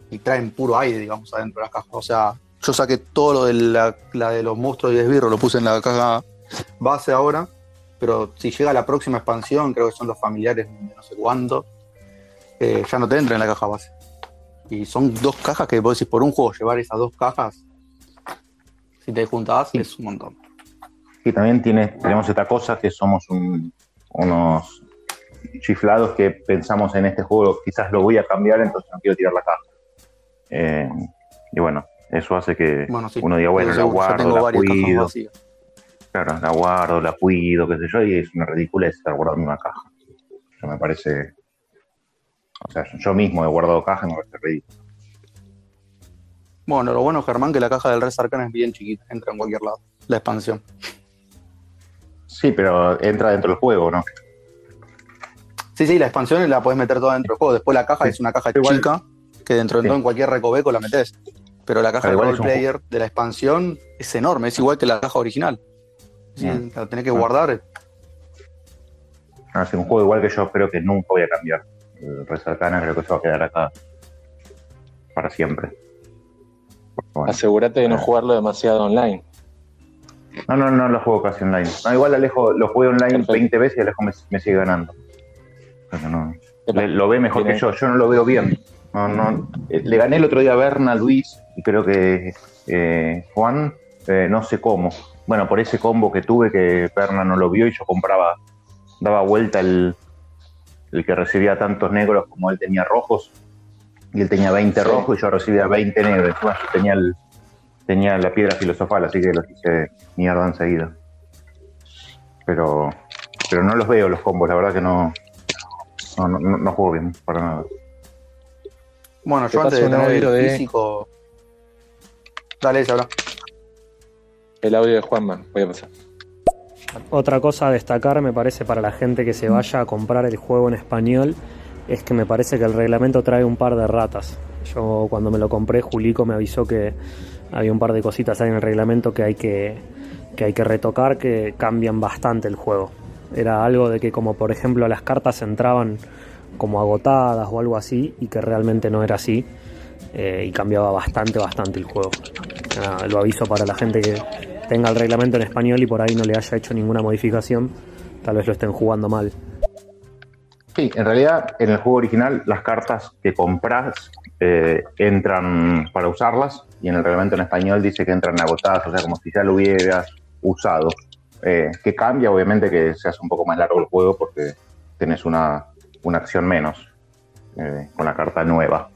[SPEAKER 21] Y traen puro aire, digamos, adentro de las cajas. O sea, yo saqué todo lo de la, la de los monstruos y esbirros, lo puse en la caja base ahora. Pero si llega la próxima expansión, creo que son los familiares de no sé cuánto, eh, ya no te entra en la caja base. Y son dos cajas que vos decís, por un juego llevar esas dos cajas, si te juntás, es un montón.
[SPEAKER 3] Y también tiene, tenemos esta cosa que somos un- unos chiflados que pensamos en este juego, quizás lo voy a cambiar, entonces no quiero tirar la caja. Eh, y bueno, eso hace que
[SPEAKER 21] Bueno, sí.
[SPEAKER 3] uno diga, bueno, la guardo, la
[SPEAKER 21] cajas
[SPEAKER 3] cuido. Claro, la guardo, la cuido, qué sé yo, y es una ridiculez estar guardando una caja. Eso me parece. O sea, yo mismo he guardado caja y me parece ridículo.
[SPEAKER 21] Bueno, lo bueno, Germán, que la caja del Res Arcana es bien chiquita, entra en cualquier lado. La expansión.
[SPEAKER 3] Sí, pero entra dentro del juego, ¿no?
[SPEAKER 21] Sí, sí, la expansión la puedes meter toda dentro del juego. Después la caja es una caja chica que dentro de
[SPEAKER 3] Sí.
[SPEAKER 21] todo en cualquier recoveco la metes. Pero la caja
[SPEAKER 3] Pero
[SPEAKER 21] de roleplayer de la expansión es enorme, es igual que la caja original. Sí,
[SPEAKER 3] Mm.
[SPEAKER 21] La tenés que guardar.
[SPEAKER 3] Hace un juego igual que yo creo que nunca voy a cambiar. El Res Arcana creo que se va a quedar acá para siempre. Bueno.
[SPEAKER 22] Asegúrate de no jugarlo demasiado online.
[SPEAKER 3] No, no, no lo juego casi online. No, igual Alejo lo jugué online 20 veces y Alejo me, me sigue ganando. No, le- lo ve mejor que yo, yo no lo veo bien. No, no, le gané el otro día a Berna, Luis y creo que eh, Juan, eh, no sé cómo. Bueno, por ese combo que tuve que Berna no lo vio y yo compraba, daba vuelta el, el que recibía tantos negros como él tenía rojos. Y él tenía 20
[SPEAKER 22] Sí.
[SPEAKER 3] rojos y yo recibía 20 negros. Encima yo tenía, el, tenía la piedra filosofal, así que los hice mierda enseguida. Pero, pero no los veo los combos, la verdad que no, no, no, no juego bien, para nada.
[SPEAKER 21] Bueno, yo antes de tener el
[SPEAKER 22] de-
[SPEAKER 21] físico. Dale, se habla.
[SPEAKER 22] El audio de Juanma, voy a pasar.
[SPEAKER 18] Otra cosa a destacar, me parece, para la gente que se vaya a comprar el juego en español, es que me parece que el reglamento trae un par de ratas. Yo cuando me lo compré, Julico me avisó que había un par de cositas ahí en el reglamento que hay que, que hay que retocar, que cambian bastante el juego. Era algo de que como por ejemplo las cartas entraban como agotadas o algo así, y que realmente no era así, eh, y cambiaba bastante, bastante el juego. Lo aviso para la gente que tenga el reglamento en español y por ahí no le haya hecho ninguna modificación, tal vez lo estén jugando mal.
[SPEAKER 3] Sí, en realidad en el juego original las cartas que compras eh, entran para usarlas y en el reglamento en español dice que entran agotadas, o sea, como si ya lo hubieras usado. Eh, que cambia, obviamente, que se hace un poco más largo el juego porque tenés una, una acción menos con la carta nueva.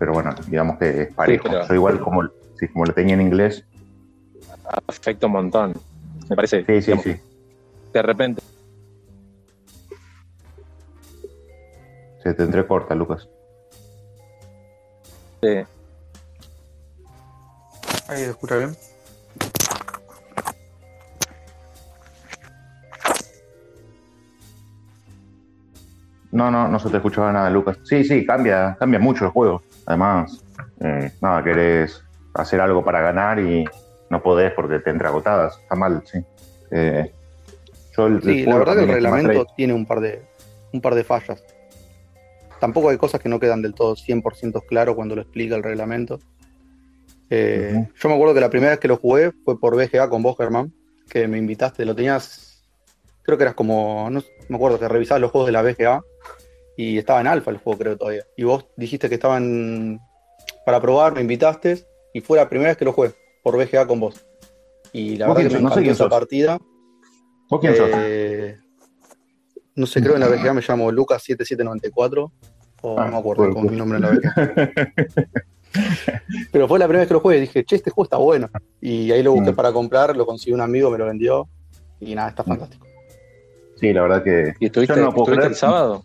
[SPEAKER 3] Pero bueno, digamos que es parejo.
[SPEAKER 22] pero-
[SPEAKER 3] Yo igual como, sí, como lo tenía en inglés.
[SPEAKER 22] Afecta un montón. Me parece.
[SPEAKER 3] Sí, sí,
[SPEAKER 22] digamos,
[SPEAKER 3] sí.
[SPEAKER 22] De repente.
[SPEAKER 3] Se te entrecorta, Lucas.
[SPEAKER 22] Sí.
[SPEAKER 21] Ahí se escucha bien.
[SPEAKER 3] No, no, no se te escuchaba nada, Lucas. Sí, sí, cambia, cambia mucho el juego. Además, eh, nada, querés hacer algo para ganar y no podés porque te entra agotadas. Está mal, sí. Eh, yo el,
[SPEAKER 21] Sí,
[SPEAKER 3] el
[SPEAKER 21] la verdad que el reglamento tiene un par de un par de fallas. Tampoco hay cosas que no quedan del todo 100% claro cuando lo explica el reglamento. Eh, Yo me acuerdo que la primera vez que lo jugué fue por BGA con vos, Germán, que me invitaste, lo tenías, creo que eras como, no me acuerdo, que revisabas los juegos de la BGA y estaba en alfa el juego, creo todavía. Y vos dijiste que estaban para probar, me invitaste y fue la primera vez que lo jugué por BGA con vos. Y la
[SPEAKER 3] ¿Vos
[SPEAKER 21] verdad que me?
[SPEAKER 3] No sé quién
[SPEAKER 21] esa
[SPEAKER 3] sos.
[SPEAKER 21] partida.
[SPEAKER 3] ¿Vos quién sos?
[SPEAKER 21] Eh, No sé, creo que en la BGA me llamo Lucas7794 o
[SPEAKER 3] Ah,
[SPEAKER 21] no me acuerdo con mi nombre en la BGA. *laughs* Pero fue la primera vez que lo jugué y dije, che, este juego está bueno. Y ahí lo
[SPEAKER 3] Mm.
[SPEAKER 21] busqué para comprar, lo conseguí un amigo, me lo vendió y nada, está fantástico.
[SPEAKER 3] Sí, la verdad que.
[SPEAKER 22] ¿Y estuviste,
[SPEAKER 3] yo no puedo
[SPEAKER 22] estuviste
[SPEAKER 3] creer-
[SPEAKER 22] el sábado?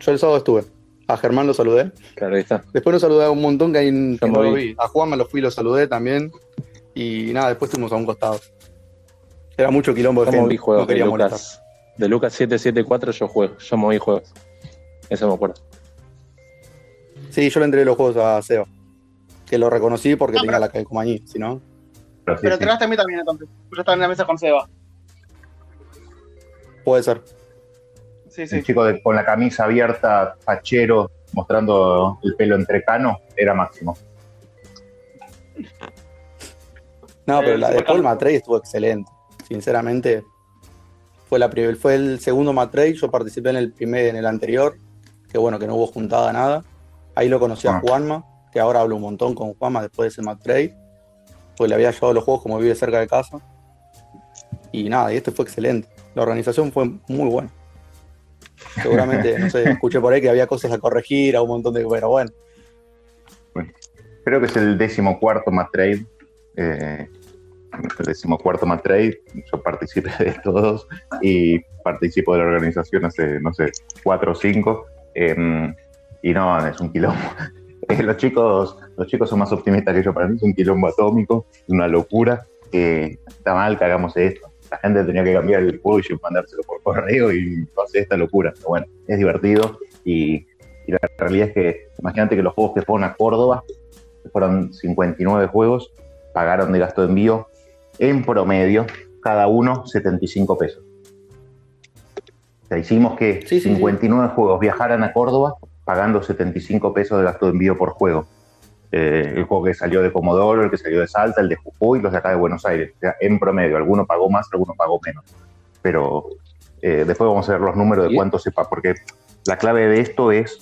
[SPEAKER 21] Yo el sábado estuve. A Germán lo saludé.
[SPEAKER 22] Claro, ahí está.
[SPEAKER 21] Después lo saludé a un montón que, hay, que
[SPEAKER 22] me
[SPEAKER 21] no lo
[SPEAKER 22] vi.
[SPEAKER 21] A Juan me lo fui y lo saludé también. Y nada, después estuvimos a un costado. Era mucho quilombo de
[SPEAKER 22] Yo
[SPEAKER 21] gente.
[SPEAKER 22] moví juegos
[SPEAKER 21] no
[SPEAKER 22] de
[SPEAKER 21] quería molestar.
[SPEAKER 22] Lucas. De Lucas 774 yo juego. Yo moví juegos. Eso me acuerdo.
[SPEAKER 21] Sí, yo le entregué los juegos a Seba. Que lo reconocí porque tenía la calcomanía, si no.
[SPEAKER 15] Pero entregaste a mí también entonces. Yo estaba en la mesa con Seba.
[SPEAKER 21] Puede ser.
[SPEAKER 15] Sí, sí.
[SPEAKER 3] El chico de- con la camisa abierta, fachero, mostrando el pelo entrecano, era máximo.
[SPEAKER 21] No, pero
[SPEAKER 3] Eh,
[SPEAKER 21] la de Paul. Matrey estuvo excelente. Sinceramente, fue la primer, fue el segundo Matrey. Yo participé en el primer, en el anterior, que bueno, que no hubo juntada nada. Ahí lo conocí a
[SPEAKER 3] Ah.
[SPEAKER 21] Juanma, que ahora hablo un montón con Juanma después de ese Matrey. Pues le había llevado los juegos como vive cerca de casa. Y nada, y este fue excelente. La organización fue muy buena. Seguramente, no sé, *laughs* escuché por ahí que había cosas a corregir, a un montón de. Pero bueno,
[SPEAKER 3] Creo que es el décimo cuarto más trade. Eh, el décimo cuarto más trade. Yo participé de todos y participo de la organización hace, no sé, cuatro o cinco. Eh, y no, es un quilombo. *laughs* Eh, los, chicos, los chicos son más optimistas que yo. Para mí es un quilombo atómico, es una locura. Eh, está mal que hagamos esto. La gente tenía que cambiar el juego y mandárselo por correo y hace esta locura. Pero bueno, es divertido y, y la realidad es que imagínate que los juegos que fueron a Córdoba que fueron 59 juegos, pagaron de gasto de envío en promedio cada uno 75 pesos. O sea, hicimos que 59 juegos viajaran a Córdoba pagando 75 pesos de gasto de envío por juego. Eh, el juego que salió de Comodoro, el que salió de Salta, el de Jujuy, los de acá de Buenos Aires. O sea, en promedio, alguno pagó más, alguno pagó menos. Pero eh, después vamos a ver los números de cuánto sepa, porque la clave de esto es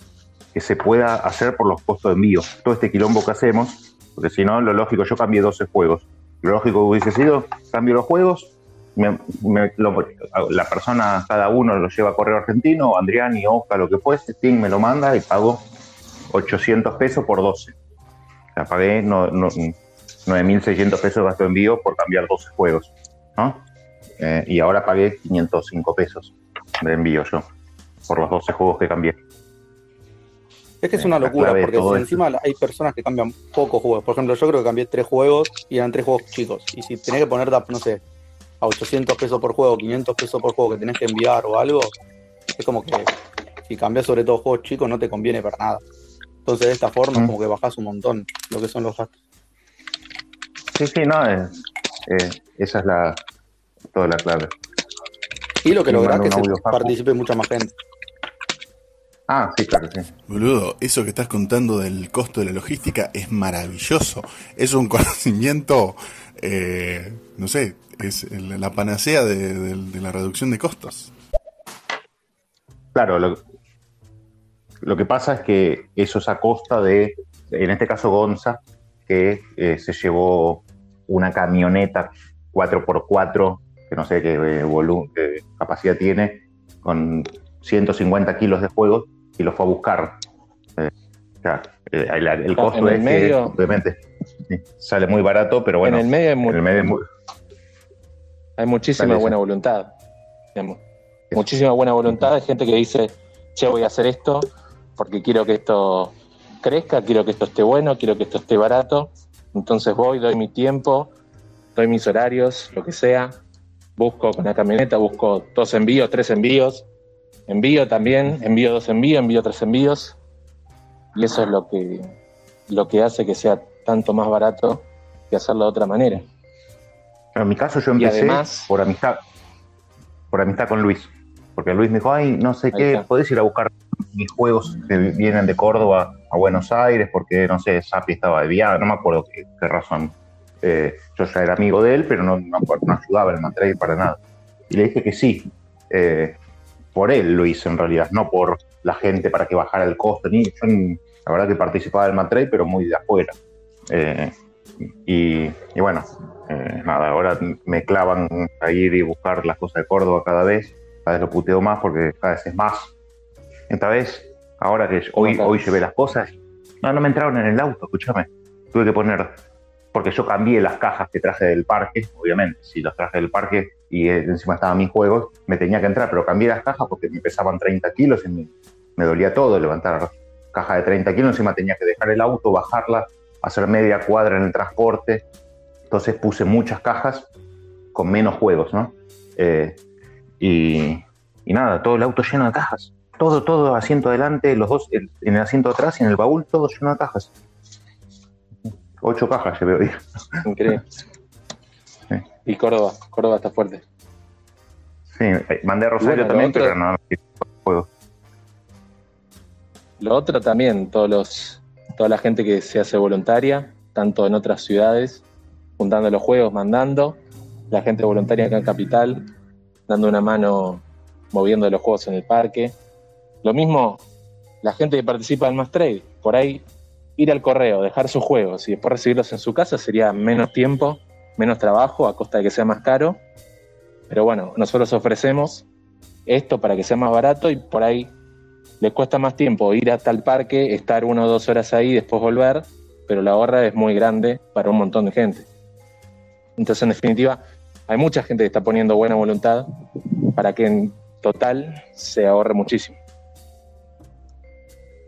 [SPEAKER 3] que se pueda hacer por los costos de envío. Todo este quilombo que hacemos, porque si no, lo lógico, yo cambié 12 juegos. Lo lógico hubiese sido, cambio los juegos, me- me- lo- la persona, cada uno lo lleva a correo argentino, Andriani, Oca, lo que fuese, Steam me lo manda y pago 800 pesos por 12. Sea, pagué no, no- 9.600 pesos de gasto de envío por cambiar 12 juegos. ¿no? Eh, y ahora pagué 505 pesos de envío yo por los 12 juegos que cambié.
[SPEAKER 21] Es que es una
[SPEAKER 3] La
[SPEAKER 21] locura, porque
[SPEAKER 3] esto.
[SPEAKER 21] encima hay personas que cambian pocos juegos. Por ejemplo, yo creo que cambié tres juegos y eran tres juegos chicos. Y si tenés que poner, no sé, a 800 pesos por juego, 500 pesos por juego que tenés que enviar o algo, es como que si cambias sobre todo juegos chicos no te conviene para nada. Entonces de esta forma es como que bajás un montón lo que son los gastos.
[SPEAKER 3] Sí, sí, no, es, eh, esa es la, toda la clave.
[SPEAKER 21] Y lo que lográs que se participe mucha más gente.
[SPEAKER 3] Ah, sí, claro, sí.
[SPEAKER 6] Boludo, eso que estás contando del costo de la logística es maravilloso. Es un *laughs* conocimiento eh, no sé, es la panacea de, de- de la reducción de costos.
[SPEAKER 3] Claro, lo, lo que pasa es que eso es a costa de, en este caso Gonza, que eh, se llevó una camioneta 4x4, que no sé qué, eh, volu- qué capacidad tiene, con 150 kilos de juegos y lo fue a buscar. Eh, o sea, eh, el, el costo
[SPEAKER 22] en el
[SPEAKER 3] es que,
[SPEAKER 22] medio-
[SPEAKER 3] obviamente, sale muy barato, pero bueno,
[SPEAKER 22] en el medio hay, mu-
[SPEAKER 3] en el medio es muy-
[SPEAKER 22] hay muchísima buena
[SPEAKER 3] eso.
[SPEAKER 22] voluntad. digamos. Muchísima buena voluntad de gente que dice, che, voy a hacer esto porque quiero que esto crezca, quiero que esto esté bueno, quiero que esto esté barato. Entonces voy, doy mi tiempo, doy mis horarios, lo que sea. Busco con la camioneta, busco dos envíos, tres envíos. Envío también, envío dos envíos, envío tres envíos. Y eso es lo que, lo que hace que sea tanto más barato que hacerlo de otra manera.
[SPEAKER 3] En mi caso yo empecé
[SPEAKER 22] además-
[SPEAKER 3] por amistad, por amistad con Luis, porque Luis me dijo, ay, no sé qué,
[SPEAKER 22] está.
[SPEAKER 3] podés ir a buscar mis juegos vienen de Córdoba a Buenos Aires, porque no sé, Sapi estaba de viaje, no me acuerdo qué, razón. Eh, yo ya era amigo de él, pero no, no, no ayudaba en el Mantrade para nada. Y le dije que sí, eh, por él lo hice en realidad, no por la gente para que bajara el costo. Ni, yo la verdad que participaba del Mantrade, pero muy de afuera. Eh, y, y bueno, eh, nada, ahora me clavan a ir y buscar las cosas de Córdoba cada vez. Cada vez lo puteo más porque cada vez es más. Esta vez, ahora que hoy, hoy llevé las cosas, no, no me entraron en el auto, escúchame. Tuve que poner, porque yo cambié las cajas que traje del parque, obviamente, si los traje del parque y eh, encima estaban mis juegos, me tenía que entrar, pero cambié las cajas porque me pesaban 30 kilos y me, me dolía todo levantar caja de 30 kilos, encima tenía que dejar el auto, bajarla, hacer media cuadra en el transporte. Entonces puse muchas cajas con menos juegos, ¿no? Eh, y, y nada, todo el auto lleno de cajas. Todo, todo, asiento adelante, los dos el- en el asiento atrás y en el baúl, todo lleno de cajas. Ocho cajas llevé hoy.
[SPEAKER 22] Increíble. Y Córdoba, Córdoba está fuerte.
[SPEAKER 3] Sí, eh, mandé a Rosario
[SPEAKER 22] Bueno,
[SPEAKER 3] también,
[SPEAKER 22] otro-
[SPEAKER 3] pero no, juegos.
[SPEAKER 22] Lo otro también, todos los, toda la gente que se hace voluntaria, tanto en otras ciudades, juntando los juegos, mandando, la gente voluntaria acá en Capital, dando una mano moviendo los juegos en el parque. Lo mismo, la gente que participa en Más Trade, por ahí ir al correo, dejar sus juegos y después recibirlos en su casa sería menos tiempo, menos trabajo, a costa de que sea más caro. Pero bueno, nosotros ofrecemos esto para que sea más barato y por ahí les cuesta más tiempo ir hasta el parque, estar una o dos horas ahí después volver, pero la ahorra es muy grande para un montón de gente. Entonces, en definitiva, hay mucha gente que está poniendo buena voluntad para que en total se ahorre muchísimo.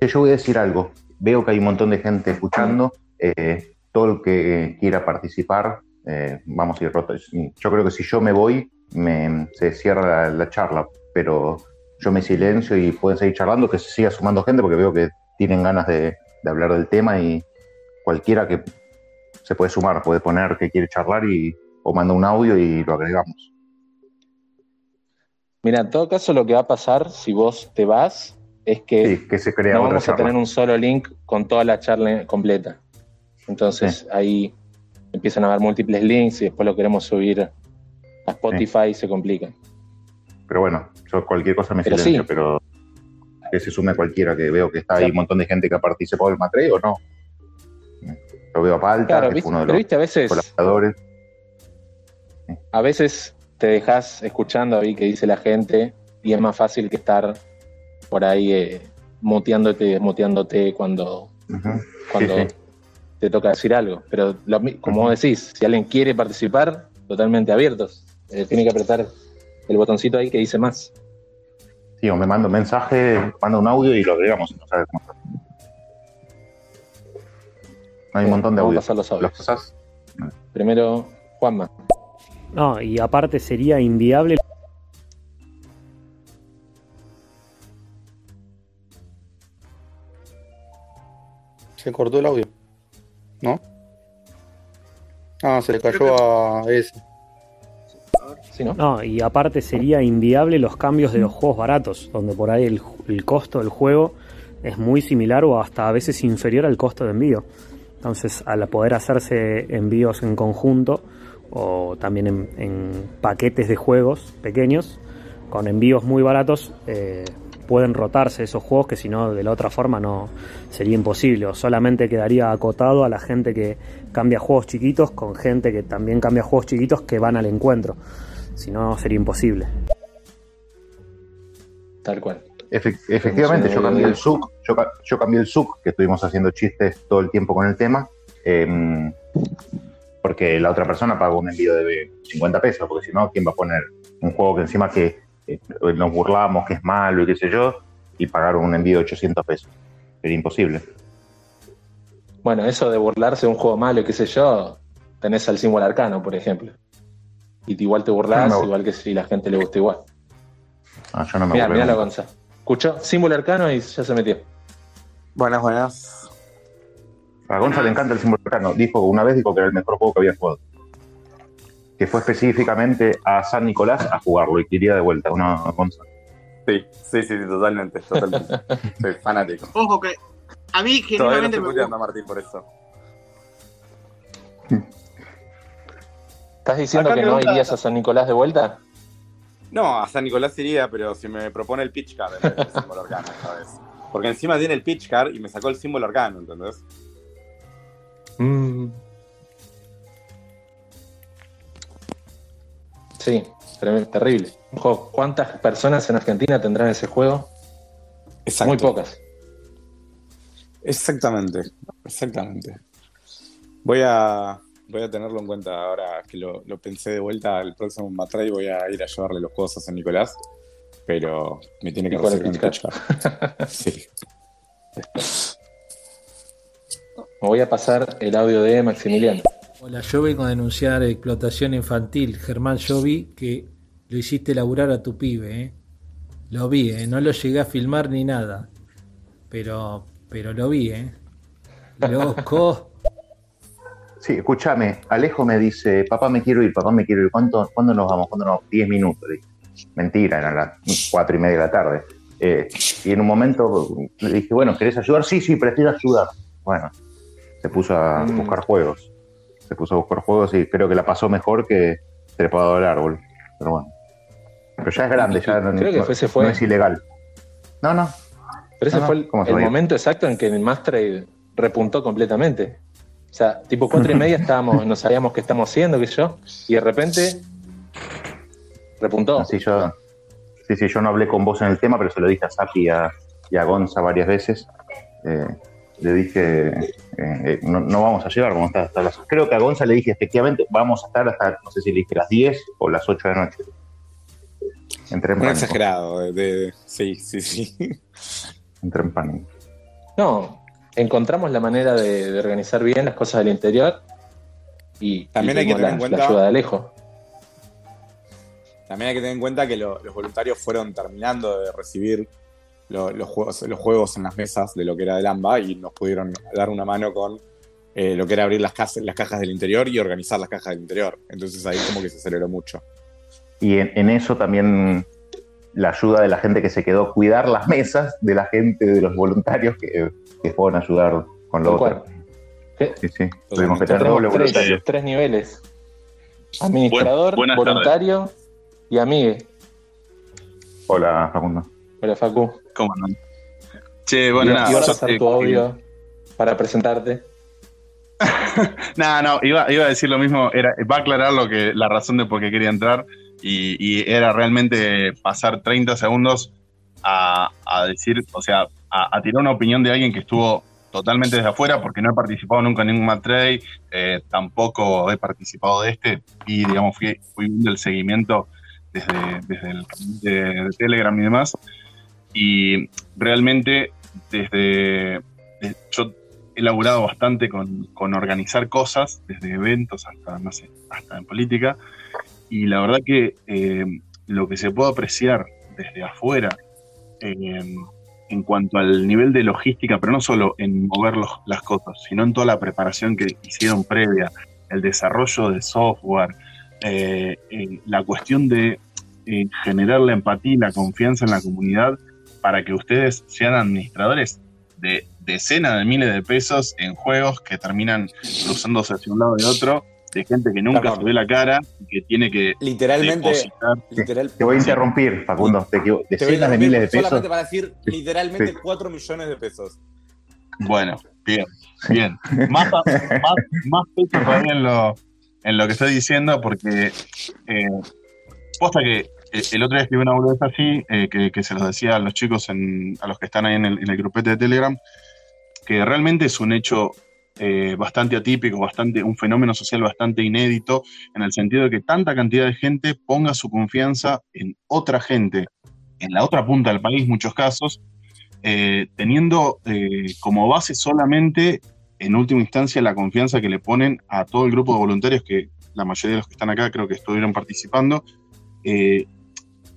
[SPEAKER 3] Yo voy a decir algo. Veo que hay un montón de gente escuchando. eh, todo el que quiera participar, eh, vamos a ir rotos. Yo creo que si yo me voy, se cierra la, la charla, pero yo me silencio y pueden seguir charlando, que se siga sumando gente, porque veo que tienen ganas de, de hablar del tema y cualquiera que se puede sumar, puede poner que quiere charlar y, o manda un audio y lo agregamos.
[SPEAKER 22] Mira, en todo caso, lo que va a pasar si vos te vas es que,
[SPEAKER 3] Sí, que se crea
[SPEAKER 22] no vamos a tener un solo link con toda la charla completa. Entonces ahí empiezan a haber múltiples links y después lo queremos subir a Spotify y se complica.
[SPEAKER 3] Pero bueno, yo cualquier cosa me
[SPEAKER 22] Pero
[SPEAKER 3] silencio, pero que se sume cualquiera, que veo que está ahí un montón de gente que ha participado del Matre o no. Lo veo a Palta,
[SPEAKER 22] Claro,
[SPEAKER 3] que
[SPEAKER 22] viste-
[SPEAKER 3] fue uno de los
[SPEAKER 22] viste, a veces-
[SPEAKER 3] colaboradores.
[SPEAKER 22] A veces te dejas escuchando ahí que dice la gente y es más fácil que estar por ahí eh, muteándote y desmuteándote cuando, cuando
[SPEAKER 3] Sí, sí.
[SPEAKER 22] te toca decir algo. Pero lo como vos decís, si alguien quiere participar, totalmente abiertos. Eh, tiene que apretar el botoncito ahí que dice más.
[SPEAKER 3] Sí, o me manda un mensaje, manda un audio y lo agregamos. No sabe cómo está. Hay un montón de
[SPEAKER 22] Vamos a
[SPEAKER 3] audios.
[SPEAKER 22] pasar los audios. Primero, Juanma.
[SPEAKER 18] No, y aparte sería inviable.
[SPEAKER 21] Se cortó el audio. ¿No? Ah, se le cayó a ese.
[SPEAKER 18] ¿no? y aparte sería inviable los cambios de los juegos baratos, donde por ahí el, el costo del juego es muy similar o hasta a veces inferior al costo de envío. Entonces, al poder hacerse envíos en conjunto, o también en, en paquetes de juegos pequeños, con envíos muy baratos, eh, pueden rotarse esos juegos que si no de la otra forma no sería imposible. O solamente quedaría acotado a la gente que cambia juegos chiquitos con gente que también cambia juegos chiquitos que van al encuentro. Si no sería imposible.
[SPEAKER 22] Tal cual.
[SPEAKER 3] Efe- efectivamente, yo cambié el SUC, yo, ca- yo cambié el SUC, que estuvimos haciendo chistes todo el tiempo con el tema, em, porque la otra persona pagó un envío de 50 pesos, porque si no, ¿quién va a poner un juego que encima que eh, nos burlamos, que es malo y qué sé yo, y pagaron un envío de 800 pesos? Sería imposible.
[SPEAKER 22] Bueno, eso de burlarse de un juego malo y qué sé yo, tenés al símbolo arcano, por ejemplo. Y igual te burlás,
[SPEAKER 3] No, no.
[SPEAKER 22] igual que si la gente le gusta igual.
[SPEAKER 3] Ah, yo no me
[SPEAKER 22] Mira,
[SPEAKER 3] burlé
[SPEAKER 22] mira la. Gonza. Escuchó símbolo arcano y ya se metió.
[SPEAKER 3] Buenas, buenas. A Gonza le encanta el símbolo arcano. Dijo, una vez dijo que era el mejor juego que había jugado. Que fue específicamente a San Nicolás a jugarlo y quería de vuelta. Una Gonza.
[SPEAKER 16] Sí, sí, sí, sí, totalmente, totalmente. *laughs* Soy fanático.
[SPEAKER 15] Ojo que a mí
[SPEAKER 16] no
[SPEAKER 15] genuinamente
[SPEAKER 16] estoy
[SPEAKER 15] me
[SPEAKER 16] puteando a Martín por eso.
[SPEAKER 22] ¿Estás diciendo
[SPEAKER 16] Acá
[SPEAKER 22] que no irías a San Nicolás de vuelta?
[SPEAKER 16] No, a San Nicolás iría, pero si me propone el pitch card en vez del símbolo arcano esta vez. Porque encima tiene el pitch card y me sacó el símbolo arcano, ¿entendés?
[SPEAKER 22] Mm. Sí, terrible. Un juego. ¿Cuántas personas en Argentina tendrán ese juego? Muy pocas.
[SPEAKER 23] Exactamente, exactamente. Voy a, voy a tenerlo en cuenta ahora que lo, lo pensé de vuelta al próximo Matray. Voy a ir a llevarle los juegos a San Nicolás, pero me tiene que recibir Sí. *laughs*
[SPEAKER 22] Me voy a pasar el audio de Maximiliano.
[SPEAKER 24] Hola, yo vengo a denunciar explotación infantil. Germán, yo vi que lo hiciste laburar a tu pibe, ¿eh? Lo vi, ¿eh? No lo llegué a filmar ni nada. Pero, pero lo vi, ¿eh? Loco. *laughs*
[SPEAKER 3] Sí, escúchame. Alejo me dice, papá me quiero ir, papá me quiero ir. ¿Cuánto, ¿Cuándo nos vamos? ¿Cuándo nos vamos? Diez minutos. Mentira, eran las cuatro y media de la tarde. Eh, y en un momento le dije, bueno, ¿querés ayudar? Sí, sí, prefiero ayudar. Bueno, se puso a
[SPEAKER 22] Mm.
[SPEAKER 3] buscar juegos. Se puso a buscar juegos y creo que la pasó mejor que trepado al árbol. Pero bueno. Pero ya es grande, ya no,
[SPEAKER 22] Creo que fue- se fue.
[SPEAKER 3] no es ilegal. No, no.
[SPEAKER 22] Pero ese
[SPEAKER 3] No,
[SPEAKER 22] fue el, momento exacto en que el Mastrade repuntó completamente. O sea, tipo cuatro y media estábamos, *laughs* no sabíamos qué estamos haciendo, qué sé yo, y de repente repuntó.
[SPEAKER 3] Sí, yo, sí, sí, yo no hablé con vos en el tema, pero se lo dije a Sapi y a, y a Gonza varias veces. Eh, le dije, eh, eh, no, no vamos a llegar, vamos a estar hasta las... Creo que a Gonza le dije, efectivamente, vamos a estar hasta, no sé si le dije las 10 o las 8 de la noche. Entré en
[SPEAKER 23] Un
[SPEAKER 3] pánico.
[SPEAKER 23] exagerado. de- de- sí, sí, sí.
[SPEAKER 3] Entré en pánico.
[SPEAKER 22] No, encontramos la manera de, de organizar bien las cosas del interior y
[SPEAKER 23] También
[SPEAKER 22] y
[SPEAKER 23] hay que tener en cuenta-
[SPEAKER 22] la ayuda de Alejo.
[SPEAKER 23] También hay que tener en cuenta que lo- los voluntarios fueron terminando de recibir lo- los, juegos, los juegos en las mesas de lo que era del AMBA y nos pudieron dar una mano con eh, lo que era abrir las, casas, las cajas del interior y organizar las cajas del interior. Entonces ahí como que se aceleró mucho.
[SPEAKER 3] Y en, en eso también la ayuda de la gente que se quedó, cuidar las mesas de la gente, de los voluntarios que, que fueron a ayudar con lo otro. Sí, sí. Doble
[SPEAKER 22] tenemos tres, tres niveles. Administrador, voluntario y amigue.
[SPEAKER 3] Hola, Facundo.
[SPEAKER 22] Hola, Facu.
[SPEAKER 25] ¿Cómo no? Che, bueno, nada.
[SPEAKER 22] pasar
[SPEAKER 25] te-
[SPEAKER 22] tu audio para presentarte. *laughs*
[SPEAKER 25] No, no, iba, iba a decir lo mismo, era, va a aclarar lo que, la razón de por qué quería entrar y, y era realmente pasar 30 segundos a, a decir, o sea, a, a tirar una opinión de alguien que estuvo totalmente desde afuera porque no he participado nunca en ningún Mad Trade, eh, tampoco he participado de este y digamos fui, fui viendo el seguimiento desde, desde el canal de, de Telegram y demás y realmente desde, de- yo he laburado bastante con, con organizar cosas, desde eventos hasta, no sé, hasta en política, y la verdad que eh, lo que se puede apreciar desde afuera eh, en cuanto al nivel de logística, pero no solo en mover los- las cosas, sino en toda la preparación que hicieron previa, el desarrollo de software, eh, eh, la cuestión de generar la empatía y la confianza en la comunidad para que ustedes sean administradores de decenas de miles de pesos en juegos que terminan cruzándose hacia un lado y otro de gente que nunca se ve la cara y que tiene que
[SPEAKER 23] Literalmente,
[SPEAKER 25] depositar.
[SPEAKER 23] literal-
[SPEAKER 3] Te voy a interrumpir, Facundo. Te equivo-
[SPEAKER 23] Te voy a
[SPEAKER 3] decenas de miles de pesos.
[SPEAKER 23] Solamente para decir literalmente
[SPEAKER 3] Sí.
[SPEAKER 23] 4 millones de pesos.
[SPEAKER 25] Bueno, bien, bien. Más, más, más peso todavía en lo, en lo que estoy diciendo, porque eh, posta que eh, el otro día escribí una boludez así, eh, que, que se los decía a los chicos, en- a los que están ahí en el, grupete de Telegram, que realmente es un hecho eh, bastante atípico, bastante, un fenómeno social bastante inédito, en el sentido de que tanta cantidad de gente ponga su confianza en otra gente, en la otra punta del país, muchos casos, teniendo como base solamente, en última instancia, la confianza que le ponen a todo el grupo de voluntarios, que la mayoría de los que están acá creo que estuvieron participando,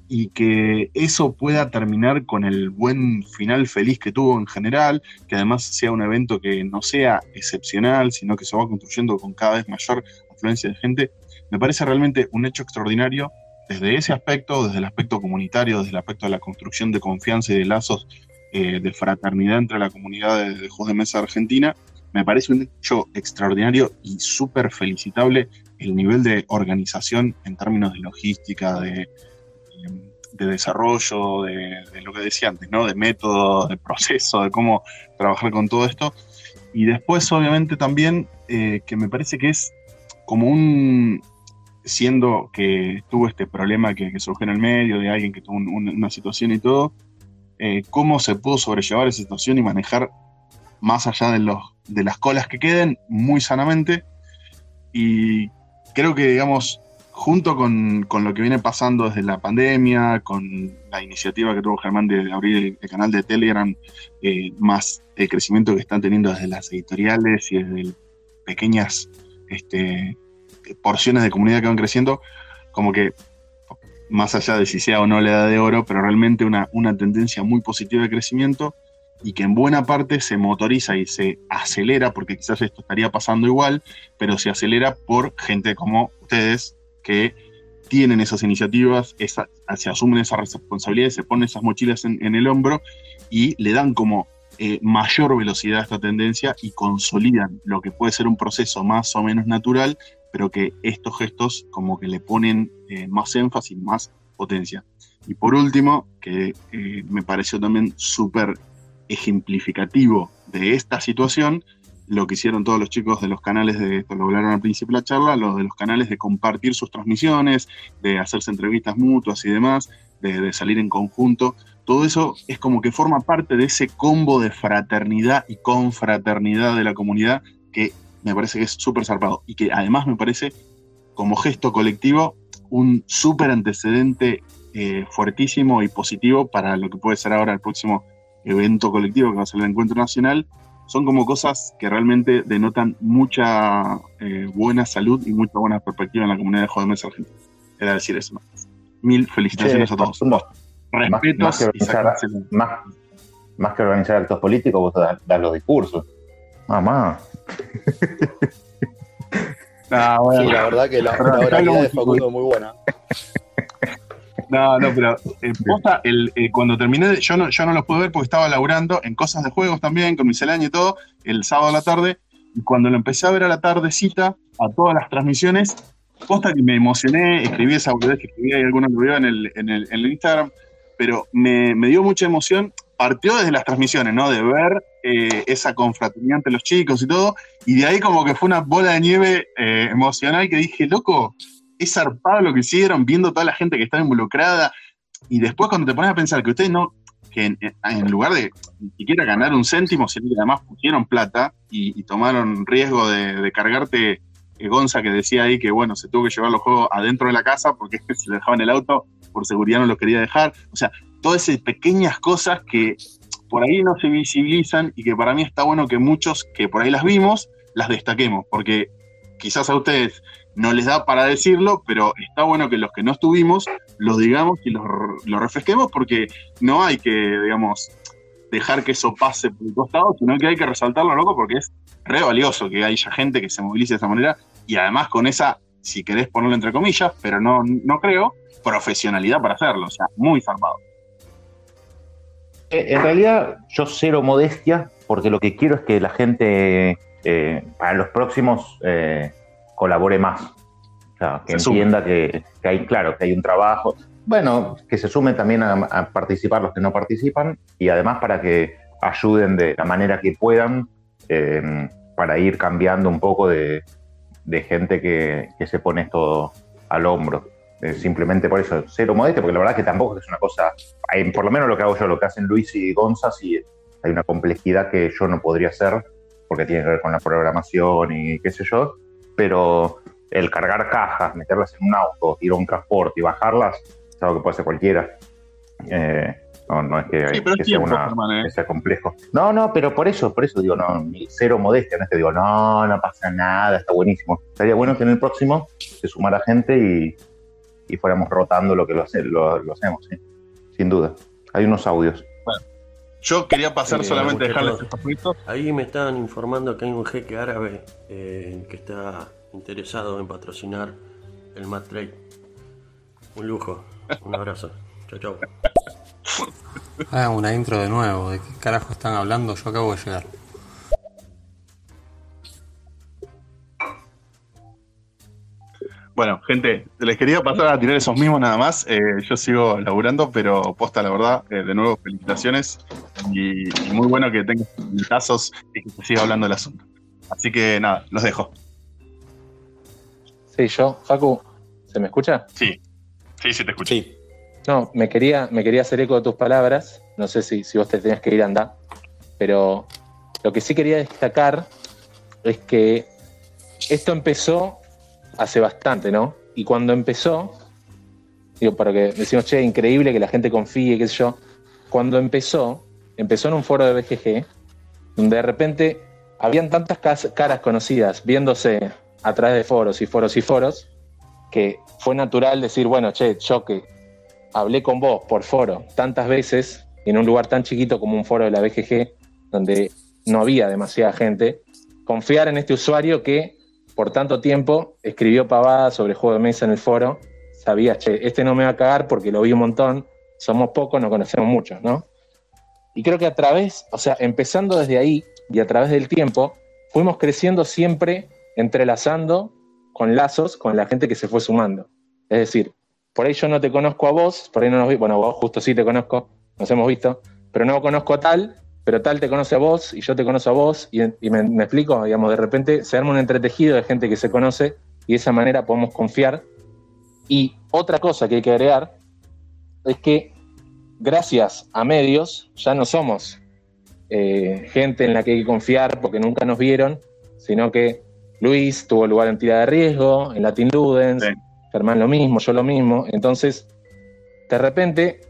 [SPEAKER 25] y que eso pueda terminar con el buen final feliz que tuvo en general, que además sea un evento que no sea excepcional, sino que se va construyendo con cada vez mayor afluencia de gente, me parece realmente un hecho extraordinario desde ese aspecto, desde el aspecto comunitario, desde el aspecto de la construcción de confianza y de lazos eh, de fraternidad entre la comunidad de, de de mesa argentina, me parece un hecho extraordinario y súper felicitable el nivel de organización en términos de logística, de, de desarrollo, de, lo que decía antes, ¿no? De método, de proceso, de cómo trabajar con todo esto. Y después, obviamente, también eh, que me parece que es como un, siendo que tuvo este problema que, que surgió en el medio, de alguien que tuvo un- un- una situación y todo, eh, cómo se pudo sobrellevar esa situación y manejar más allá de, los, de las colas que queden muy sanamente. Y creo que, digamos, junto con, con lo que viene pasando desde la pandemia, con la iniciativa que tuvo Germán de, abrir el, canal de Telegram, eh, más el crecimiento que están teniendo desde las editoriales y desde pequeñas este, porciones de comunidad que van creciendo, como que más allá de si sea o no la edad de oro, pero realmente una, una tendencia muy positiva de crecimiento y que en buena parte se motoriza y se acelera, porque quizás esto estaría pasando igual, pero se acelera por gente como ustedes que tienen esas iniciativas, se asumen esas responsabilidades, se ponen esas mochilas en, en el hombro y le dan como eh, mayor velocidad a esta tendencia y consolidan lo que puede ser un proceso más o menos natural, pero que estos gestos como que le ponen eh, más énfasis, más potencia. Y por último, que eh, me pareció también súper ejemplificativo de esta situación, lo que hicieron todos los chicos de los canales de, esto lo hablaron al principio de la charla, los de los canales de compartir sus transmisiones, de hacerse entrevistas mutuas y demás, de, salir en conjunto. Todo eso es como que forma parte de ese combo de fraternidad y confraternidad de la comunidad que me parece que es súper zarpado y que además me parece como gesto colectivo un súper antecedente eh, fuertísimo y positivo para lo que puede ser ahora el próximo evento colectivo que va a ser el encuentro nacional. Son como cosas que realmente denotan mucha eh, buena salud y mucha buena perspectiva en la comunidad de mesa argentina. Era decir eso. más. Mil felicitaciones
[SPEAKER 3] a todos. Facundo, más, más, más que que organizar, organizar, más, más que organizar actos políticos, vos das, das los discursos. Mamá.
[SPEAKER 25] Ah, bueno.
[SPEAKER 21] Sí, la verdad que la, la oralidad de Facundo es muy buena.
[SPEAKER 25] No, no, pero eh, posta, el, eh, cuando terminé, yo no, yo no los pude ver porque estaba laburando en cosas de juegos también, con miscelánea y todo, el sábado a la tarde, y cuando lo empecé a ver a la tardecita, a todas las transmisiones, posta que me emocioné, escribí esa boludez que escribí, hay algunos lo en el, en el, en el Instagram, pero me, me dio mucha emoción, partió desde las transmisiones, ¿no? De ver eh, esa confraternidad entre los chicos y todo, y de ahí como que fue una bola de nieve eh, emocional que dije, loco, zarpado lo que hicieron, viendo toda la gente que estaba involucrada, y después cuando te pones a pensar que ustedes no, que en, lugar de ni siquiera ganar un céntimo, sino que además pusieron plata y, tomaron riesgo de, de cargarte, eh, Gonza que decía ahí que bueno, se tuvo que llevar los juegos adentro de la casa porque *laughs* se lo dejaban en el auto, por seguridad no los quería dejar, o sea, todas esas pequeñas cosas que por ahí no se visibilizan y que para mí está bueno que muchos que por ahí las vimos, las destaquemos, porque quizás a ustedes no les da para decirlo, pero está bueno que los que no estuvimos los digamos y los, refresquemos porque no hay que, digamos, dejar que eso pase por el costado, sino que hay que resaltarlo, loco, porque es re valioso que haya gente que se movilice de esa manera y además con esa, si querés ponerlo entre comillas, pero no, no creo, profesionalidad para hacerlo, o sea, muy zarpado.
[SPEAKER 3] Eh, En realidad, yo cero modestia, porque lo que quiero es que la gente, eh, para los próximos eh, colabore más. O sea, que
[SPEAKER 25] Se
[SPEAKER 3] entienda que, que hay, claro, que hay un trabajo. Bueno, que se sumen también a, a participar los que no participan y además para que ayuden de la manera que puedan eh, para ir cambiando un poco de, de gente que, que se pone esto al hombro. Eh, simplemente por eso, cero modestia, porque la verdad que tampoco es una cosa, hay- por lo menos lo que hago yo, lo que hacen Luis y Gonza, sí hay una complejidad que yo no podría hacer, porque tiene que ver con la programación y qué sé yo, pero el cargar cajas, meterlas en un auto, ir a un transporte y bajarlas, es algo que puede hacer cualquiera. Eh, no, no es que,
[SPEAKER 25] Sí, pero es
[SPEAKER 3] que sea,
[SPEAKER 25] tiempo,
[SPEAKER 3] una-
[SPEAKER 25] Germán, ¿eh?
[SPEAKER 3] que sea complejo. No, no, pero por eso, por eso digo, no, cero modestia, no es que digo, no, no pasa nada, está buenísimo. Estaría bueno que en el próximo se sumara gente y, y fuéramos rotando lo que lo, hace- lo, lo hacemos, sí. sin duda. Hay unos audios.
[SPEAKER 25] Yo quería pasar
[SPEAKER 26] Eh,
[SPEAKER 25] solamente a dejarles estos minutos.
[SPEAKER 26] Ahí me estaban informando que hay un jeque árabe eh, que está interesado en patrocinar el Mad Trade. Un lujo. Un abrazo. *laughs* Chau, chau.
[SPEAKER 27] Ah, una intro de nuevo. ¿De qué carajo están hablando? Yo acabo de llegar.
[SPEAKER 25] Bueno, gente, les quería pasar a tirar esos mismos nada más. Eh, yo sigo laburando, pero posta, la verdad, eh, de nuevo, felicitaciones. Y, y muy bueno que tengas casos y que se siga hablando del asunto. Así que nada, los dejo.
[SPEAKER 22] Sí, yo, Facu, ¿se me escucha?
[SPEAKER 25] Sí, sí, sí te escucho.
[SPEAKER 22] No, me quería, me quería hacer eco de tus palabras. No sé si, si vos te tenías que ir a andar. Pero lo que sí quería destacar es que esto empezó hace bastante, ¿no? Y cuando empezó, digo, para que decimos, che, increíble que la gente confíe, qué sé yo. Cuando empezó, empezó en un foro de BGG, donde de repente habían tantas caras conocidas viéndose a través de foros y foros y foros, que fue natural decir, bueno, che, yo que hablé con vos por foro tantas veces, en un lugar tan chiquito como un foro de la BGG, donde no había demasiada gente, confiar en este usuario que por tanto tiempo escribió pavadas sobre juego de mesa en el foro, sabía, che, este no me va a cagar porque lo vi un montón, somos pocos, no conocemos muchos, ¿no? Y creo que a través, o sea, empezando desde ahí y a través del tiempo, fuimos creciendo siempre entrelazando con lazos con la gente que se fue sumando. Es decir, por ahí yo no te conozco a vos, por ahí no nos vi, bueno, vos justo sí te conozco, nos hemos visto, pero no conozco a tal, pero tal te conoce a vos y yo te conozco a vos, y, y me, me explico, digamos, de repente se arma un entretejido de gente que se conoce y de esa manera podemos confiar. Y otra cosa que hay que agregar es que gracias a medios ya no somos eh, gente en la que hay que confiar porque nunca nos vieron, sino que Luis tuvo lugar en tira de riesgo, en Latin Ludens, Germán lo mismo, yo lo mismo. Entonces, de repente,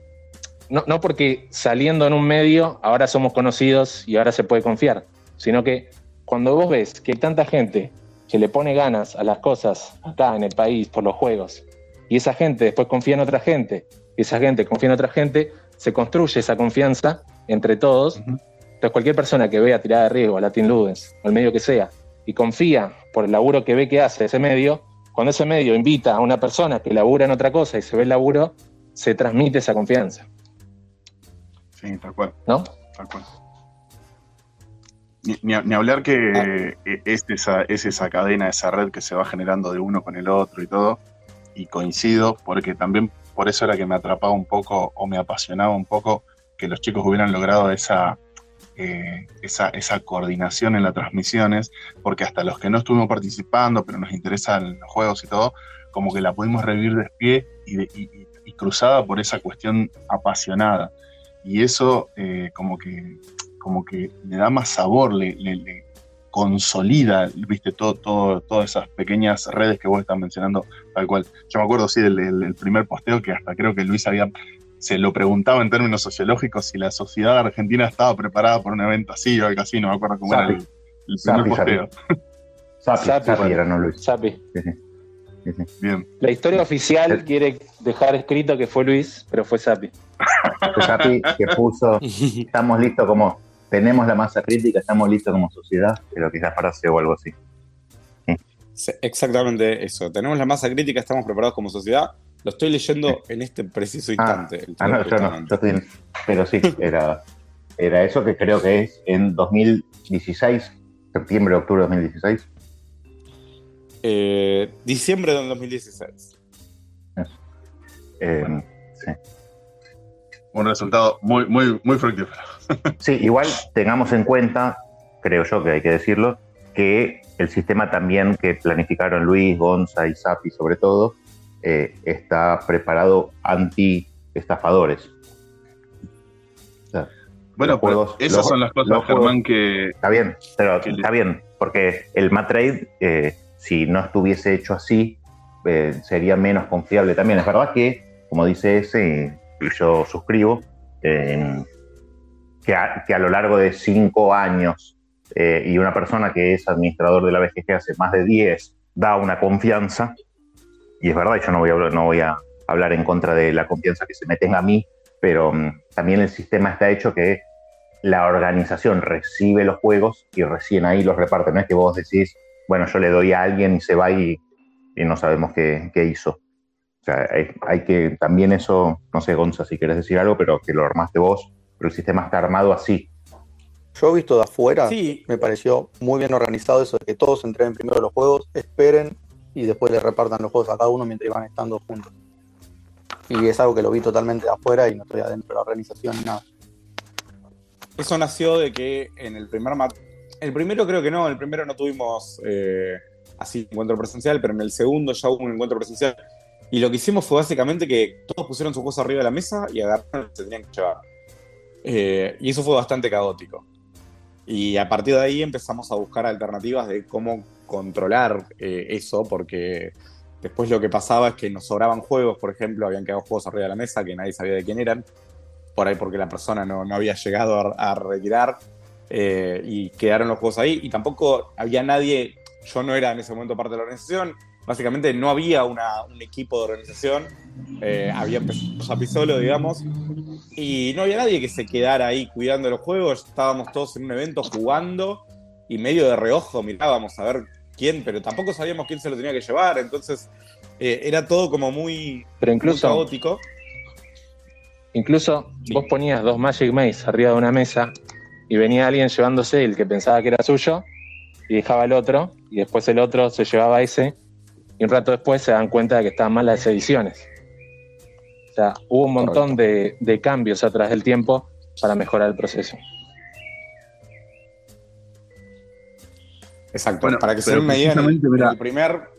[SPEAKER 22] no, no porque saliendo en un medio ahora somos conocidos y ahora se puede confiar, sino que cuando vos ves que hay tanta gente que le pone ganas a las cosas acá en el país por los juegos, y esa gente después confía en otra gente, y esa gente confía en otra gente, se construye esa confianza entre todos. Entonces, cualquier persona que vea tirada de riesgo a Latin Ludens, o el medio que sea, y confía por el laburo que ve que hace ese medio, cuando ese medio invita a una persona que labura en otra cosa y se ve el laburo, se transmite esa confianza.
[SPEAKER 25] Sí, tal cual.
[SPEAKER 22] ¿No?
[SPEAKER 25] Tal cual. Ni, ni- ni hablar que eh, es, esa, es esa cadena, esa red que se va generando de uno con el otro y todo. Y coincido, porque también por eso era que me atrapaba un poco o me apasionaba un poco que los chicos hubieran logrado esa, eh, esa, esa coordinación en las transmisiones, porque hasta los que no estuvimos participando, pero nos interesan los juegos y todo, como que la pudimos revivir de pie y, de- y- y- y cruzada por esa cuestión apasionada. Y eso eh, como que como que le da más sabor, le, le- le consolida, viste, todo, todo, todas esas pequeñas redes que vos estás mencionando, tal cual. Yo me acuerdo, sí, del, del- del primer posteo que hasta creo que Luis había, se lo preguntaba en términos sociológicos si la sociedad argentina estaba preparada por un evento así o algo así, no me acuerdo cómo era el, primer posteo.
[SPEAKER 3] Era, no Luis.
[SPEAKER 22] Sapi.
[SPEAKER 25] Bien.
[SPEAKER 22] La historia oficial quiere dejar escrito que fue Luis, pero fue Sapi.
[SPEAKER 3] Fue Sapi que puso, *laughs* estamos listos como, tenemos la masa crítica, estamos listos como sociedad, creo que es la frase o algo así.
[SPEAKER 23] Sí, Exactamente eso. Tenemos la masa crítica, estamos preparados como sociedad. Lo estoy leyendo en este preciso instante. el
[SPEAKER 3] Ah, no, yo no, yo estoy en- pero sí, *laughs* era, era eso que creo que es en 2016, septiembre, octubre de 2016.
[SPEAKER 16] Eh, diciembre del 2016.
[SPEAKER 3] Eh, sí.
[SPEAKER 25] Un resultado muy, muy, muy fructífero. *laughs*
[SPEAKER 3] Sí, igual tengamos en cuenta, creo yo que hay que decirlo, que el sistema también que planificaron Luis, Gonza y Sapi sobre todo, eh, está preparado anti-estafadores. O sea,
[SPEAKER 25] Bueno,
[SPEAKER 3] juegos-
[SPEAKER 25] esas
[SPEAKER 3] los-
[SPEAKER 25] son las cosas, Germán, que...
[SPEAKER 3] Está bien, pero está bien, porque el Matrade, eh, si no estuviese hecho así, eh, sería menos confiable también. Es verdad que, como dice ese, y yo suscribo, eh, que, a, lo largo de cinco años eh, y una persona que es administrador de la BGG hace más de 10 da una confianza, y es verdad, yo no voy a, no voy a hablar en contra de la confianza que se me tenga a mí, pero mm, también el sistema está hecho que la organización recibe los juegos y recién ahí los reparte. No es que vos decís, bueno, yo le doy a alguien y se va y, y no sabemos qué, qué hizo. O sea, hay, hay que también eso, no sé, Gonza, si quieres decir algo, pero que lo armaste vos, pero el sistema está armado así.
[SPEAKER 21] Yo he visto de afuera,
[SPEAKER 16] Sí.
[SPEAKER 21] me pareció muy bien organizado eso de que todos entreguen primero los juegos, esperen y después le repartan los juegos a cada uno mientras van estando juntos. Y es algo que lo vi totalmente de afuera y no estoy adentro de la organización ni nada.
[SPEAKER 16] Eso nació de que en el primer El primero creo que no, el primero no tuvimos eh, así encuentro presencial, pero en el segundo ya hubo un encuentro presencial. Y lo que hicimos fue básicamente que todos pusieron sus cosas arriba de la mesa y agarraron lo que se tenían que llevar. Eh, y eso fue bastante caótico. Y a partir de ahí empezamos a buscar alternativas de cómo controlar eh, eso, porque después lo que pasaba es que nos sobraban juegos, por ejemplo, habían quedado juegos arriba de la mesa que nadie sabía de quién eran, por ahí porque la persona no, no había llegado a, a retirar eh, y quedaron los juegos ahí. Y tampoco había nadie, yo no era en ese momento parte de la organización, básicamente no había una- un equipo de organización, eh, había empezado Yapi solo, digamos, y no había nadie que se quedara ahí cuidando los juegos, estábamos todos en un evento jugando y medio de reojo mirábamos a ver quién, pero tampoco sabíamos quién se lo tenía que llevar, entonces eh, era todo como muy,
[SPEAKER 22] Pero
[SPEAKER 16] muy
[SPEAKER 22] incluso,
[SPEAKER 16] caótico.
[SPEAKER 22] incluso vos ponías dos Magic Maze arriba de una mesa y venía alguien llevándose el que pensaba que era suyo y dejaba el otro y después el otro se llevaba ese y un rato después se dan cuenta de que estaban mal las ediciones. O sea, hubo un montón de, de cambios a través del tiempo para mejorar el proceso.
[SPEAKER 16] Exacto,
[SPEAKER 25] Bueno,
[SPEAKER 16] para que se den una idea, en el, primer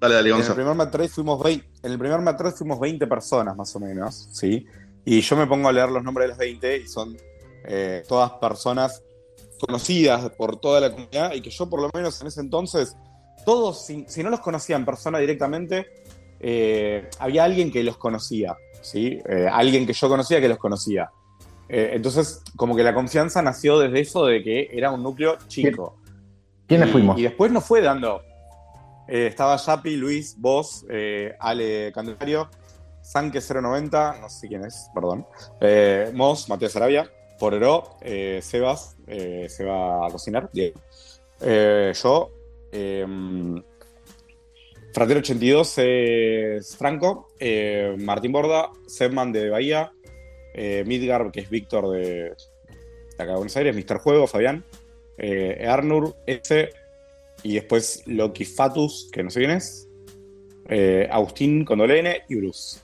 [SPEAKER 25] Dale, dale,
[SPEAKER 16] En el primer Mat fuimos 20, en el primer Mat fuimos 20 personas más o menos, ¿sí? Y yo me pongo a leer los nombres de las 20 y son eh, todas personas conocidas por toda la comunidad y que yo por lo menos en ese entonces, todos, si, si no los conocía en persona directamente, eh, había alguien que los conocía, ¿sí? Eh, alguien que yo conocía que los conocía. Entonces, como que la confianza nació desde eso de que era un núcleo chico.
[SPEAKER 3] ¿Quiénes
[SPEAKER 16] Y-
[SPEAKER 3] fuimos?
[SPEAKER 16] Y después nos fue dando. Estaba Yapi, Luis, vos, Ale Candelario, Sanke 090, no sé quién es, perdón. Eh, Mos, Matías Arabia, Porero, eh, Sebas, eh, se va a cocinar. Eh, yo, eh, Fratero 82 es Franco, eh, Martín Borda, Sebman de Bahía, Midgar, que es Víctor de, de acá de Buenos Aires, Mr. Juego, Fabián, Arnur, S, y después Loki Fatus, que no sé quién es, eh, Agustín con doble N y Bruce.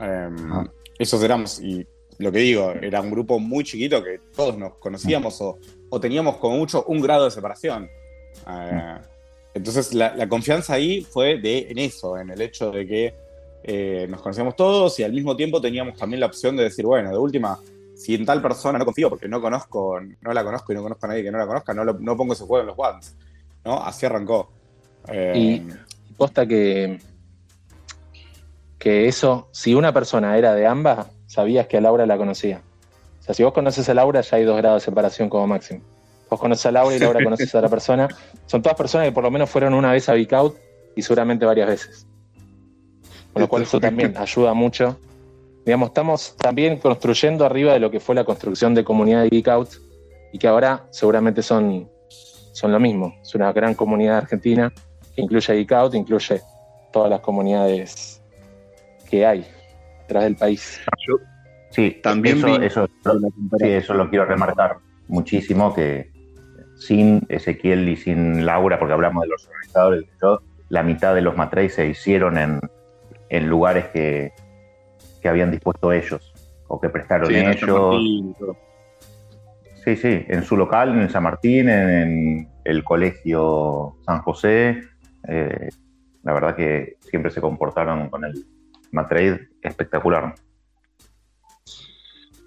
[SPEAKER 16] Em, Esos éramos, y lo que digo, era un grupo muy chiquito que todos nos conocíamos o, o teníamos como mucho un grado de separación. Eh, entonces la, la confianza ahí fue de, en eso, en el hecho de que eh, nos conocíamos todos y al mismo tiempo teníamos también la opción de decir, bueno, de última, si en tal persona no confío porque no conozco, no la conozco y no conozco a nadie que no la conozca, no, lo- no pongo ese juego en los ones. ¿no? Así arrancó. Eh,
[SPEAKER 22] Y posta que, que eso, si una persona era de ambas, sabías que a Laura la conocía. O sea, si vos conoces a Laura, ya hay dos grados de separación como máximo. Vos conoces a Laura y Laura *laughs* conoces a la persona. Son todas personas que por lo menos fueron una vez a Big Out y seguramente varias veces. Con lo cual eso también ayuda mucho. Digamos, estamos también construyendo arriba de lo que fue la construcción de comunidad de Geek Out y que ahora seguramente son, son lo mismo. Es una gran comunidad argentina que incluye Geek Out, incluye todas las comunidades que hay detrás del país.
[SPEAKER 3] Sí,
[SPEAKER 22] También
[SPEAKER 3] eso,
[SPEAKER 22] vi-
[SPEAKER 3] eso, sí, eso lo quiero remarcar muchísimo, que sin Ezequiel y sin Laura, porque hablamos de los organizadores, yo, la mitad de los matrays se hicieron en, en lugares que, que habían dispuesto ellos o que prestaron
[SPEAKER 25] Sí,
[SPEAKER 3] ellos. Sí, sí, en su local, en el San Martín, en el colegio San José. eh, la verdad que siempre se comportaron con el Matrade espectacular.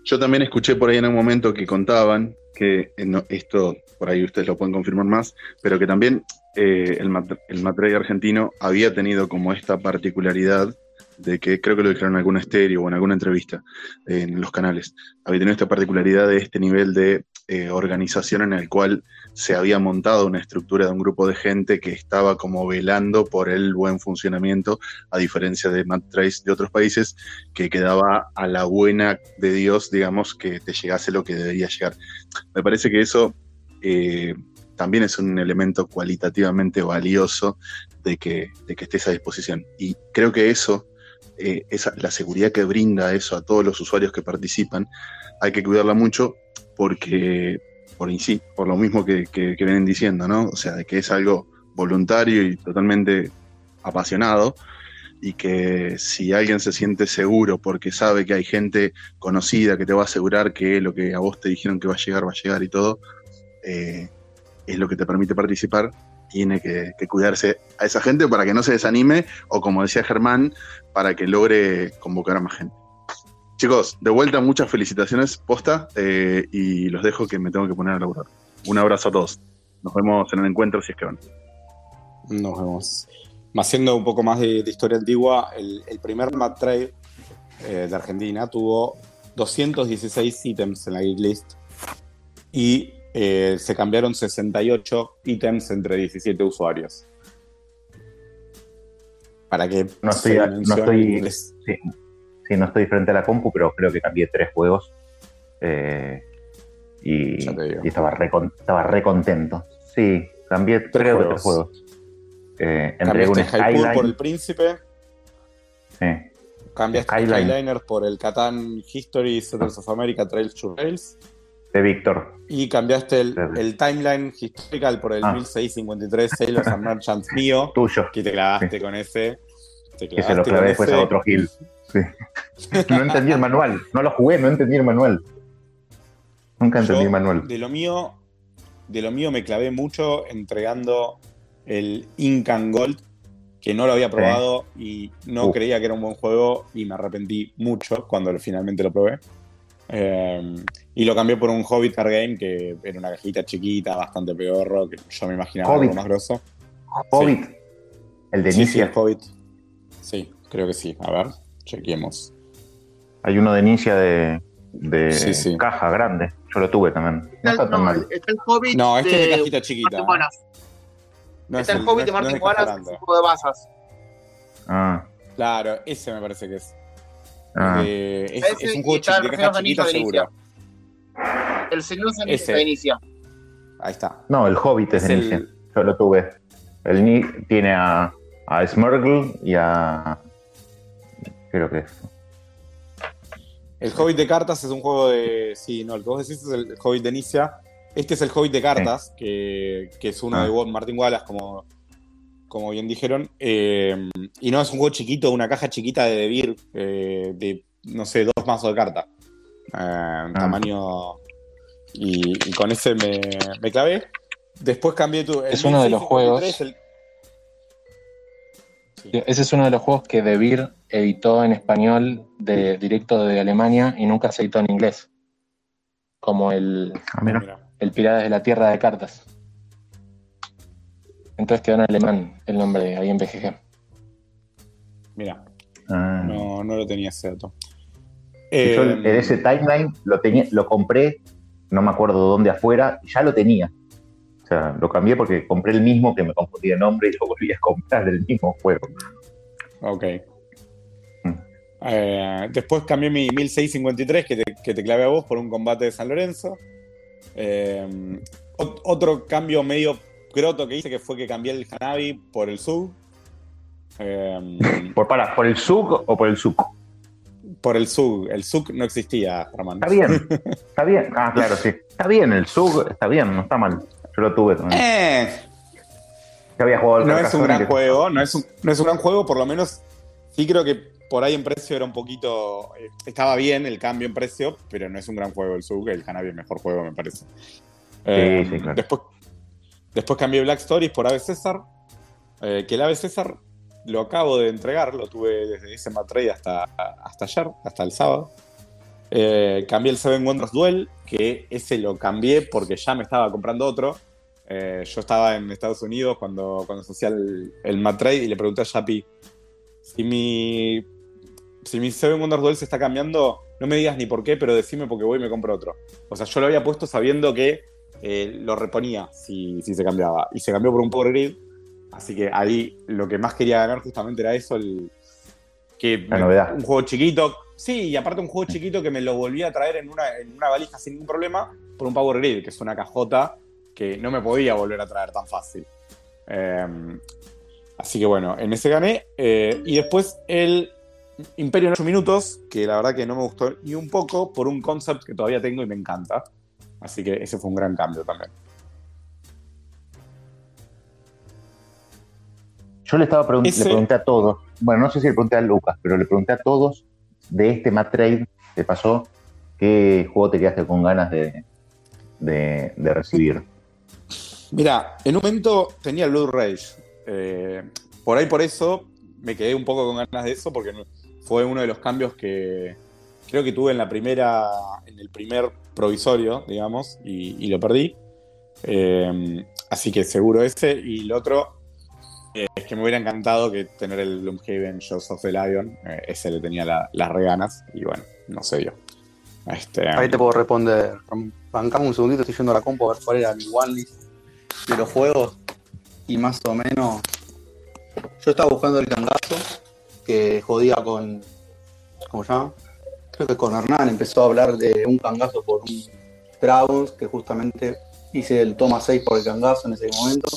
[SPEAKER 25] Yo también escuché por ahí en un momento que contaban que eh, esto, por ahí ustedes lo pueden confirmar más, pero que también eh, el, mat- el argentino había tenido como esta particularidad de que creo que lo dijeron en algún estéreo o en alguna entrevista eh, en los canales, había tenido esta particularidad de este nivel de eh, organización en el cual se había montado una estructura de un grupo de gente que estaba como velando por el buen funcionamiento, a diferencia de Matt Trace de otros países, que quedaba a la buena de Dios, digamos, que te llegase lo que debería llegar. Me parece que eso eh, también es un elemento cualitativamente valioso de que, de que estés a disposición. Y creo que eso, eh, la seguridad que brinda eso a todos los usuarios que participan, hay que cuidarla mucho porque, por, sí, por lo mismo que, que, que vienen diciendo, ¿no? O sea, de que es algo voluntario y totalmente apasionado y que si alguien se siente seguro porque sabe que hay gente conocida que te va a asegurar que lo que a vos te dijeron que va a llegar, va a llegar y todo, eh, es lo que te permite participar, tiene que, que cuidarse a esa gente para que no se desanime o como decía Germán, para que logre convocar a más gente. Chicos, de vuelta muchas felicitaciones, posta, eh, y los dejo que me tengo que poner a laburar. Un abrazo a todos. Nos vemos en el encuentro si es que van.
[SPEAKER 16] Nos vemos. Haciendo un poco más de, de historia antigua, el, el primer Mad Trade eh, de Argentina tuvo 216 ítems en la Geek List y eh, se cambiaron 68 ítems entre 17 usuarios. Para que
[SPEAKER 3] No
[SPEAKER 16] se
[SPEAKER 3] estoy, no estoy, sí, sí, no estoy frente a la compu, pero creo que cambié tres juegos. eh, y, y estaba, re, estaba re contento. Sí, cambié creo que tres
[SPEAKER 16] juegos.
[SPEAKER 3] juegos. Eh, entregué un
[SPEAKER 16] Cambiaste Hypur por el
[SPEAKER 3] Skyline.
[SPEAKER 16] Príncipe,
[SPEAKER 3] sí,
[SPEAKER 16] cambiaste
[SPEAKER 3] Skyline.
[SPEAKER 16] Skyliner por el Catán History, Settlers of America, Trails to Rails.
[SPEAKER 3] de Víctor.
[SPEAKER 16] Y cambiaste el, el timeline historical por el
[SPEAKER 3] Ah.
[SPEAKER 16] 1653 Sailors and Merchants mío. *laughs*
[SPEAKER 3] Tuyo.
[SPEAKER 16] Que te clavaste con ese. Te
[SPEAKER 3] Que se lo clavé después
[SPEAKER 16] ese.
[SPEAKER 3] a otro Gil. Sí. No entendí el manual. No lo jugué, no entendí el manual. Nunca entendí
[SPEAKER 16] Yo,
[SPEAKER 3] el manual.
[SPEAKER 16] De lo mío, de lo mío me clavé mucho entregando el Incan Gold, que no lo había probado y no
[SPEAKER 3] Uh.
[SPEAKER 16] creía que era un buen juego y me arrepentí mucho cuando finalmente lo probé. Eh, y lo cambié por un Hobbit Card Game, que era una cajita chiquita, bastante peor, que yo me imaginaba
[SPEAKER 3] Hobbit.
[SPEAKER 16] algo más grosso.
[SPEAKER 3] Hobbit. El de
[SPEAKER 16] Sí,
[SPEAKER 3] Inicia.
[SPEAKER 16] Hobbit. Sí, creo que sí. A ver, chequemos.
[SPEAKER 3] Hay uno de Inicia de, de
[SPEAKER 16] Sí, sí.
[SPEAKER 3] caja grande. Yo lo tuve también. No está tan
[SPEAKER 15] No,
[SPEAKER 3] mal.
[SPEAKER 15] está el Hobbit
[SPEAKER 16] No, este es de
[SPEAKER 15] de
[SPEAKER 16] cajita chiquita. No
[SPEAKER 15] está
[SPEAKER 16] es
[SPEAKER 15] el,
[SPEAKER 16] el-
[SPEAKER 15] Hobbit
[SPEAKER 16] no
[SPEAKER 15] de
[SPEAKER 16] es- es de caja
[SPEAKER 15] Wallace,
[SPEAKER 16] grande.
[SPEAKER 15] un juego de basas.
[SPEAKER 3] Ah,
[SPEAKER 16] Claro, ese me parece que es.
[SPEAKER 3] ah.
[SPEAKER 16] Eh, es, es un juego
[SPEAKER 15] el
[SPEAKER 16] de
[SPEAKER 15] Señor
[SPEAKER 16] caja
[SPEAKER 15] de
[SPEAKER 16] chiquita
[SPEAKER 15] Anillos de
[SPEAKER 16] seguro.
[SPEAKER 15] El Señor se
[SPEAKER 16] Ese.
[SPEAKER 15] se inicia.
[SPEAKER 16] Ahí está.
[SPEAKER 3] No, el Hobbit es,
[SPEAKER 16] Es
[SPEAKER 3] de
[SPEAKER 16] el-
[SPEAKER 3] Inicia. Yo lo tuve. El Ni tiene a, a Smurgle y a. Creo que es.
[SPEAKER 16] El Hobbit de cartas es un juego de. Sí, no, el que vos decís es el Hobbit de Inicia. Este es el Hobbit de cartas, que, que es uno
[SPEAKER 3] Ah.
[SPEAKER 16] de Martin Wallace, como, como bien dijeron. Eh, y no es un juego chiquito, una caja chiquita de Debir, eh, de, no sé, dos mazos de carta. Eh, Tamaño. Y, y con ese me, me clavé. Después cambié tu.
[SPEAKER 22] Es uno de los
[SPEAKER 16] 1653,
[SPEAKER 22] juegos-
[SPEAKER 16] el-
[SPEAKER 22] Ese es uno de los juegos que De Beer editó en español de, directo de Alemania y nunca se editó en inglés. Como el, el Piratas de la Tierra de Cartas. Entonces quedó en alemán el nombre ahí en BGG.
[SPEAKER 16] Mira,
[SPEAKER 3] Ah.
[SPEAKER 16] no, no lo tenía ese dato.
[SPEAKER 3] Y yo
[SPEAKER 16] Eh,
[SPEAKER 3] el- ese timeline lo, tenía, lo compré, no me acuerdo dónde afuera, y ya lo tenía. O sea, lo cambié porque compré el mismo que me confundí de nombre y lo volví a comprar el mismo juego.
[SPEAKER 16] Ok. Eh, después cambié mi 1653 que te, que te clavé a vos por un combate de San Lorenzo. Eh, ot- otro cambio medio croto que hice que fue que cambié el Hanabi por el Zug. Eh,
[SPEAKER 3] ¿Por, para, ¿Por el SUG o por el SUC?
[SPEAKER 16] por el Zug. El Zug no existía, Germán.
[SPEAKER 3] Está bien, *laughs* está bien. Ah, claro, sí. Está bien, el SUG está bien, no está mal. Yo lo tuve también.
[SPEAKER 16] Eh,
[SPEAKER 3] Ya había jugado al
[SPEAKER 16] no es un gran juego, no es un, no es un gran juego, por lo menos sí creo que por ahí en precio era un poquito. eh, estaba bien el cambio en precio, pero no es un gran juego el Zug. El Hanabi es mejor juego, me parece. Eh,
[SPEAKER 3] sí, claro.
[SPEAKER 16] Después, después cambié Black Stories por Ave César. eh, que el Ave César lo acabo de entregar, lo tuve desde ese trade hasta, hasta ayer, hasta el sábado. Cambié el Seven Wonders Duel, que ese lo cambié porque ya me estaba comprando otro. Eh, yo estaba en Estados Unidos cuando, cuando hacía el, el mat trade y le pregunté a Yapi si mi, si mi Seven Wonders Duel se está cambiando, no me digas ni por qué, pero decime porque voy y me compro otro. O sea, yo lo había puesto sabiendo que eh, lo reponía si, si se cambiaba. Y se cambió por un Power Grid. Así que ahí lo que más quería ganar justamente era eso, el, que
[SPEAKER 3] La novedad.
[SPEAKER 16] un juego chiquito. Sí, y aparte un juego chiquito que me lo volví a traer en una, en una valija sin ningún problema por un Power Grid, que es una cajota que no me podía volver a traer tan fácil. Eh, así que bueno, en ese gané. eh, y después el Imperio en 8 minutos, que la verdad que no me gustó ni un poco por un concept que todavía tengo y me encanta. Así que ese fue un gran cambio también.
[SPEAKER 3] Yo le estaba pregun-
[SPEAKER 16] Ese-
[SPEAKER 3] le pregunté a todos, bueno, no sé si le pregunté a Lucas, pero le pregunté a todos de este mat trade que pasó, qué juego te quedaste con ganas de, de, de recibir.
[SPEAKER 16] Mira, en un momento tenía el Rage. Eh, por ahí por eso me quedé un poco con ganas de eso, porque fue uno de los cambios que creo que tuve en la primera, en el primer provisorio, digamos, y, y lo perdí. Eh, así que seguro ese. Y el otro eh, es que me hubiera encantado que tener el Gloomhaven Jaws of the Lion. Eh, ese le tenía la- las reganas, y bueno, no sé yo. Este,
[SPEAKER 21] Ahí te puedo responder. Bancamos un segundito, estoy yendo a la compu a ver cuál era mi one list de los juegos. Y más o menos. Yo estaba buscando el cangazo, que jodía con. ¿Cómo se llama? Creo que con Hernán empezó a hablar de un cangazo por un Dragons, que justamente hice el toma 6 por el cangazo en ese momento.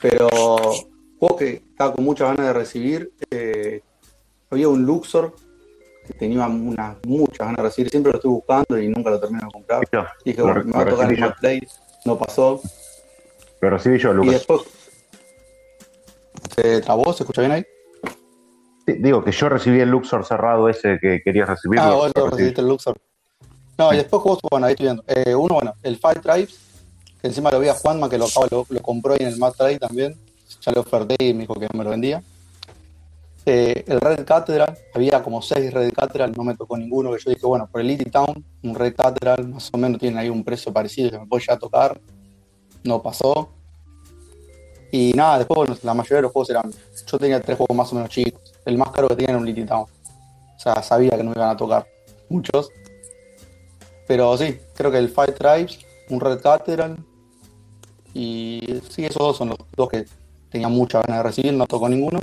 [SPEAKER 21] Pero juego que estaba con muchas ganas de recibir. eh, había un Luxor tenía unas muchas ganas de recibir. Siempre lo estoy buscando y nunca lo termino de comprar. Y dije, bueno, me va a tocar. Mad Play. No pasó.
[SPEAKER 3] Lo recibí yo,
[SPEAKER 21] Y
[SPEAKER 3] Lucas.
[SPEAKER 21] después. ¿Se trabó? ¿Se escucha bien ahí?
[SPEAKER 3] Sí, digo que yo recibí el Luxor cerrado ese que querías recibir.
[SPEAKER 21] Ah, vos
[SPEAKER 3] recibí.
[SPEAKER 21] recibiste el Luxor. No, y después juegos, bueno, ahí estoy viendo. Eh, uno, bueno, el Five Tribes, que encima lo vi a Juanma, que lo, lo, lo compró ahí en el Mad Trade también. Ya lo oferté y me dijo que no me lo vendía. El Red Cathedral, había como seis Red Cathedral, no me tocó ninguno, que yo dije, bueno, por el Elite Town, un Red Cathedral, más o menos tiene ahí un precio parecido que me puede ya tocar. No pasó. Y nada, después bueno, la mayoría de los juegos eran. Yo tenía tres juegos más o menos chicos. El más caro que tenía era un Little Town. O sea, sabía que no me iban a tocar muchos. Pero sí, creo que el Five Tribes, un Red Cathedral. Y sí, esos dos son los dos que tenía muchas ganas de recibir, no tocó ninguno.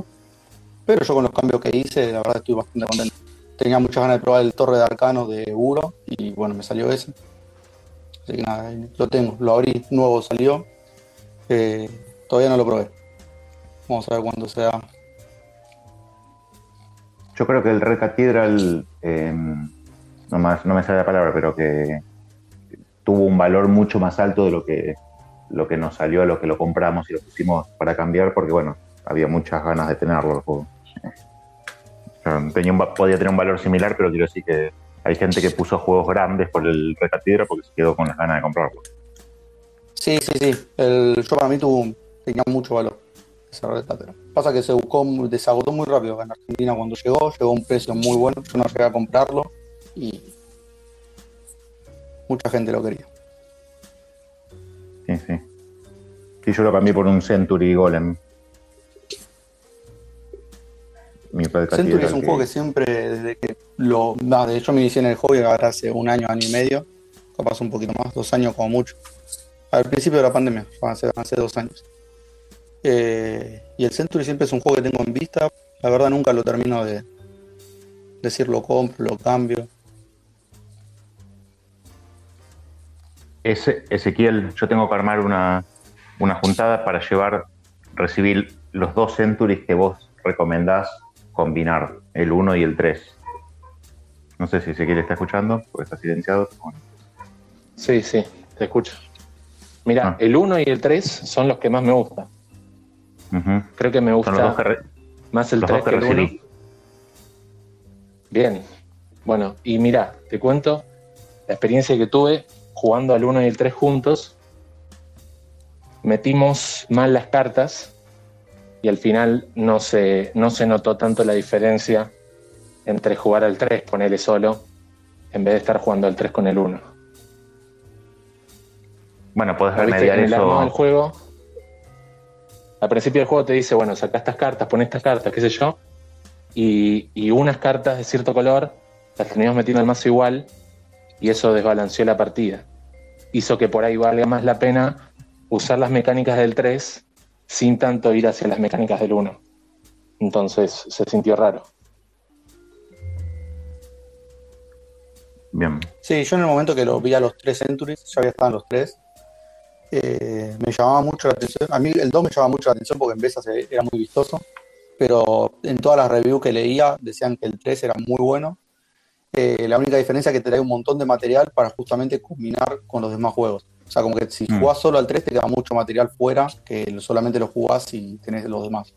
[SPEAKER 21] Pero yo con los cambios que hice, la verdad estoy bastante contento. Tenía muchas ganas de probar el Torre de Arcanos de Uro y bueno, me salió ese. Así que nada, lo tengo, lo abrí, nuevo salió. Eh, todavía no lo probé. Vamos a ver cuándo sea.
[SPEAKER 3] Yo creo que el Red Cathedral, eh, no, más, no me sale la palabra, pero que tuvo un valor mucho más alto de lo que, lo que nos salió, lo que lo compramos y lo pusimos para cambiar, porque bueno, había muchas ganas de tenerlo el juego. Tenía un podía tener un valor similar, pero quiero decir que hay gente que puso juegos grandes por el Red Cathedral porque se quedó con las ganas de comprarlo.
[SPEAKER 21] Sí, sí, sí. El, yo para mí tuvo, tenía mucho valor ese Red Cathedral. Pasa que se buscó, desagotó muy rápido en Argentina cuando llegó, llegó a un precio muy bueno, yo no llegué a comprarlo y mucha gente lo quería.
[SPEAKER 3] Sí, sí. Sí, yo lo cambié por un Century Golem. Mi Red
[SPEAKER 21] Century es un juego que siempre, desde que lo. No, de hecho me inicié en el hobby ahora hace un año, año y medio, capaz un poquito más, dos años como mucho. Al principio de la pandemia, hace, hace dos años. Eh, y el Century siempre es un juego que tengo en vista. La verdad nunca lo termino de decir lo compro, lo cambio.
[SPEAKER 3] Ese- Ezequiel, yo tengo que armar una, una juntada para llevar, recibir los dos Centuries que vos recomendás combinar, el 1 y el 3. No sé si Ezequiel está escuchando, porque está silenciado. Bueno,
[SPEAKER 22] Sí, sí. te escucho. Mira,
[SPEAKER 3] Ah.
[SPEAKER 22] el 1 y el 3 son los que más me gustan.
[SPEAKER 3] Ujú.
[SPEAKER 22] Creo que me gusta
[SPEAKER 3] que,
[SPEAKER 22] más el
[SPEAKER 3] los
[SPEAKER 22] 3
[SPEAKER 3] dos
[SPEAKER 22] que
[SPEAKER 3] que
[SPEAKER 22] el 1.
[SPEAKER 3] recibí.
[SPEAKER 22] Bien. Bueno, y mira, te cuento la experiencia que tuve jugando al 1 y el 3 juntos. Metimos mal las cartas y al final no se, no se notó tanto la diferencia entre jugar al 3, ponerle solo, en vez de estar jugando al 3 con el 1.
[SPEAKER 3] Bueno,
[SPEAKER 22] ¿Viste?
[SPEAKER 3] remediar
[SPEAKER 22] En el del juego, al principio del juego te dice, bueno, saca estas cartas, pon estas cartas, qué sé yo, y, y unas cartas de cierto color las teníamos metiendo al mazo igual, y eso desbalanceó la partida. Hizo que por ahí valga más la pena usar las mecánicas del 3 sin tanto ir hacia las mecánicas del 1. Entonces se sintió raro.
[SPEAKER 3] Bien.
[SPEAKER 21] Sí, yo en el momento que lo vi a los tres Centuries, ya había estado en los tres, eh, me llamaba mucho la atención. A mí el 2 me llamaba mucho la atención porque en vez se- era muy vistoso, pero en todas las reviews que leía decían que el 3 era muy bueno. Eh, la única diferencia es que te trae un montón de material para justamente combinar con los demás juegos. O sea, como que si
[SPEAKER 3] Mm.
[SPEAKER 21] jugás solo al 3 te queda mucho material fuera que solamente lo jugás y tenés los demás.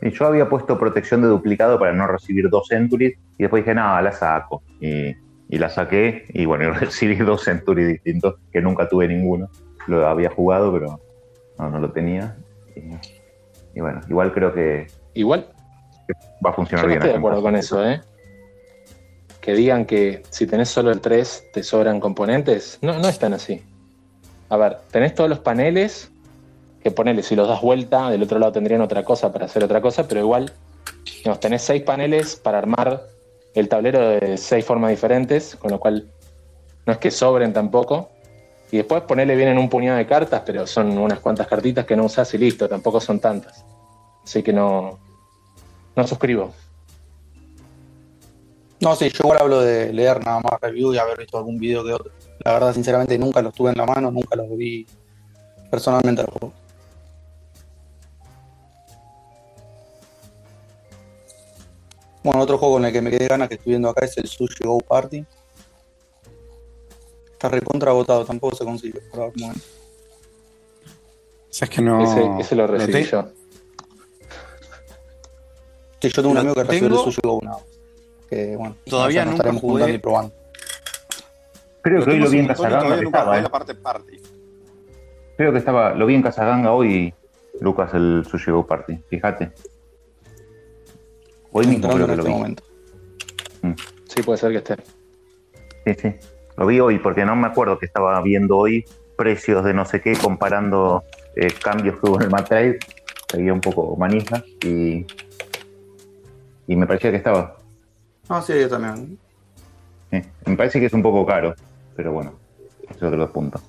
[SPEAKER 3] Y yo había puesto protección de duplicado para no recibir dos Centuries y después dije, no, la saco. Y, y la saqué y bueno, *laughs* y recibí dos Centuries distintos que nunca tuve ninguno. Lo había jugado, pero no, no lo tenía. Y, y bueno, igual creo que
[SPEAKER 22] Igual
[SPEAKER 3] va a funcionar
[SPEAKER 22] Yo no
[SPEAKER 3] bien.
[SPEAKER 22] estoy de acuerdo con eso, ¿eh? Que digan que si tenés solo el 3 te sobran componentes. No, no es tan así. A ver, tenés todos los paneles que ponele, si los das vuelta, del otro lado tendrían otra cosa para hacer otra cosa, pero igual digamos, tenés seis paneles para armar el tablero de seis formas diferentes, con lo cual no es que sobren tampoco. Y después ponele vienen un puñado de cartas, pero son unas cuantas cartitas que no usás y listo, tampoco son tantas. Así que no, no suscribo.
[SPEAKER 21] No, sí, yo igual hablo de leer nada más review y haber visto algún video que otro. La verdad, sinceramente, nunca los tuve en la mano, nunca los vi personalmente al juego. Bueno, otro juego con el que me quedé ganas que estoy viendo acá es el Sushi Go Party. Está recontra agotado, tampoco se consigue por ahora. Bueno.
[SPEAKER 16] ¿Sabes que no?
[SPEAKER 22] Ese, ese lo recibí yo.
[SPEAKER 21] Sí, yo tengo un amigo que recibió el. Sushi Go nada más. Que bueno,
[SPEAKER 16] Todavía nunca
[SPEAKER 21] estaremos
[SPEAKER 16] jugué.
[SPEAKER 21] juntando y probando.
[SPEAKER 3] Creo que hoy lo vi en Casaganga. estaba, ¿eh?
[SPEAKER 16] la parte party.
[SPEAKER 3] Creo que estaba, lo vi en Casaganga hoy, Lucas, el Sushi Go Party. Fíjate. Hoy mismo
[SPEAKER 21] Entrando
[SPEAKER 3] creo que
[SPEAKER 21] en
[SPEAKER 3] lo
[SPEAKER 21] este
[SPEAKER 3] vi.
[SPEAKER 21] momento.
[SPEAKER 22] Sí, puede ser que esté.
[SPEAKER 3] Sí, sí. Lo vi hoy porque no me acuerdo que estaba viendo hoy precios de no sé qué comparando eh, cambios que hubo en el Mad Trade. Seguía un poco manija y, y me parecía que estaba.
[SPEAKER 21] Ah, sí, yo también.
[SPEAKER 3] sí. Me parece que es un poco caro, pero bueno, es otro punto.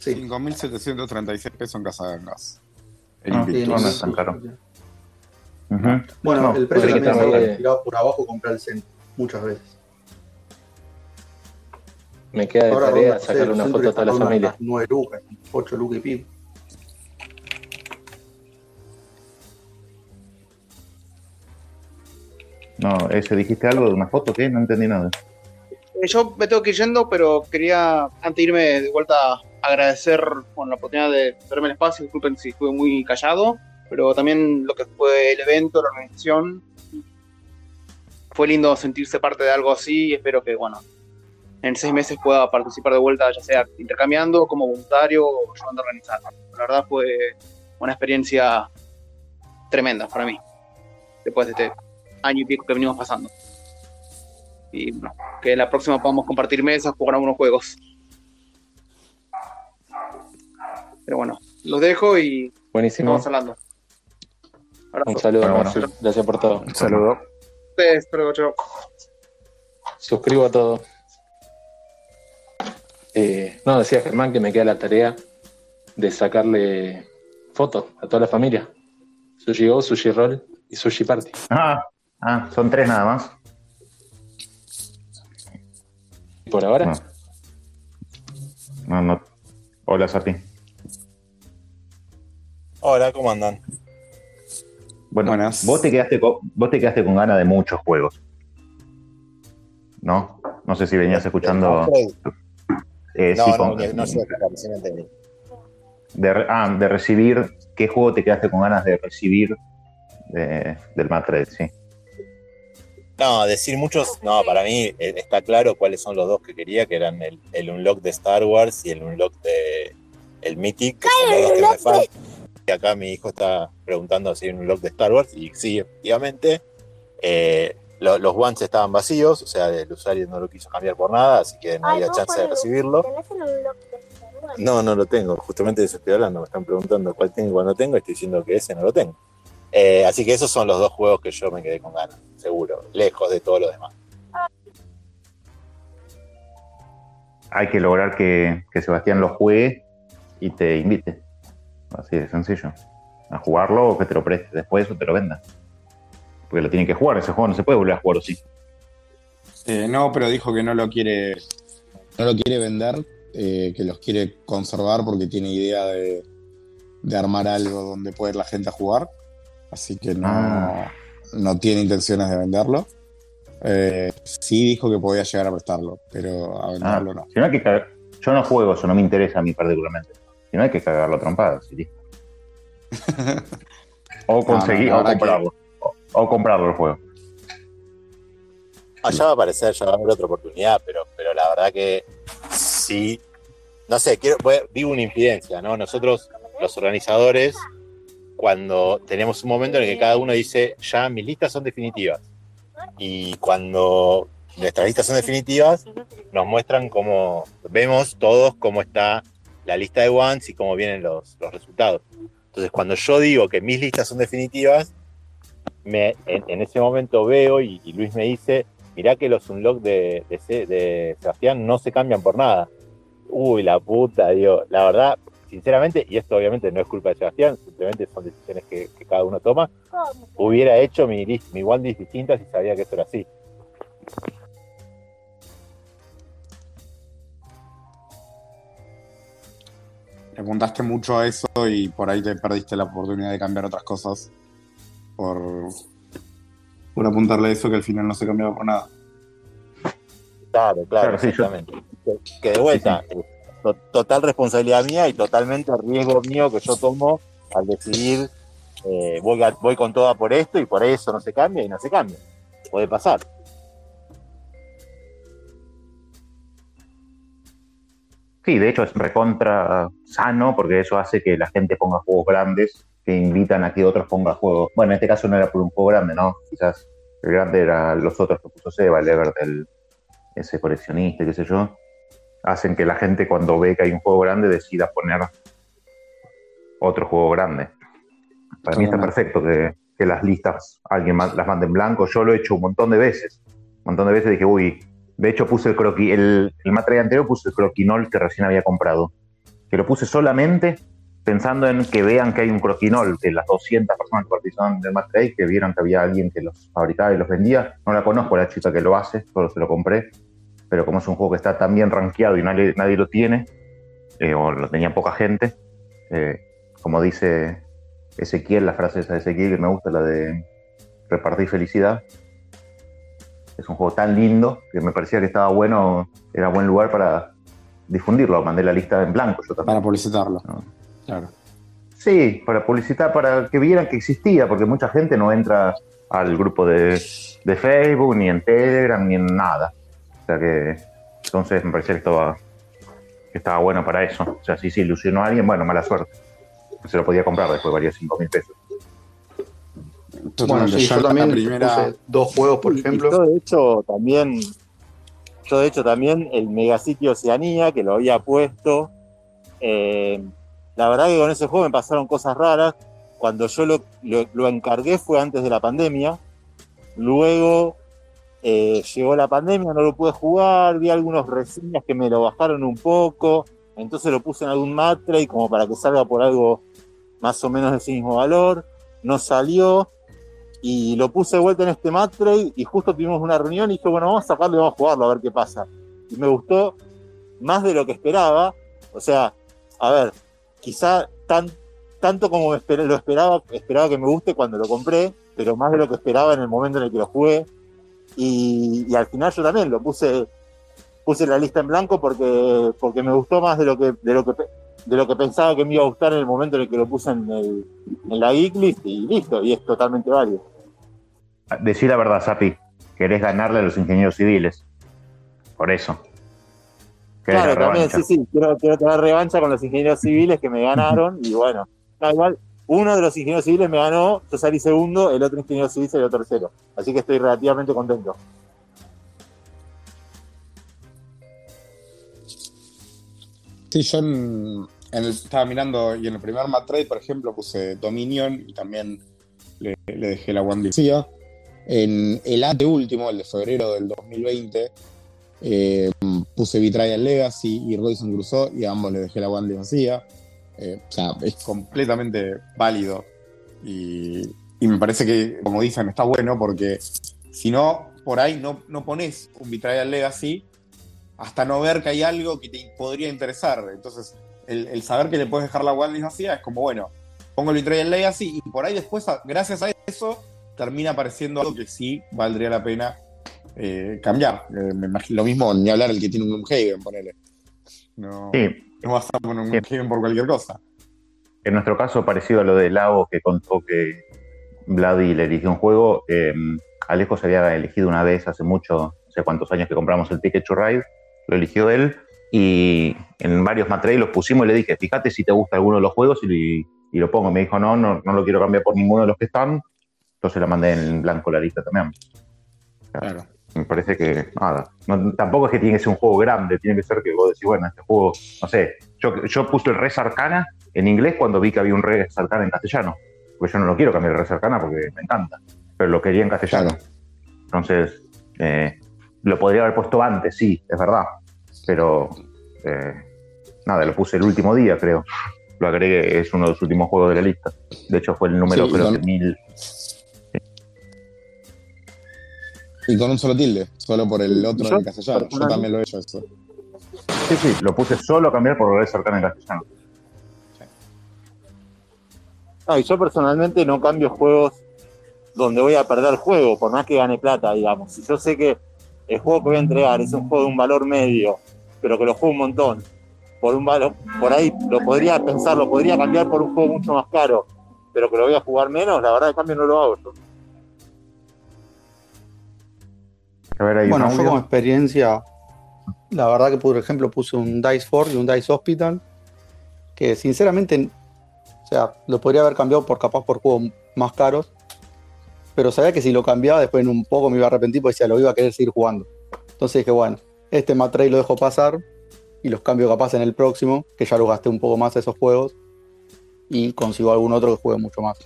[SPEAKER 16] 5.736 pesos en Casa de Gas. El
[SPEAKER 3] Ah, no, no es tan caro. Ujú.
[SPEAKER 21] Bueno,
[SPEAKER 3] No,
[SPEAKER 21] el precio también
[SPEAKER 3] está
[SPEAKER 21] tirado por abajo comprar el centro, muchas veces.
[SPEAKER 22] Me queda de
[SPEAKER 21] Ahora
[SPEAKER 22] tarea sacarle una foto a toda la familia.
[SPEAKER 21] las 9 lucas, 8 lucas y pico.
[SPEAKER 3] No, ese dijiste algo de una foto, ¿qué? No entendí nada.
[SPEAKER 15] Eh, Yo me tengo que ir yendo, pero quería, antes de irme de vuelta, agradecer bueno, la oportunidad de verme el espacio. Disculpen si estuve muy callado, pero también lo que fue el evento, la organización. Fue lindo sentirse parte de algo así y espero que, bueno, en seis meses pueda participar de vuelta, ya sea intercambiando, como voluntario o ayudando a organizar. La verdad fue una experiencia tremenda para mí, después de este año y pico que venimos pasando. Y bueno, que la próxima podamos compartir mesas, jugar algunos juegos. Pero bueno, los dejo y
[SPEAKER 22] Buenísimo.
[SPEAKER 15] estamos hablando.
[SPEAKER 22] Un saludo,
[SPEAKER 3] Bueno,
[SPEAKER 22] Marcel.
[SPEAKER 3] bueno.
[SPEAKER 22] Gracias por todo.
[SPEAKER 3] Un saludo.
[SPEAKER 15] Ustedes, hasta luego, chao.
[SPEAKER 22] Suscribo a todo. Eh, no, decía Germán que me queda la tarea de sacarle fotos a toda la familia. Sushi Go, Sushi Roll y Sushi Party.
[SPEAKER 3] Ah, ah, son tres nada más.
[SPEAKER 22] Por ahora.
[SPEAKER 3] No, no. Hola, Sati.
[SPEAKER 28] Hola, ¿cómo andan?
[SPEAKER 3] Bueno, vos te quedaste con, vos te quedaste con ganas de muchos juegos. ¿No? No sé si venías escuchando. Eh,
[SPEAKER 28] no,
[SPEAKER 3] sí,
[SPEAKER 28] no,
[SPEAKER 3] con-
[SPEAKER 28] no, no sé, recién entendí.
[SPEAKER 3] de, re- ah, de recibir. ¿Qué juego te quedaste con ganas de recibir de- del Madrid? Sí.
[SPEAKER 28] No, decir muchos, no, para mí eh, está claro cuáles son los dos que quería, que eran el, el Unlock de Star Wars y el Unlock de el Mythic, que son los dos que me. Y acá mi hijo está preguntando si hay un Unlock de Star Wars, y sí, efectivamente. Eh, lo- los ones estaban vacíos, o sea, el usuario no lo quiso cambiar por nada, así que no había chance de recibirlo. No, no lo tengo, justamente de eso estoy hablando, me están preguntando cuál tengo y cuál no tengo, estoy diciendo que ese no lo tengo. Eh, así que esos son los dos juegos que yo me quedé con ganas, seguro, lejos de todo lo demás.
[SPEAKER 3] Hay que lograr que, que Sebastián lo juegue y te invite. Así de sencillo. A jugarlo o que te lo preste después o te lo venda. Porque lo tiene que jugar, ese juego no se puede volver a jugar, ¿o sí?
[SPEAKER 16] Eh, no, pero dijo que no lo quiere, no lo quiere vender, eh, que los quiere conservar porque tiene idea de, de armar algo donde puede ir la gente a jugar. Así que no,
[SPEAKER 3] Ah.
[SPEAKER 16] no tiene intenciones de venderlo. Eh, sí dijo que podía llegar a prestarlo, pero a
[SPEAKER 3] Ah,
[SPEAKER 16] venderlo no.
[SPEAKER 3] si no hay que cagar- Yo no juego eso, no me interesa a mí particularmente. Si no hay que cagarlo a trompadas, sí. *laughs* O conseguir, o
[SPEAKER 16] que-
[SPEAKER 3] comprarlo. O, o comprarlo el juego.
[SPEAKER 28] Allá va a aparecer, ya va a haber otra oportunidad, pero, pero la verdad que sí. No sé, quiero, voy- digo una infidencia, ¿no? Nosotros, los organizadores, cuando tenemos un momento en el que cada uno dice, ya mis listas son definitivas. Y cuando nuestras listas son definitivas, nos muestran cómo, vemos todos cómo está la lista de ones y cómo vienen los, los resultados. Entonces, cuando yo digo que mis listas son definitivas, en, ese momento veo y, Luis me dice, mirá que los unlock de Sebastián no se cambian por nada. Uy, la puta, digo, la verdad, sinceramente, y esto obviamente no es culpa de Sebastián, simplemente son decisiones que, que cada uno toma, hubiera hecho mi, list, mi one list distinta si sabía que esto era así.
[SPEAKER 16] Le apuntaste mucho a eso y por ahí te perdiste la oportunidad de cambiar otras cosas por, por apuntarle a eso que al final no se cambiaba por nada.
[SPEAKER 28] Claro, claro,
[SPEAKER 16] Claro, sí, yo-
[SPEAKER 28] exactamente. Que, que de vuelta, to- total responsabilidad mía y totalmente riesgo mío que yo tomo al decidir, eh, voy, voy con toda por esto y por eso no se cambia y no se cambia. Puede pasar.
[SPEAKER 3] Sí, de hecho es recontra sano porque eso hace que la gente ponga juegos grandes que invitan a que otros pongan juegos. Bueno, en este caso no era por un juego grande, ¿no? Quizás el grande era los otros que puso Seba, el Evertel, ese coleccionista, qué sé yo. Hacen que la gente cuando ve que hay un juego grande decida poner otro juego grande. Para mí está perfecto que, que las listas alguien las mande en blanco. Yo lo he hecho un montón de veces. Un montón de veces dije, uy, de hecho puse el croqui, el, el Matre anterior puse el croquinol que recién había comprado. Que lo puse solamente pensando en que vean que hay un croquinol, que las 200 personas que participaron del Matre que vieron que había alguien que los fabricaba y los vendía. No la conozco la chica que lo hace, solo se lo compré. Pero como es un juego que está tan bien rankeado y nadie, nadie lo tiene, eh, o lo tenía poca gente, eh, como dice Ezequiel, la frase esa de Ezequiel que me gusta, la de repartir felicidad. Es un juego tan lindo que me parecía que estaba bueno, era buen lugar para difundirlo. Mandé la lista en blanco yo también.
[SPEAKER 16] Para publicitarlo. Claro.
[SPEAKER 3] Sí, para publicitar, para que vieran que existía, porque mucha gente no entra al grupo de, de Facebook, ni en Telegram, ni en nada. O sea que entonces me parecía que estaba, que estaba bueno para eso. O sea, si se ilusionó a alguien, bueno, mala suerte. Se lo podía comprar, después valía 5 mil pesos.
[SPEAKER 21] Bueno, sí, yo también puse dos juegos, por
[SPEAKER 28] Y- y
[SPEAKER 21] ejemplo.
[SPEAKER 28] yo, de hecho, también, yo de hecho también el Megasitio Oceanía, que lo había puesto, eh, la verdad que con ese juego me pasaron cosas raras. Cuando yo lo, lo- lo encargué fue antes de la pandemia. Luego eh, llegó la pandemia, no lo pude jugar, vi algunos reseñas que me lo bajaron un poco, entonces lo puse en algún Matrey como para que salga por algo más o menos de ese mismo valor. No salió y lo puse de vuelta en este Matrey y justo tuvimos una reunión y dije, bueno, vamos a sacarlo y vamos a jugarlo a ver qué pasa. Y me gustó más de lo que esperaba. O sea, a ver, quizá tan, tanto como lo esperaba, esperaba que me guste cuando lo compré, pero más de lo que esperaba en el momento en el que lo jugué. Y, y al final yo también lo puse puse la lista en blanco porque, porque me gustó más de lo que, de lo que de lo que pensaba que me iba a gustar en el momento en el que lo puse en, el, en la geek list y listo, y es totalmente válido.
[SPEAKER 3] Decí la verdad, Sapi. Querés ganarle a los ingenieros civiles. Por eso. Querés
[SPEAKER 28] Claro,
[SPEAKER 3] la
[SPEAKER 28] también, sí, sí, quiero, quiero tener revancha con los ingenieros civiles que me ganaron y bueno, igual, uno de los ingenieros civiles me ganó, yo salí segundo, el otro ingeniero civil salió tercero, así que estoy relativamente contento.
[SPEAKER 16] Sí, yo en, el- estaba mirando y en el primer mat trade, por ejemplo, puse Dominion y también le, dejé la One. En el anteúltimo, el de febrero del 2020, eh, puse Betrayal Legacy y Robinson Crusoe y a ambos le dejé la One vacía. Eh, o sea, es completamente válido y, y me parece que, como dicen, está bueno porque si no, por ahí no, no pones un Betrayal Legacy hasta no ver que hay algo que te podría interesar. Entonces, el, el saber que le puedes dejar la Wildlist vacía es como, bueno, pongo el Betrayal Legacy y por ahí después, gracias a eso, termina apareciendo algo que sí valdría la pena eh, cambiar. Eh, me imagino, lo mismo, ni hablar el que tiene un Gloomhaven, ponele. No,
[SPEAKER 3] Sí.
[SPEAKER 16] No vas a poner un Gloomhaven por cualquier cosa.
[SPEAKER 3] En nuestro caso, parecido a lo de Lago que contó que Vladi le eligió un juego, eh, Alejo se había elegido una vez hace mucho, no sé cuántos años que compramos el Ticket to Ride, lo eligió él y en varios materiales los pusimos y le dije, fíjate si te gusta alguno de los juegos y, y lo pongo. Me dijo, no, no, no lo quiero cambiar por ninguno de los que están, entonces la mandé en blanco la lista también.
[SPEAKER 16] Claro.
[SPEAKER 3] Me parece que, nada, no- tampoco es que tiene que ser un juego grande, tiene que ser que vos decís, bueno, este juego, no sé, yo, yo puse el Res Arcana en inglés cuando vi que había un Res Arcana en castellano, porque yo no lo quiero cambiar el Res Arcana porque me encanta, pero lo quería en castellano. Entonces, eh, lo podría haber puesto antes, sí, es verdad, pero eh, nada, lo puse el último día, creo. Lo agregué, es uno de los últimos juegos de la lista. De hecho, fue el número,
[SPEAKER 16] Sí,
[SPEAKER 3] creo que mil.
[SPEAKER 16] Y con un solo tilde, solo por el otro en castellano. Yo también lo he hecho eso.
[SPEAKER 3] Sí, sí, lo puse solo a cambiar por Res Arcana en castellano.
[SPEAKER 28] No, y yo personalmente no cambio juegos donde voy a perder el juego, por más que gane plata, digamos. Si yo sé que el juego que voy a entregar es un juego de un valor medio, pero que lo juego un montón, por un valor, por ahí lo podría pensar, lo podría cambiar por un juego mucho más caro, pero que lo voy a jugar menos, la verdad el cambio no lo hago yo.
[SPEAKER 3] A ver, ahí
[SPEAKER 21] Bueno, yo como experiencia, la verdad que por ejemplo puse un Dice Ford y un Dice Hospital, que sinceramente, o sea, lo podría haber cambiado por capaz por juegos más caros, pero sabía que si lo cambiaba después en un poco me iba a arrepentir porque decía, lo iba a querer seguir jugando. Entonces dije, bueno, este Matray lo dejo pasar y los cambio capaz en el próximo, que ya lo gasté un poco más a esos juegos y consigo algún otro que juegue mucho más.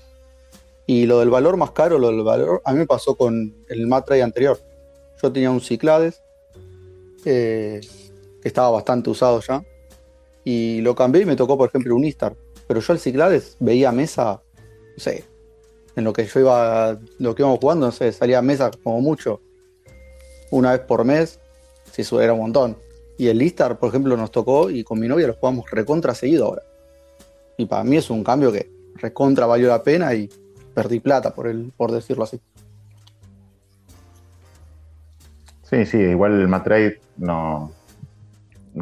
[SPEAKER 21] Y lo del valor más caro, lo del valor, a mí me pasó con el Matray anterior. Yo tenía un Cyclades eh, que estaba bastante usado ya. Y lo cambié y me tocó, por ejemplo, un Istar. Pero yo el Cyclades veía mesa, no sé, en lo que yo iba, lo que íbamos jugando, no sé, salía a mesa como mucho, una vez por mes, si eso era un montón. Y el Istar, por ejemplo, nos tocó y con mi novia lo jugamos recontra seguido ahora. Y para mí es un cambio que recontra valió la pena y perdí plata, por, el, por decirlo así.
[SPEAKER 3] Sí, sí, igual el Matrade no.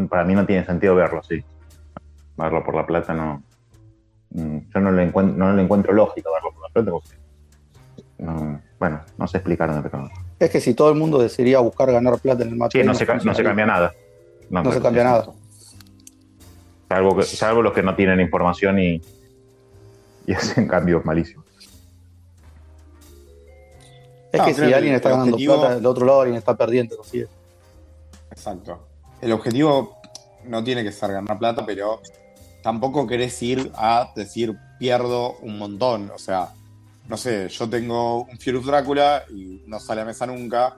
[SPEAKER 3] Para mí no tiene sentido verlo así. Verlo por la plata no. mm, Yo no le encuentro, no le encuentro lógica verlo por la plata porque. no- bueno, no sé explicarme, pero.
[SPEAKER 21] Es que si todo el mundo decidiría buscar ganar plata en el match,
[SPEAKER 3] Sí, no se, ca- no se cambia nada.
[SPEAKER 21] No, se cambia nada.
[SPEAKER 3] Salvo, que- salvo los que no tienen información y, y *laughs* hacen cambios malísimos.
[SPEAKER 21] Es
[SPEAKER 16] No,
[SPEAKER 21] que
[SPEAKER 16] creo
[SPEAKER 21] si alguien está ganando
[SPEAKER 16] objetivo-
[SPEAKER 21] plata, del otro lado alguien está perdiendo. así es.
[SPEAKER 16] Exacto. El objetivo no tiene que ser ganar plata, pero tampoco querés ir a decir pierdo un montón. O sea, no sé, yo tengo un of Drácula y no sale a mesa nunca.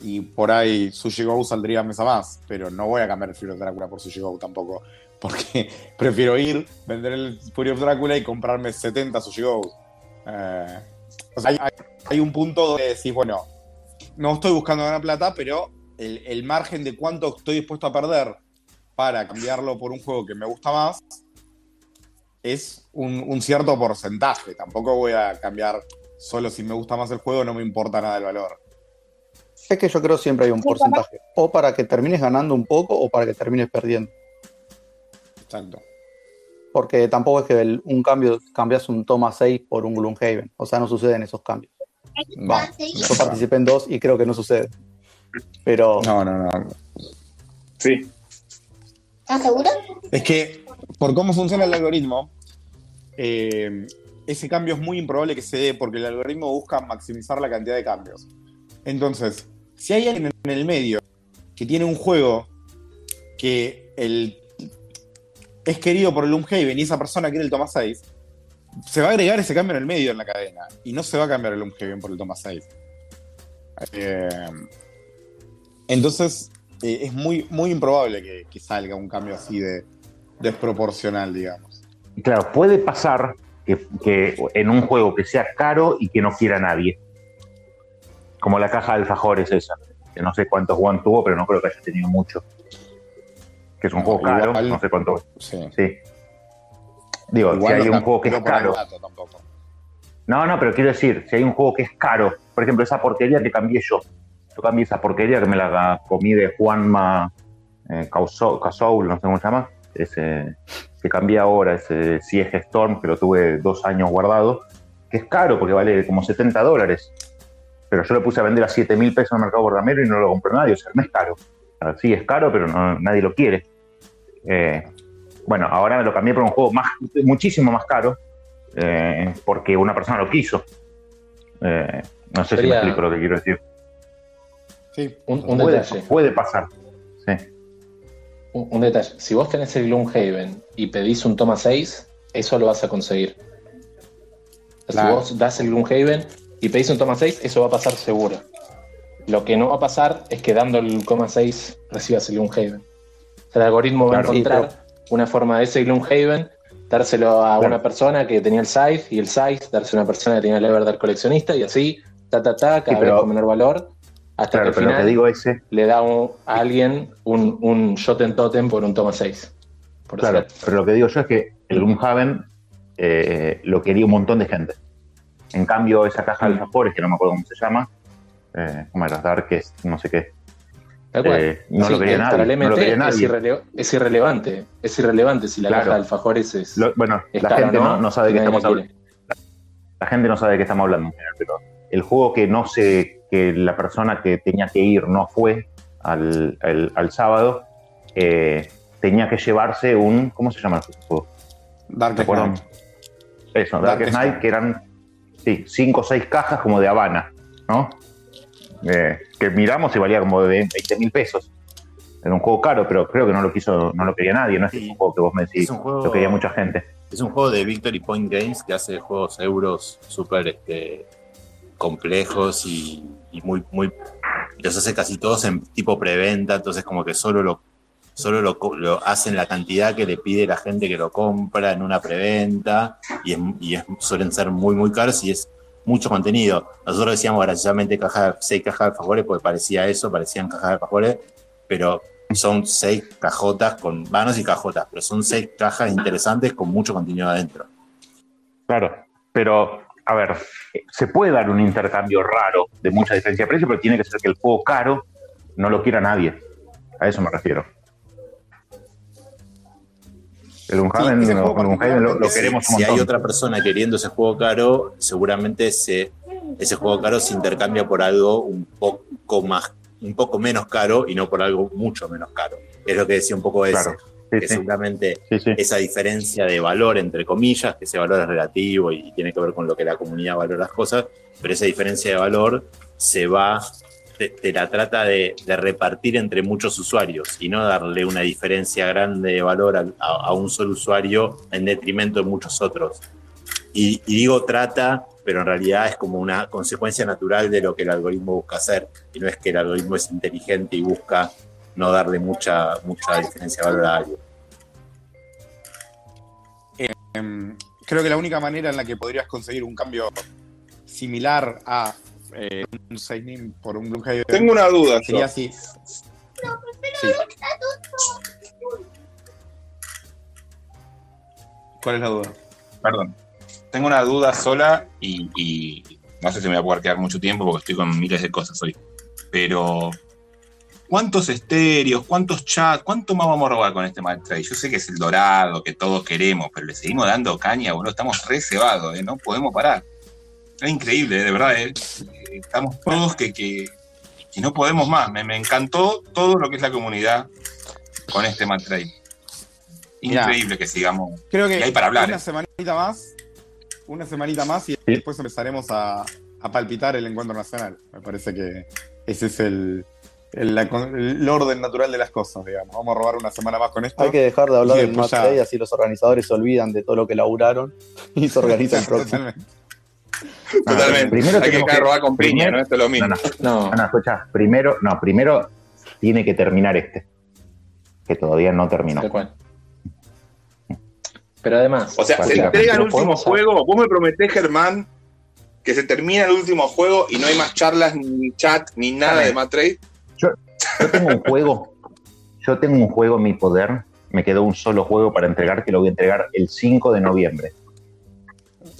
[SPEAKER 16] Y por ahí Sushi Go saldría a mesa más. Pero no voy a cambiar el of Drácula por Sushi Go tampoco. *laughs* Porque prefiero ir, vender el of Drácula y comprarme 70 Sushi Go. Eh, o sea, hay, hay- hay un punto donde decís, bueno, no estoy buscando ganar plata, pero el, el margen de cuánto estoy dispuesto a perder para cambiarlo por un juego que me gusta más es un, un cierto porcentaje. Tampoco voy a cambiar solo si me gusta más el juego, no me importa nada el valor.
[SPEAKER 21] Es que yo creo siempre hay un porcentaje. O para que termines ganando un poco o para que termines perdiendo.
[SPEAKER 16] Exacto.
[SPEAKER 21] Porque tampoco es que el- un cambio cambias un toma 6 por un Gloomhaven. O sea, no suceden esos cambios. Va, yo participé en dos y creo que no sucede. Pero.
[SPEAKER 16] No, no, no.
[SPEAKER 29] Sí.
[SPEAKER 9] ¿Estás seguro?
[SPEAKER 16] Es que, por cómo funciona el algoritmo, eh, ese cambio es muy improbable que se dé porque el algoritmo busca maximizar la cantidad de cambios. Entonces, si hay alguien en el medio que tiene un juego que el, es querido por el Loomhaven y esa persona quiere el toma 6, se va a agregar ese cambio en el medio en la cadena y no se va a cambiar el Loomhaven por el toma 6. Eh, entonces, eh, es muy, muy improbable que, que salga un cambio así de desproporcional, digamos.
[SPEAKER 3] Claro, puede pasar que, que en un juego que sea caro y que no quiera nadie. Como la caja de alfajores esa. Que no sé cuántos Juan tuvo, pero no creo que haya tenido mucho. Que es un juego caro,
[SPEAKER 16] igual-
[SPEAKER 3] no sé cuánto.
[SPEAKER 16] Sí.
[SPEAKER 3] Digo,
[SPEAKER 16] Igual
[SPEAKER 3] si hay un juego que es caro. No, no, pero quiero decir, si hay un juego que es caro, por ejemplo, esa porquería que cambié yo. Yo cambié esa porquería que me la comí de Juanma eh, Causou, no sé cómo se llama. Ese, que cambié ahora, ese Siege Storm, que lo tuve dos años guardado, que es caro porque vale como 70 dólares. Pero yo lo puse a vender a 7 mil pesos en el mercado guardamero y no lo compró nadie, o sea, no es caro. Sí, es caro, pero no- nadie lo quiere. Eh, bueno, ahora me lo cambié por un juego más, muchísimo más caro, eh, porque una persona lo quiso. Eh, no sé si me explico lo que quiero decir.
[SPEAKER 16] Sí.
[SPEAKER 22] Un, un
[SPEAKER 3] puede,
[SPEAKER 22] detalle.
[SPEAKER 3] puede pasar. Sí.
[SPEAKER 22] Un, un detalle. Si vos tenés el Gloomhaven y pedís un toma 6, eso lo vas a conseguir.
[SPEAKER 16] Claro.
[SPEAKER 22] Si vos das el Gloomhaven y pedís un toma 6, eso va a pasar seguro. Lo que no va a pasar es que dando el coma 6 recibas el Gloomhaven. O sea, el algoritmo va a encontrar una forma de ese Gloomhaven, dárselo a
[SPEAKER 3] Claro.
[SPEAKER 22] una persona que tenía el Scythe y el Scythe, darse a una persona que tenía el Everdell coleccionista y así, ta, ta, ta, cada
[SPEAKER 3] Sí,
[SPEAKER 22] vez con menor valor, hasta
[SPEAKER 3] Claro,
[SPEAKER 22] que al final
[SPEAKER 3] que digo ese,
[SPEAKER 22] le da un- a alguien un, un shot en totem por un toma 6. Por
[SPEAKER 3] claro,
[SPEAKER 22] decir.
[SPEAKER 3] pero lo que digo yo es que el Gloomhaven eh, lo quería un montón de gente. En cambio, esa caja de alfajores, que no me acuerdo cómo se llama, eh, ¿cómo era? Darkest, no sé qué.
[SPEAKER 22] Tal cual.
[SPEAKER 3] Eh, no
[SPEAKER 22] Sí,
[SPEAKER 3] lo quería nadie.
[SPEAKER 22] Para el
[SPEAKER 3] no
[SPEAKER 22] MT
[SPEAKER 3] lo quería
[SPEAKER 22] es, irrele- es irrelevante. Es irrelevante si la
[SPEAKER 3] Claro.
[SPEAKER 22] caja de alfajores es.
[SPEAKER 3] Lo- bueno,
[SPEAKER 22] es
[SPEAKER 3] la
[SPEAKER 22] cara
[SPEAKER 3] gente no, no sabe de qué
[SPEAKER 22] nadie
[SPEAKER 3] estamos
[SPEAKER 22] la
[SPEAKER 3] hablando. La gente no sabe de qué estamos hablando, pero el juego que no sé, que la persona que tenía que ir no fue al, al- al sábado, eh, tenía que llevarse un. ¿Cómo se llama el juego?
[SPEAKER 16] Dark
[SPEAKER 3] ¿Te acuerdan? Eso, Dark
[SPEAKER 16] Darkest
[SPEAKER 3] Knight,
[SPEAKER 16] Night.
[SPEAKER 3] que eran sí, cinco o seis cajas como de Habana, ¿no? Eh, que miramos y valía como de 20 mil pesos. Era un juego caro, pero creo que no lo quiso, no lo quería nadie, no es un juego que vos me decís,
[SPEAKER 28] juego-
[SPEAKER 3] lo quería mucha gente.
[SPEAKER 28] Es un juego de Victory Point Games que hace juegos euros súper este, complejos y, y muy, muy. Los hace casi todos en tipo preventa, entonces como que solo lo, solo lo, lo hacen la cantidad que le pide la gente que lo compra en una preventa y, es, y es- suelen ser muy, muy caros y es mucho contenido. Nosotros decíamos graciosamente caja, seis cajas de alfajores porque parecía eso, parecían cajas de alfajores, pero son seis cajotas con vanos y cajotas, pero son seis cajas interesantes con mucho contenido adentro.
[SPEAKER 3] Claro, pero a ver, se puede dar un intercambio raro de mucha diferencia de precio, pero tiene que ser que el juego caro no lo quiera nadie. A eso me refiero. El Unhaven,
[SPEAKER 28] ese
[SPEAKER 3] lo, el lo- lo queremos un
[SPEAKER 28] Si hay otra persona queriendo ese juego caro, seguramente ese, ese juego caro se intercambia por algo un poco más, un poco menos caro y no por algo mucho menos caro. Es lo que decía un poco ese.
[SPEAKER 3] Claro, sí,
[SPEAKER 28] que
[SPEAKER 3] sí.
[SPEAKER 28] seguramente
[SPEAKER 3] Sí, sí.
[SPEAKER 28] esa diferencia de valor, entre comillas, que ese valor es relativo y tiene que ver con lo que la comunidad valora las cosas, pero esa diferencia de valor se va, te, la trata de, repartir entre muchos usuarios y no darle una diferencia grande de valor a, un solo usuario en detrimento de muchos otros. Y, digo trata, pero en realidad es como una consecuencia natural de lo que el algoritmo busca hacer, y no es que el algoritmo es inteligente y busca no darle mucha, mucha diferencia de valor a algo.
[SPEAKER 16] Em, creo que la única manera en la que podrías conseguir un cambio similar a eh, un signing por un Gloomhaven
[SPEAKER 29] Tengo una duda,
[SPEAKER 16] sería
[SPEAKER 29] yo.
[SPEAKER 16] así. Sí. ¿Cuál es la duda?
[SPEAKER 2] Perdón. Tengo una duda sola y, y no sé si me voy a poder quedar mucho tiempo porque estoy con miles de cosas hoy. pero ¿cuántos estéreos, cuántos chats, cuánto más vamos a robar con este Mad Trade? Yo sé que es el dorado, que todos queremos, pero le seguimos dando caña, boludo, estamos reservados, ¿eh? no podemos parar. Es increíble, de verdad, ¿eh? Estamos todos que, que, que no podemos más. Me, me encantó todo lo que es la comunidad con este Mad.
[SPEAKER 16] Mirá.
[SPEAKER 2] Increíble que sigamos.
[SPEAKER 16] Creo que
[SPEAKER 2] Y hay para hablar.
[SPEAKER 16] una
[SPEAKER 2] ¿eh?
[SPEAKER 16] semanita más, una semanita más y después empezaremos a, a palpitar el encuentro nacional. Me parece que ese es el, el, la- el orden natural de las cosas, digamos. Vamos a robar una semana más con esto.
[SPEAKER 21] Hay que dejar de hablar del day, así los organizadores se olvidan de todo lo que laburaron y se organiza el *laughs* próximo.
[SPEAKER 2] Totalmente.
[SPEAKER 3] Primero
[SPEAKER 2] Hay que robar con piña,
[SPEAKER 3] primero-
[SPEAKER 2] ¿no? Esto es lo mismo.
[SPEAKER 3] No, no, no, escucha, primero, no, primero tiene que terminar este, que todavía no terminó.
[SPEAKER 22] Pero además,
[SPEAKER 2] O sea, se entrega el último juego. Vos me prometés, Germán, que se termina el último juego y no hay más charlas, ni chat, ni nada de Mad Trade.
[SPEAKER 3] Yo, yo tengo un juego, yo tengo un juego en mi poder, me quedó un solo juego para entregar que lo voy a entregar el 5 de noviembre.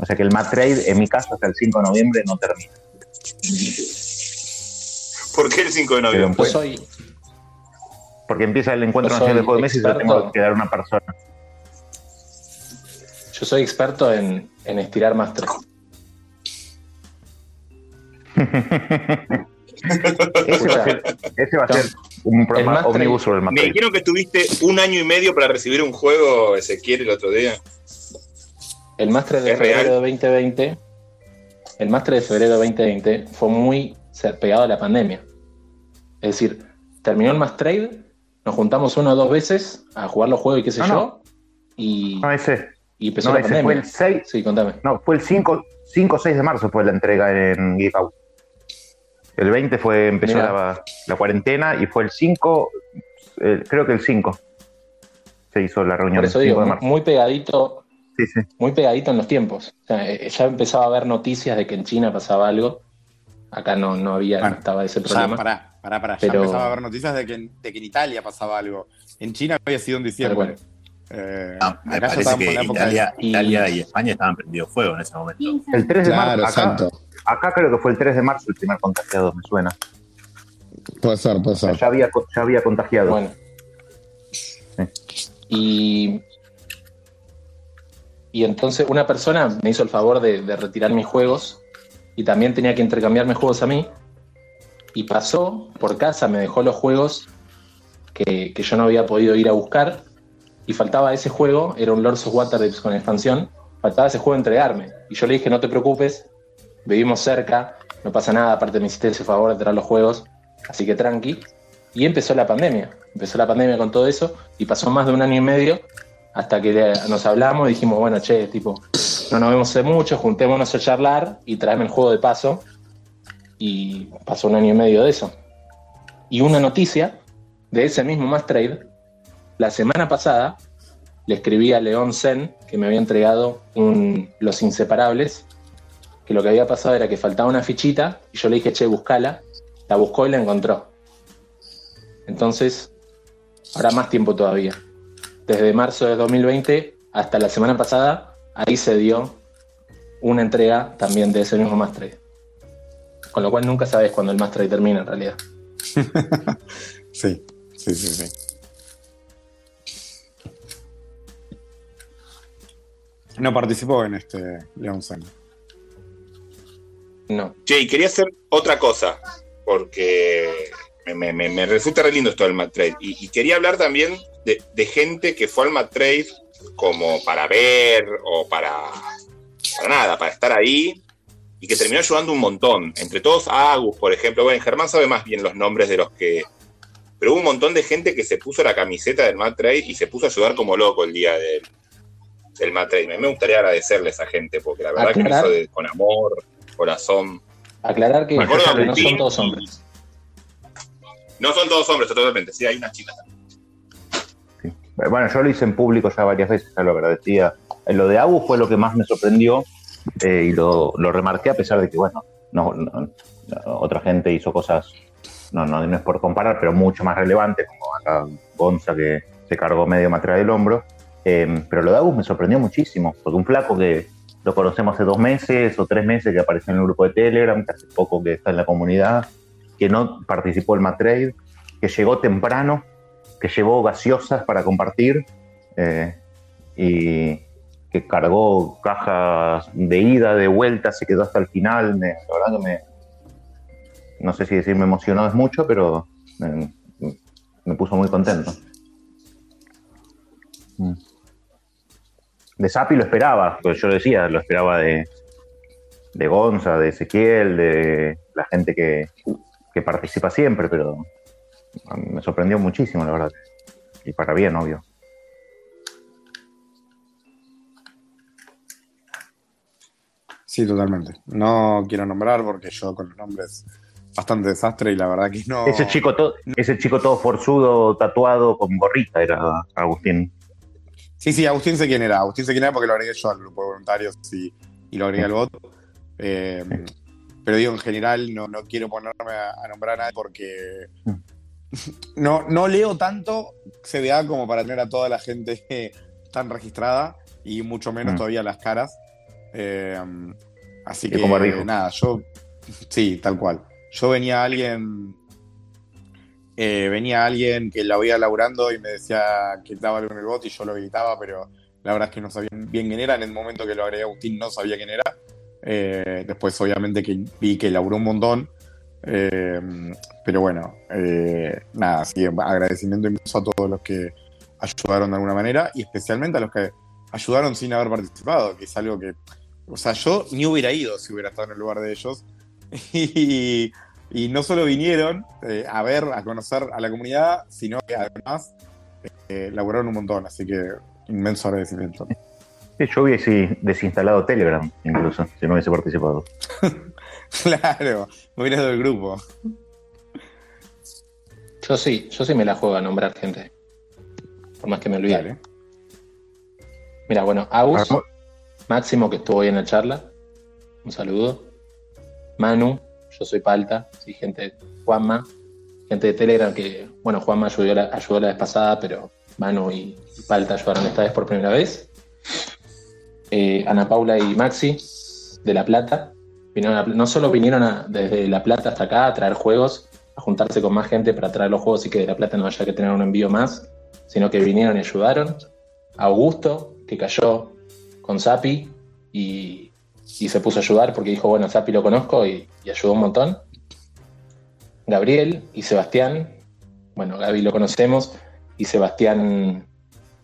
[SPEAKER 3] O sea que el Mad Trade, en mi caso, hasta el 5 de noviembre no termina.
[SPEAKER 2] ¿Por qué el 5 de
[SPEAKER 3] Pero
[SPEAKER 2] noviembre?
[SPEAKER 3] pues-
[SPEAKER 22] yo soy,
[SPEAKER 3] Porque empieza el encuentro
[SPEAKER 22] Yo
[SPEAKER 3] nacional de juego de mesa y lo tengo que dar a una persona.
[SPEAKER 22] yo soy experto en, en estirar más tres. *laughs*
[SPEAKER 3] Ese va a ser, ese va a ser un programa omnibus sobre el Mad
[SPEAKER 2] Me dijeron que estuviste un año y medio para recibir un juego, Ezequiel, el otro día.
[SPEAKER 22] El máster de
[SPEAKER 2] Es
[SPEAKER 22] febrero
[SPEAKER 2] real.
[SPEAKER 22] de 2020, el máster de febrero de 2020 fue muy pegado a la pandemia. Es decir, terminó el Mass Trade, nos juntamos una o dos veces a jugar los juegos y qué sé
[SPEAKER 3] No,
[SPEAKER 22] yo,
[SPEAKER 3] no.
[SPEAKER 22] y,
[SPEAKER 3] No, ese,
[SPEAKER 22] y empezó
[SPEAKER 3] no,
[SPEAKER 22] la
[SPEAKER 3] ese
[SPEAKER 22] pandemia.
[SPEAKER 3] fue el 6.
[SPEAKER 22] Sí, contame.
[SPEAKER 3] No, fue el 5, 5 o 6 de marzo fue la entrega en Geek Out. El 20 fue, empezó la, la cuarentena y fue el 5, eh, creo que el 5 se hizo la reunión.
[SPEAKER 22] Por eso
[SPEAKER 3] el 5
[SPEAKER 22] digo,
[SPEAKER 3] de marzo.
[SPEAKER 22] muy pegadito,
[SPEAKER 3] Sí, sí.
[SPEAKER 22] muy pegadito en los tiempos. O sea, eh, ya empezaba a haber noticias de que en China pasaba algo. Acá no, no había, no estaba ese problema.
[SPEAKER 16] pará, pará, pará.
[SPEAKER 22] Pero-
[SPEAKER 16] Ya empezaba a haber noticias de que, en- de que en Italia pasaba algo. En China había sido en diciembre. Eh,
[SPEAKER 28] Ah, me parece que Italia,
[SPEAKER 16] de-
[SPEAKER 28] Italia y España estaban prendidos fuego en ese momento.
[SPEAKER 3] El 3 de
[SPEAKER 16] Claro,
[SPEAKER 3] marzo. Acá, creo que fue el 3 de marzo el primer contagiado, me suena.
[SPEAKER 16] Puede ser, puede ser.
[SPEAKER 3] Ya había, ya había contagiado.
[SPEAKER 22] Bueno. Y, y entonces una persona me hizo el favor de, retirar mis juegos y también tenía que intercambiarme juegos a mí. Y pasó por casa, me dejó los juegos que, yo no había podido ir a buscar. Y faltaba ese juego, era un Lords of con expansión. Faltaba ese juego entregarme. Y yo le dije, no te preocupes, vivimos cerca, no pasa nada, aparte me hiciste ese favor de traer los juegos, así que tranqui. Y empezó la pandemia, empezó la pandemia con todo eso y pasó más de un año y medio hasta que nos hablamos y dijimos, bueno, che, tipo, no nos vemos hace mucho, juntémonos a charlar y traeme el juego de paso. Y pasó un año y medio de eso. Y una noticia de ese mismo Mass Trade, la semana pasada le escribí a León Zen que me había entregado un Los Inseparables, que lo que había pasado era que faltaba una fichita y yo le dije, che, buscala. La buscó y la encontró. Entonces, ahora más tiempo todavía. Desde marzo de 2020 hasta la semana pasada, ahí se dio una entrega también de ese mismo Mass Trade. Con lo cual nunca sabes cuándo el Mass Trade termina en realidad. *laughs*
[SPEAKER 16] Sí, sí, sí, sí. No participó en este León Sen.
[SPEAKER 22] No.
[SPEAKER 2] Che, y quería hacer otra cosa, porque me, me- me- me resulta re lindo esto del Trade. Y, y quería hablar también de, de gente que fue al Mad Trade como para ver o para, para nada, para estar ahí y que terminó ayudando un montón. Entre todos, Agus, por ejemplo. Bueno, Germán sabe más bien los nombres de los que. Pero hubo un montón de gente que se puso la camiseta del Mad Trade y se puso a ayudar como loco el día del, del Mad Trade. Me, gustaría agradecerle a esa gente porque la verdad que lo hizo de- con amor, corazón.
[SPEAKER 22] Aclarar que, que no son todos hombres.
[SPEAKER 2] No son todos hombres, totalmente. Sí, hay unas chicas.
[SPEAKER 3] Bueno, yo lo hice en público ya varias veces, ya lo agradecía. Eh, Lo de Agus fue lo que más me sorprendió eh, y lo, lo remarqué a pesar de que, bueno, no, no- otra gente hizo cosas, no, no, no es por comparar, pero mucho más relevantes, como acá Gonza que se cargó medio material del hombro. Eh, pero lo de Agus me sorprendió muchísimo, porque un flaco que lo conocemos hace dos meses o tres meses que apareció en el grupo de Telegram, que hace poco que está en la comunidad, que no participó del Matrade, que llegó temprano, que llevó gaseosas para compartir eh, y que cargó cajas de ida, de vuelta, se quedó hasta el final. Me, la verdad que me, no sé si decir me emocionó es mucho, pero me, puso muy contento. Mm. De Sapi lo esperaba, pues yo decía, lo esperaba de, de Gonza, de Ezequiel, de la gente que, que participa siempre, pero me sorprendió muchísimo, la verdad. Y para bien, obvio.
[SPEAKER 16] Sí, totalmente. No quiero nombrar porque yo con los nombres bastante desastre y la verdad que no.
[SPEAKER 3] Ese chico, todo, ese chico todo forzudo, tatuado, con gorrita, era Agustín.
[SPEAKER 16] Sí, sí, Agustín sé quién era. Agustín sé quién era porque lo agregué yo al grupo de voluntarios y, y lo agregué al voto. Eh, pero digo, en general no, no quiero ponerme a, a nombrar a nadie porque *laughs* no, no leo tanto CBA como para tener a toda la gente *laughs* tan registrada y mucho menos
[SPEAKER 3] Mm.
[SPEAKER 16] todavía las caras. Eh, así que
[SPEAKER 3] como dijo.
[SPEAKER 16] nada, yo *laughs* sí, tal cual. Yo venía alguien, eh, venía alguien que la veía laburando y me decía que algo en el bot y yo lo gritaba, pero la verdad es que no sabía bien quién era. En el momento que lo agregué a Agustín no sabía quién era. Eh, después, obviamente, que vi que laburó un montón. Eh, pero bueno, eh, nada, sí, agradecimiento inmenso a todos los que ayudaron de alguna manera y especialmente a los que ayudaron sin haber participado, que es algo que, o sea, yo ni hubiera ido si hubiera estado en el lugar de ellos. *laughs* Y, y no solo vinieron eh, a ver, a conocer a la comunidad, sino que además laburaron un montón, así que inmenso agradecimiento.
[SPEAKER 3] Sí, yo hubiese desinstalado Telegram, incluso, si no hubiese participado. *laughs* *laughs*
[SPEAKER 16] claro, me hubiera dado el grupo.
[SPEAKER 22] Yo sí, yo sí me la juego a nombrar gente. Por más que me olvide. Mira, bueno, Agus, Máximo que estuvo hoy en la charla. Un saludo. Manu, yo soy Palta, sí, gente, Juanma, gente de Telegram que, bueno, Juanma ayudó la, ayudó la vez pasada, pero Manu y, y Palta ayudaron esta vez por primera vez. Eh, Ana Paula y Maxi, de La Plata. No solo vinieron desde La Plata hasta acá a traer juegos, a juntarse con más gente para traer los juegos y que de La Plata no haya que tener un envío más, sino que vinieron y ayudaron. Augusto, que cayó con Sapi y, y se puso a ayudar porque dijo, bueno, Sapi lo conozco y, y ayudó un montón. Gabriel y Sebastián, bueno, Gaby lo conocemos y Sebastián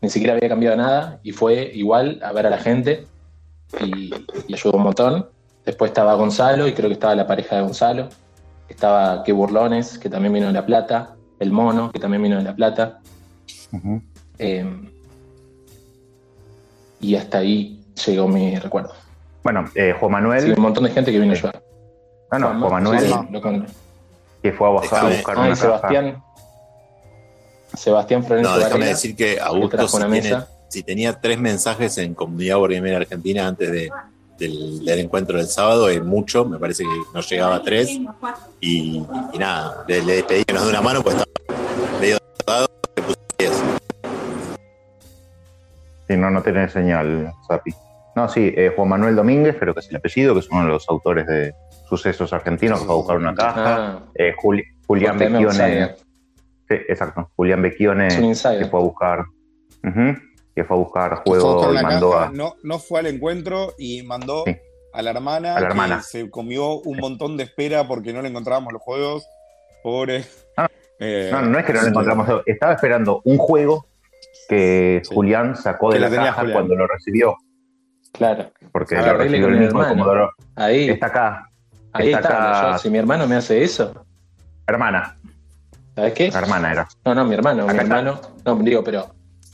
[SPEAKER 22] ni siquiera había cambiado nada y fue igual a ver a la gente y, y ayudó un montón. Después estaba Gonzalo y creo que estaba la pareja de Gonzalo. Estaba Que Burlones, que también vino de La Plata. El Mono, que también vino de La Plata. Eh, y hasta ahí llegó mi recuerdo.
[SPEAKER 3] Bueno, eh, Juan Manuel.
[SPEAKER 22] Sí, un montón de gente que vino a ayudar.
[SPEAKER 3] Ah, no, Juan Manuel, que fue a bajar a buscar
[SPEAKER 22] Ah, y
[SPEAKER 3] una
[SPEAKER 22] Sebastián. Sebastián Florencio
[SPEAKER 28] No, déjame
[SPEAKER 22] Varela,
[SPEAKER 28] decir que
[SPEAKER 22] que
[SPEAKER 28] Augusto,
[SPEAKER 22] trajo
[SPEAKER 28] si, tiene- tenía tres mensajes en Comunidad Wargamer Argentina antes de- del, del encuentro del sábado, es mucho, me parece que no llegaba a tres. Y, y nada, le, le pedí que nos dé una mano, pues estaba medio dado, le puse diez.
[SPEAKER 3] Si no, no tiene señal, Sapi. No, sí, eh, Juan Manuel Domínguez, creo que es el apellido, que es uno de los autores de Sucesos Argentinos, que fue a buscar una caja.
[SPEAKER 22] Ah.
[SPEAKER 3] Eh, Juli- Julián
[SPEAKER 22] outsider.
[SPEAKER 3] Sí, exacto. Julián
[SPEAKER 22] insider.
[SPEAKER 3] que fue a buscar. ujú, que fue a buscar
[SPEAKER 16] Que fue a buscar
[SPEAKER 3] juego y mandó
[SPEAKER 16] caja,
[SPEAKER 3] a.
[SPEAKER 16] no, no fue al encuentro y mandó a la hermana,
[SPEAKER 3] A la
[SPEAKER 16] que
[SPEAKER 3] hermana.
[SPEAKER 16] se comió un montón de espera porque no le encontrábamos los juegos. Pobre. Eh,
[SPEAKER 3] No, no es que no
[SPEAKER 16] así
[SPEAKER 3] encontramos. Estaba esperando un juego que Julián sacó
[SPEAKER 16] Que
[SPEAKER 3] de la caja
[SPEAKER 16] Julián.
[SPEAKER 3] cuando lo recibió.
[SPEAKER 22] Claro.
[SPEAKER 3] Porque lo recibió el mismo. Comodoro.
[SPEAKER 22] Ahí.
[SPEAKER 3] Está acá.
[SPEAKER 22] Ahí
[SPEAKER 3] está
[SPEAKER 22] está.
[SPEAKER 3] acá.
[SPEAKER 22] yo, si mi hermano me hace eso.
[SPEAKER 3] Hermana.
[SPEAKER 22] ¿Sabes qué?
[SPEAKER 3] Hermana era.
[SPEAKER 22] No, no, mi hermano, mi
[SPEAKER 3] está.
[SPEAKER 22] hermano. No, digo, pero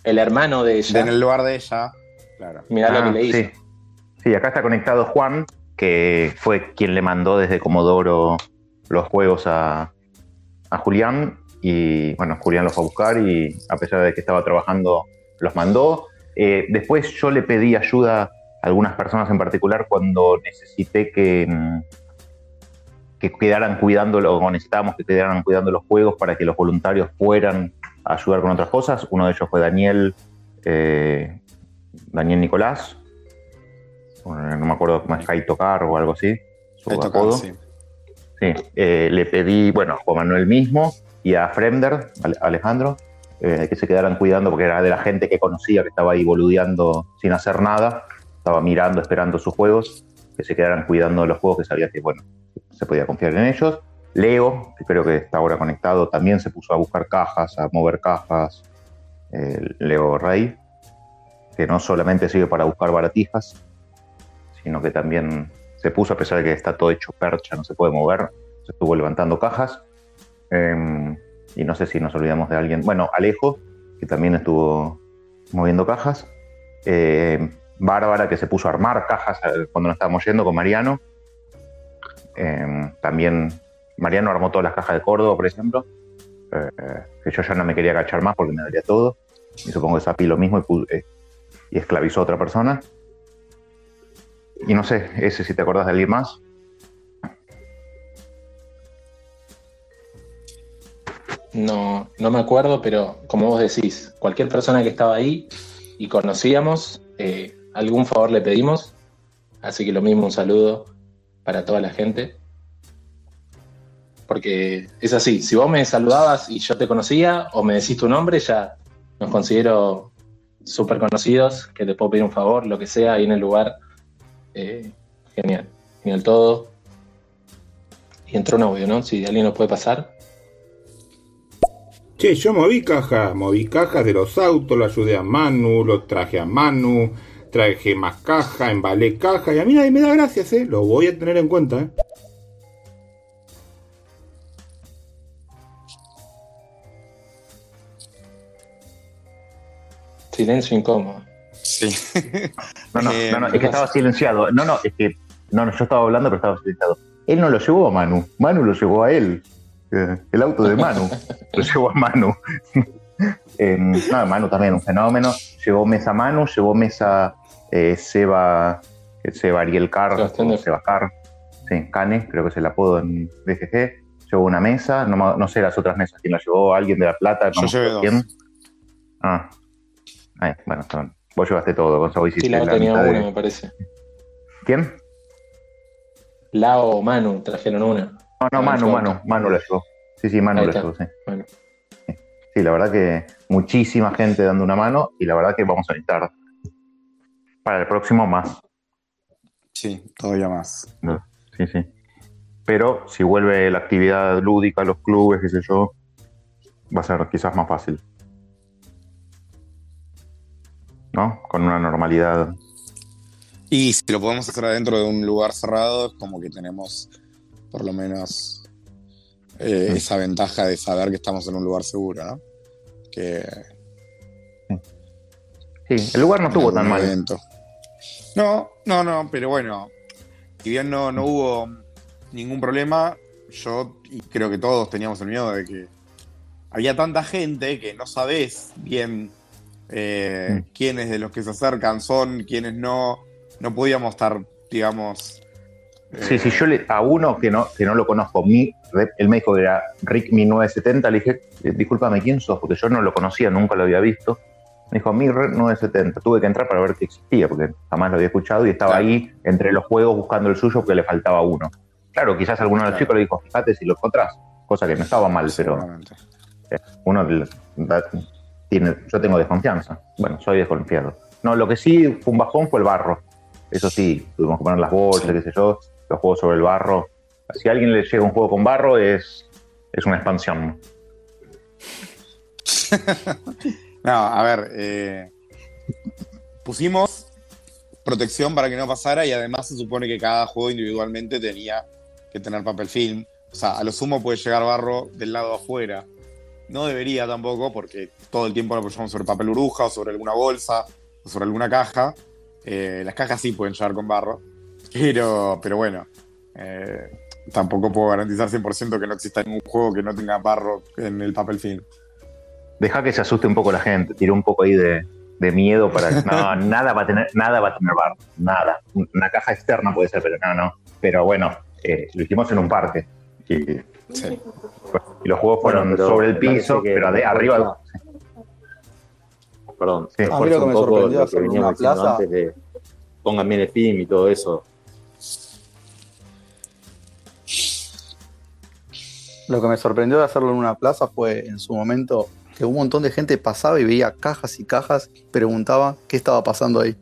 [SPEAKER 22] el hermano de ella.
[SPEAKER 16] En el lugar de ella. Claro.
[SPEAKER 22] Mirá lo
[SPEAKER 3] Ah,
[SPEAKER 22] que le hizo.
[SPEAKER 3] Sí. Sí, acá está conectado Juan, que fue quien le mandó desde Comodoro los juegos a, a Julián. Y bueno, Julián los fue a buscar y a pesar de que estaba trabajando, los mandó. Eh, después yo le pedí ayuda a algunas personas en particular cuando necesité que, mm, que quedaran cuidando, o necesitábamos que quedaran cuidando los juegos para que los voluntarios fueran a ayudar con otras cosas. Uno de ellos fue Daniel, eh, Daniel Nicolás, no me acuerdo es Kai Tocar o algo así, su
[SPEAKER 16] Tocar, sí.
[SPEAKER 3] Sí, eh, le pedí, bueno, a Juan Manuel mismo y a Fremder, Ale- Alejandro, eh, que se quedaran cuidando porque era de la gente que conocía, que estaba ahí boludeando sin hacer nada, estaba mirando, esperando sus juegos, que se quedaran cuidando de los juegos que sabía que, bueno, se podía confiar en ellos. Leo, que creo que está ahora conectado, también se puso a buscar cajas, a mover cajas. Eh, Leo Rey, que no solamente sirve para buscar baratijas, sino que también se puso, a pesar de que está todo hecho percha, no se puede mover, se estuvo levantando cajas. Eh, y no sé si nos olvidamos de alguien. Bueno, Alejo, que también estuvo moviendo cajas. Eh, Bárbara, que se puso a armar cajas eh, cuando nos estábamos yendo con Mariano. Eh, también Mariano armó todas las cajas de Córdoba, por ejemplo. Eh, que yo ya no me quería agachar más porque me daría todo. Y supongo que Sapi lo mismo y, pu- eh, y esclavizó a otra persona. Y no sé, ese si te acordás de alguien más.
[SPEAKER 22] No, no me acuerdo, pero como vos decís, cualquier persona que estaba ahí y conocíamos, eh, algún favor le pedimos. Así que lo mismo, un saludo para toda la gente. Porque es así, si vos me saludabas y yo te conocía o me decís tu nombre, ya nos considero súper conocidos, que te puedo pedir un favor, lo que sea, ahí en el lugar. Eh, genial, genial todo. Y entró un audio, ¿no? Si alguien nos puede pasar.
[SPEAKER 30] Che, yo moví cajas, moví cajas de los autos, lo ayudé a Manu, lo traje a Manu, traje más caja, embalé caja y a mí nadie me da gracias, eh. Lo voy a tener en cuenta, eh.
[SPEAKER 22] Silencio incómodo.
[SPEAKER 16] Sí. *laughs*
[SPEAKER 3] No, no,
[SPEAKER 16] Eh,
[SPEAKER 3] no, no, es que estaba silenciado. No, no, es que. No, no, yo estaba hablando, pero estaba silenciado. Él no lo llevó a Manu. Manu lo llevó a él. Eh, El auto de Manu. *laughs* lo llevó a Manu. *laughs* Eh, no, Manu también, un fenómeno. Llevó mesa Manu, llevó mesa eh, Seba, Seba Ariel Carr, Seba Carr. Sí, Cane, creo que es el apodo en BGG. Llevó una mesa, no, sé las otras mesas. ¿Quién la llevó? ¿Alguien de La Plata?
[SPEAKER 16] Yo
[SPEAKER 3] No me
[SPEAKER 16] llevé dos.
[SPEAKER 3] quién. Ah. Ay, bueno, son- vos llevaste todo, Gonzalo.
[SPEAKER 22] Sí,
[SPEAKER 3] hiciste
[SPEAKER 22] Lao
[SPEAKER 3] la
[SPEAKER 22] tenía
[SPEAKER 3] mitad de-
[SPEAKER 22] una, me parece.
[SPEAKER 3] ¿Quién?
[SPEAKER 22] Lao o Manu trajeron una.
[SPEAKER 3] No, no,
[SPEAKER 22] Ah,
[SPEAKER 3] Manu,
[SPEAKER 22] yo-
[SPEAKER 3] Manu, Manu la llevó. Sí, sí, Manu la llevó, sí.
[SPEAKER 22] Bueno.
[SPEAKER 3] Sí, la verdad que muchísima gente dando una mano y la verdad que vamos a necesitar para el próximo más.
[SPEAKER 16] Sí, todavía más.
[SPEAKER 3] Sí, sí. Pero si vuelve la actividad lúdica, los clubes, qué sé yo, va a ser quizás más fácil. ¿No? Con una normalidad.
[SPEAKER 16] Y si lo podemos hacer adentro de un lugar cerrado, es como que tenemos por lo menos eh, esa ventaja de saber que estamos en un lugar seguro, ¿no? Que
[SPEAKER 3] Sí, el lugar no estuvo tan mal.
[SPEAKER 16] evento. No, no, no, pero bueno, si bien no, no hubo ningún problema, yo y creo que todos teníamos el miedo de que había tanta gente que no sabés bien eh, quiénes de los que se acercan son, quiénes no. No podíamos estar, digamos.
[SPEAKER 3] Sí, sí, yo le, a uno que no, que no lo conozco, mi, él me dijo que era Rick 1970, le dije, eh, discúlpame, ¿quién sos? Porque yo no lo conocía, nunca lo había visto. Me dijo, mi Rick 970. Tuve que entrar para ver que existía, porque jamás lo había escuchado y estaba ahí entre los juegos buscando el suyo porque le faltaba uno. Claro, quizás alguno de los chicos le dijo, fíjate si lo encontrás, cosa que no estaba mal, pero eh, uno tiene, yo tengo desconfianza. Bueno, soy desconfiado. No, lo que sí fue un bajón fue el barro. Eso sí, tuvimos que poner las bolsas, qué sé yo, los juegos sobre el barro. Si a alguien le llega un juego con barro, es, es una expansión. *laughs*
[SPEAKER 16] No, a ver, eh, pusimos protección para que no pasara y además se supone que cada juego individualmente tenía que tener papel film. O sea, a lo sumo puede llegar barro del lado afuera. No debería tampoco porque todo el tiempo lo apoyamos sobre papel burbuja o sobre alguna bolsa o sobre alguna caja. Eh, las cajas sí pueden llegar con barro, *laughs* pero, pero bueno, eh, tampoco puedo garantizar 100% que no exista ningún juego que no tenga barro en el papel film.
[SPEAKER 3] Deja que se asuste un poco la gente, tira un poco ahí de, de miedo para no, *laughs* nada va a tener, nada va a tener barro, nada. Una caja externa puede ser, pero no, no. Pero bueno, eh, lo hicimos en un parque. Y, y los juegos fueron
[SPEAKER 31] Bueno,
[SPEAKER 3] sobre el piso,
[SPEAKER 31] que
[SPEAKER 3] pero arriba.
[SPEAKER 31] Perdón,
[SPEAKER 3] Sí.
[SPEAKER 31] refuerza
[SPEAKER 3] A mí lo que me sorprendió
[SPEAKER 31] lo que
[SPEAKER 3] una plaza-
[SPEAKER 31] antes de pongan bien el film y todo eso.
[SPEAKER 21] Lo que me sorprendió de hacerlo en una plaza fue en su momento que un montón de gente pasaba y veía cajas y cajas y preguntaba qué estaba pasando ahí.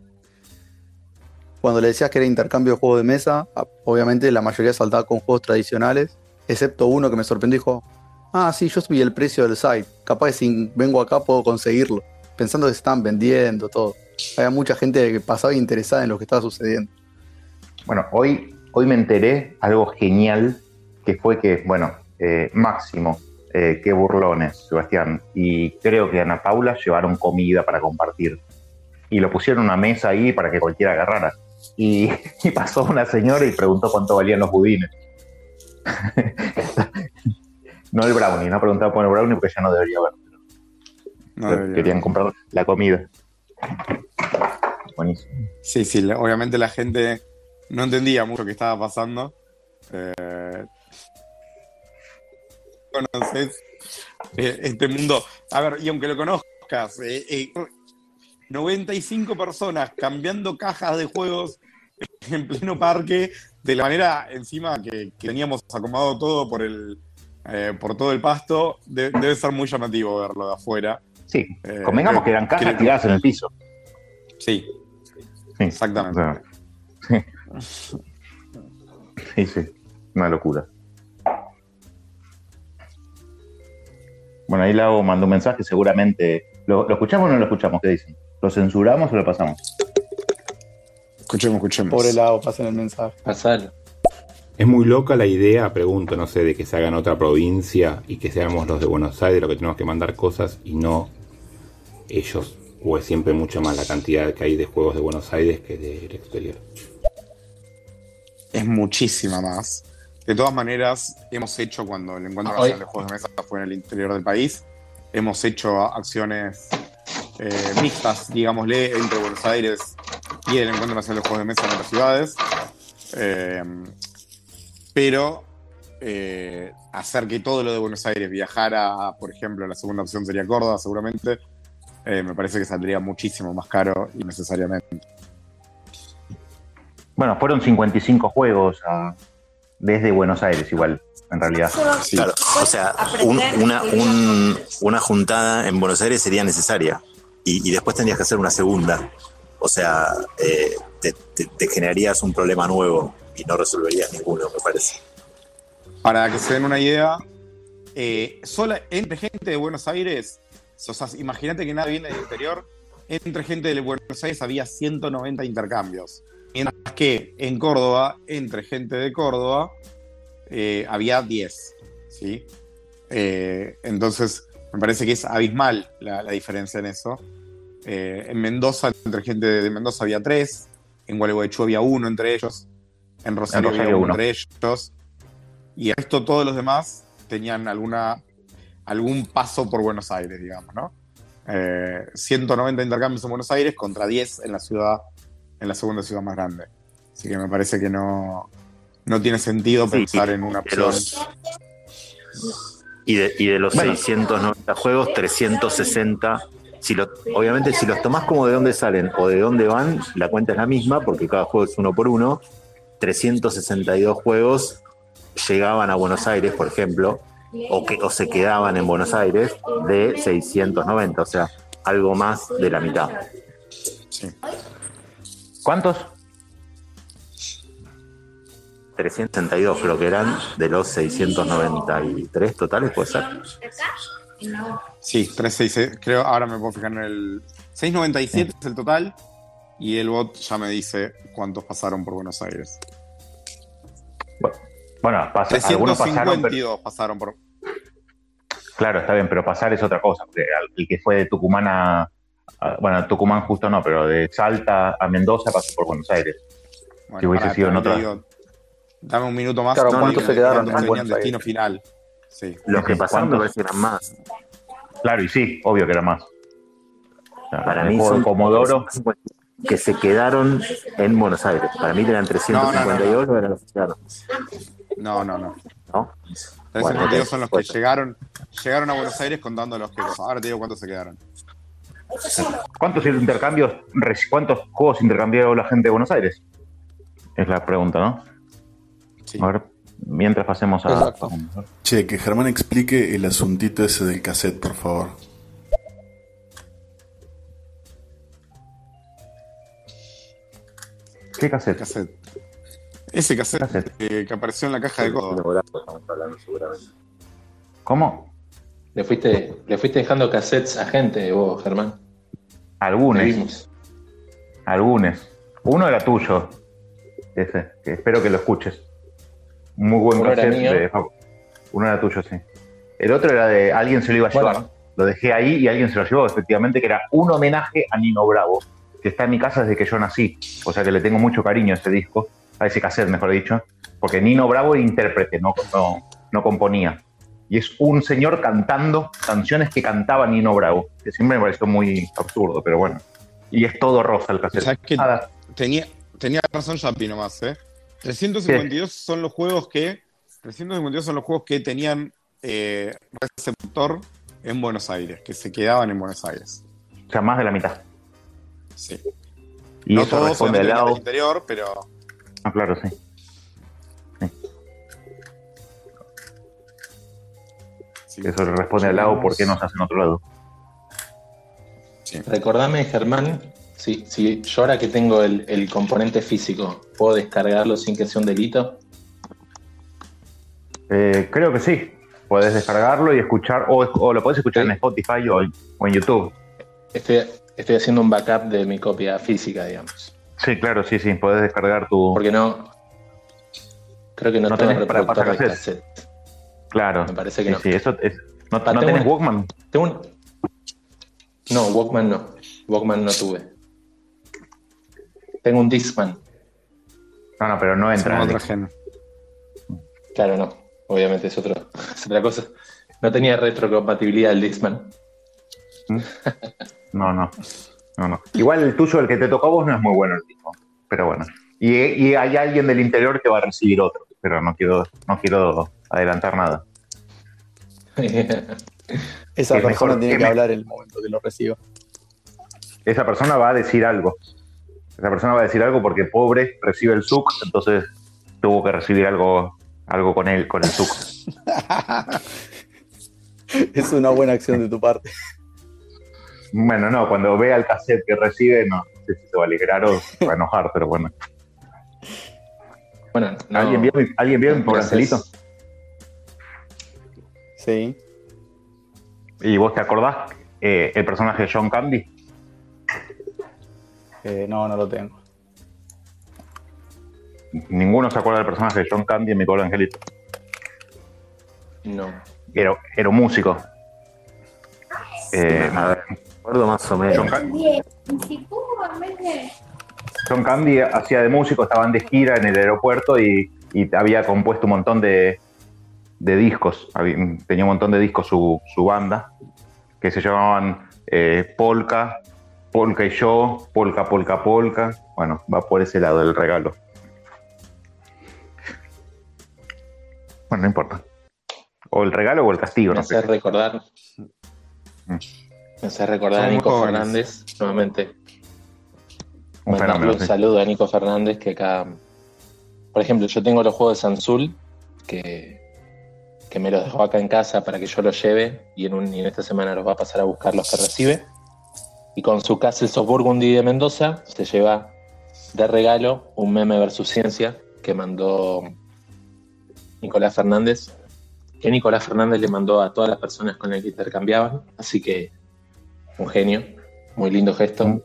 [SPEAKER 21] Cuando le decías que era intercambio de juegos de mesa, obviamente la mayoría saltaba con juegos tradicionales, excepto uno que me sorprendió y dijo, ah, sí, yo subí el precio del site, capaz si vengo acá puedo conseguirlo, pensando que se estaban vendiendo, todo. Había mucha gente que pasaba interesada en lo que estaba sucediendo.
[SPEAKER 3] Bueno, hoy, hoy me enteré algo genial que fue que, bueno, eh, Máximo, eh, qué burlones, Sebastián, y creo que Ana Paula llevaron comida para compartir. Y lo pusieron en una mesa ahí para que cualquiera agarrara. Y, *laughs* y pasó una señora y preguntó cuánto valían los budines. *laughs* no el brownie, no preguntaba por el brownie porque ya no debería haber.
[SPEAKER 16] No
[SPEAKER 3] Pero
[SPEAKER 16] debería
[SPEAKER 3] querían comprar la comida. Buenísimo.
[SPEAKER 16] Sí, sí, obviamente la gente no entendía mucho qué estaba pasando. Eh, conoces eh, este mundo. A ver, y aunque lo conozcas, eh, eh, 95 personas cambiando cajas de juegos *laughs* en pleno parque, de la manera encima que, que teníamos acomodado todo por el eh, por todo el pasto, de- debe ser muy llamativo verlo de afuera.
[SPEAKER 3] Sí,
[SPEAKER 16] Eh,
[SPEAKER 3] convengamos que eran cajas tiradas en el piso.
[SPEAKER 16] Sí, exactamente.
[SPEAKER 3] O sea, *laughs* Sí, sí, una locura. Bueno, ahí Lau mandó un mensaje, seguramente. ¿Lo, lo escuchamos o no lo escuchamos? ¿Qué dicen? ¿Lo censuramos o lo pasamos?
[SPEAKER 16] Escuchemos, escuchemos.
[SPEAKER 21] Por el lado, pasen el mensaje.
[SPEAKER 22] Pasalo.
[SPEAKER 2] Es muy loca la idea, pregunto, no sé, de que se haga en otra provincia y que seamos los de Buenos Aires los que tenemos que mandar cosas y no ellos. O es siempre mucho más la cantidad que hay de juegos de Buenos Aires que del exterior.
[SPEAKER 16] es muchísima más. De todas maneras, hemos hecho cuando el Encuentro
[SPEAKER 22] Hoy-
[SPEAKER 16] Nacional de Juegos de Mesa fue en el interior del país, hemos hecho acciones eh, mixtas, digámosle, entre Buenos Aires y el Encuentro Nacional de Juegos de Mesa en otras ciudades. Eh, pero eh, hacer que todo lo de Buenos Aires viajara, por ejemplo, la segunda opción sería Córdoba, seguramente, eh, me parece que saldría muchísimo más caro innecesariamente.
[SPEAKER 3] Bueno, fueron 55 juegos a- desde Buenos Aires, igual, en realidad.
[SPEAKER 28] Claro, o sea, un- una, un- una juntada en Buenos Aires sería necesaria y, y después tendrías que hacer una segunda. O sea, eh, te, generarías un problema nuevo y no resolverías ninguno, me parece.
[SPEAKER 16] Para que se den una idea, eh, sola, entre gente de Buenos Aires, imagínate que nada viene del interior, entre gente de Buenos Aires había 190 intercambios. Mientras que en Córdoba, entre gente de Córdoba, eh, había 10. ¿sí? Entonces, me parece que es abismal la diferencia en eso. Eh, en Mendoza, entre gente de Mendoza había 3. En Gualeguaychú había uno entre ellos. En Rosario,
[SPEAKER 3] En Rosario
[SPEAKER 16] había uno
[SPEAKER 3] uno.
[SPEAKER 16] entre ellos. Y el resto, todos los demás tenían alguna, algún paso por Buenos Aires, digamos, ¿no? Eh, 190 intercambios en Buenos Aires contra 10 en la ciudad, en la segunda ciudad más grande. Así que me parece que no, no tiene sentido pensar en una opción.
[SPEAKER 28] los- Y de, y de los
[SPEAKER 16] Bueno.
[SPEAKER 28] 690 juegos, 360, si lo, obviamente si los tomás como de dónde salen o de dónde van, la cuenta es la misma porque cada juego es uno por uno. 362 juegos llegaban a Buenos Aires, por ejemplo, o, que, o se quedaban en Buenos Aires de 690, o sea, algo más de la mitad.
[SPEAKER 3] ¿Cuántos?
[SPEAKER 28] 362 creo que eran de los 693 totales, puede ser.
[SPEAKER 16] Sí, 366, creo, ahora me puedo fijar en el. 697 es el total. Y el bot ya me dice cuántos pasaron por Buenos Aires.
[SPEAKER 3] Bueno, pasa, algunos pasaron, pero-
[SPEAKER 16] 352 pasaron por.
[SPEAKER 3] Claro, está bien, pero pasar es otra cosa. Porque el que fue de Tucumán a, Bueno, Tucumán justo no, pero de Salta a Mendoza pasó por Buenos Aires.
[SPEAKER 16] Bueno,
[SPEAKER 3] si hubiese
[SPEAKER 16] pará,
[SPEAKER 3] sido en otra.
[SPEAKER 16] digo, dame un minuto más.
[SPEAKER 3] Claro,
[SPEAKER 16] no,
[SPEAKER 3] ¿cuántos
[SPEAKER 16] digo,
[SPEAKER 3] se quedaron
[SPEAKER 16] cuántos
[SPEAKER 3] en
[SPEAKER 16] tenían
[SPEAKER 3] Buenos
[SPEAKER 16] destino final. Sí.
[SPEAKER 28] Los que pasaron me
[SPEAKER 3] ¿Cuántos?
[SPEAKER 28] parece que eran más.
[SPEAKER 3] Claro, y sí, obvio que era más. O sea,
[SPEAKER 28] Para mí son
[SPEAKER 3] Comodoro.
[SPEAKER 28] que se quedaron en Buenos Aires. Para mí eran 358, eran los que quedaron.
[SPEAKER 16] No, no, no.
[SPEAKER 28] ¿No?
[SPEAKER 16] 352
[SPEAKER 28] ok,
[SPEAKER 16] son los que
[SPEAKER 28] pues.
[SPEAKER 16] llegaron, llegaron a Buenos Aires contando los que Ahora te digo cuántos se quedaron.
[SPEAKER 3] ¿Cuántos intercambios, cuántos juegos intercambió la gente de Buenos Aires? Es la pregunta, ¿no? A ver, mientras pasemos a.
[SPEAKER 6] Exacto. Che, que Germán explique el asuntito ese del cassette, por favor.
[SPEAKER 3] ¿Qué cassette?
[SPEAKER 16] Ese cassette, eh, que apareció en la caja de código.
[SPEAKER 3] ¿Cómo?
[SPEAKER 22] Le fuiste, le fuiste dejando cassettes a gente, vos, Germán.
[SPEAKER 3] Algunos. Algunos. Uno era tuyo. Ese, que espero que lo escuches. Muy buen
[SPEAKER 22] Uno era
[SPEAKER 3] cassette.
[SPEAKER 22] mío.
[SPEAKER 3] de Facu. Uno era tuyo, sí. El otro era de alguien se lo iba a
[SPEAKER 22] Bueno.
[SPEAKER 3] llevar. Lo dejé ahí y alguien se lo llevó, efectivamente, que era un homenaje a Nino Bravo, que está en mi casa desde que yo nací. O sea que le tengo mucho cariño a ese disco, a ese cassette, mejor dicho, porque Nino Bravo era intérprete, no, no, no componía. Y es un señor cantando canciones que cantaba Nino Bravo, que siempre me pareció muy absurdo, pero bueno. Y es todo rosa el cassette.
[SPEAKER 16] ¿Sabes qué?
[SPEAKER 3] Nada.
[SPEAKER 16] Tenía, tenía razón Yapi nomás, ¿eh? 352 son los juegos que. 352 son los juegos que tenían eh, receptor en Buenos Aires, que se quedaban en Buenos Aires.
[SPEAKER 3] O sea, más de la mitad.
[SPEAKER 16] Sí.
[SPEAKER 3] Y
[SPEAKER 16] no
[SPEAKER 3] eso
[SPEAKER 16] todos,
[SPEAKER 3] responde al lado.
[SPEAKER 16] interior, pero.
[SPEAKER 3] Ah, claro, sí. Eso le responde al lado, ¿por qué no se hace en otro lado?
[SPEAKER 22] Recordame, Germán, si, si yo ahora que tengo el, el componente físico, ¿puedo descargarlo sin que sea un delito?
[SPEAKER 3] Eh, creo que sí. Puedes descargarlo y escuchar, o, o lo puedes escuchar en Spotify o, en- o en YouTube.
[SPEAKER 22] Estoy, estoy haciendo un backup de mi copia física, digamos.
[SPEAKER 3] Sí, claro, sí, sí. Puedes descargar tu.
[SPEAKER 22] Porque no. Creo que no,
[SPEAKER 3] No
[SPEAKER 22] tengo
[SPEAKER 3] tenés para pasar
[SPEAKER 22] cassette.
[SPEAKER 3] Claro.
[SPEAKER 22] Me parece que
[SPEAKER 3] Sí,
[SPEAKER 22] no.
[SPEAKER 3] sí, eso es. ¿No,
[SPEAKER 22] Ah,
[SPEAKER 3] no
[SPEAKER 22] tengo
[SPEAKER 3] tenés Walkman?
[SPEAKER 22] Tengo un- No, Walkman no. Walkman no tuve. Tengo un Discman.
[SPEAKER 3] No, no, pero no entra. en disco.
[SPEAKER 16] gen.
[SPEAKER 22] Claro, no. Obviamente es, otro, *laughs* es otra cosa. No tenía retrocompatibilidad el Discman. *laughs*
[SPEAKER 3] No, no. No, no. Igual el tuyo, el que te tocó a vos, no es muy bueno el disco. Pero bueno. Y, y hay alguien del interior que va a recibir otro. Pero no quiero, no quiero adelantar nada. *laughs*
[SPEAKER 32] Esa
[SPEAKER 3] Es
[SPEAKER 32] persona
[SPEAKER 3] mejor
[SPEAKER 32] tiene
[SPEAKER 3] que me-
[SPEAKER 32] hablar el momento que lo reciba.
[SPEAKER 3] esa persona va a decir algo. Esa persona va a decir algo porque pobre recibe el SUC, entonces tuvo que recibir algo, algo con él, con el SUC. *laughs*
[SPEAKER 32] es una buena acción de tu parte.
[SPEAKER 3] Bueno, no, cuando vea el cassette que recibe, no, no sé si se va a alegrar o se va a enojar, pero bueno.
[SPEAKER 22] Bueno, no.
[SPEAKER 3] ¿Alguien vio, mi- ¿alguien vio mi pobre angelito?
[SPEAKER 32] Sí.
[SPEAKER 3] ¿Y vos te acordás eh, el personaje de John Candy?
[SPEAKER 32] Eh, no, no lo tengo.
[SPEAKER 3] Ninguno se acuerda del personaje de John Candy en mi pobre angelito.
[SPEAKER 22] No.
[SPEAKER 3] Era, era un músico. Eh,
[SPEAKER 31] Recuerdo más o menos.
[SPEAKER 3] John, Ca- John Candy hacía de músico, estaban de gira en el aeropuerto y, y había compuesto un montón de, de discos. Había- tenía un montón de discos su, su banda, que se llamaban eh, Polka, Polka y yo, Polka, Polka, Polka. Bueno, va por ese lado el regalo. Bueno, no importa. O el regalo o el castigo,
[SPEAKER 22] Me
[SPEAKER 3] no sé.
[SPEAKER 22] hace recordar. Me hace recordar a Nico
[SPEAKER 3] jóvenes.
[SPEAKER 22] Fernández, nuevamente.
[SPEAKER 3] Un
[SPEAKER 22] Mandarle
[SPEAKER 3] fenómeno,
[SPEAKER 22] un
[SPEAKER 3] sí.
[SPEAKER 22] saludo a Nico Fernández, que acá. Por ejemplo, yo tengo los juegos de Sansul, que, que me los dejó acá en casa para que yo los lleve, y en, un, y en esta semana los va a pasar a buscar los que recibe. Y con su Castles of Burgundy de Mendoza, se lleva de regalo un meme versus ciencia que mandó Nicolás Fernández, que Nicolás Fernández le mandó a todas las personas con las que intercambiaban. Así que un genio, muy lindo gesto.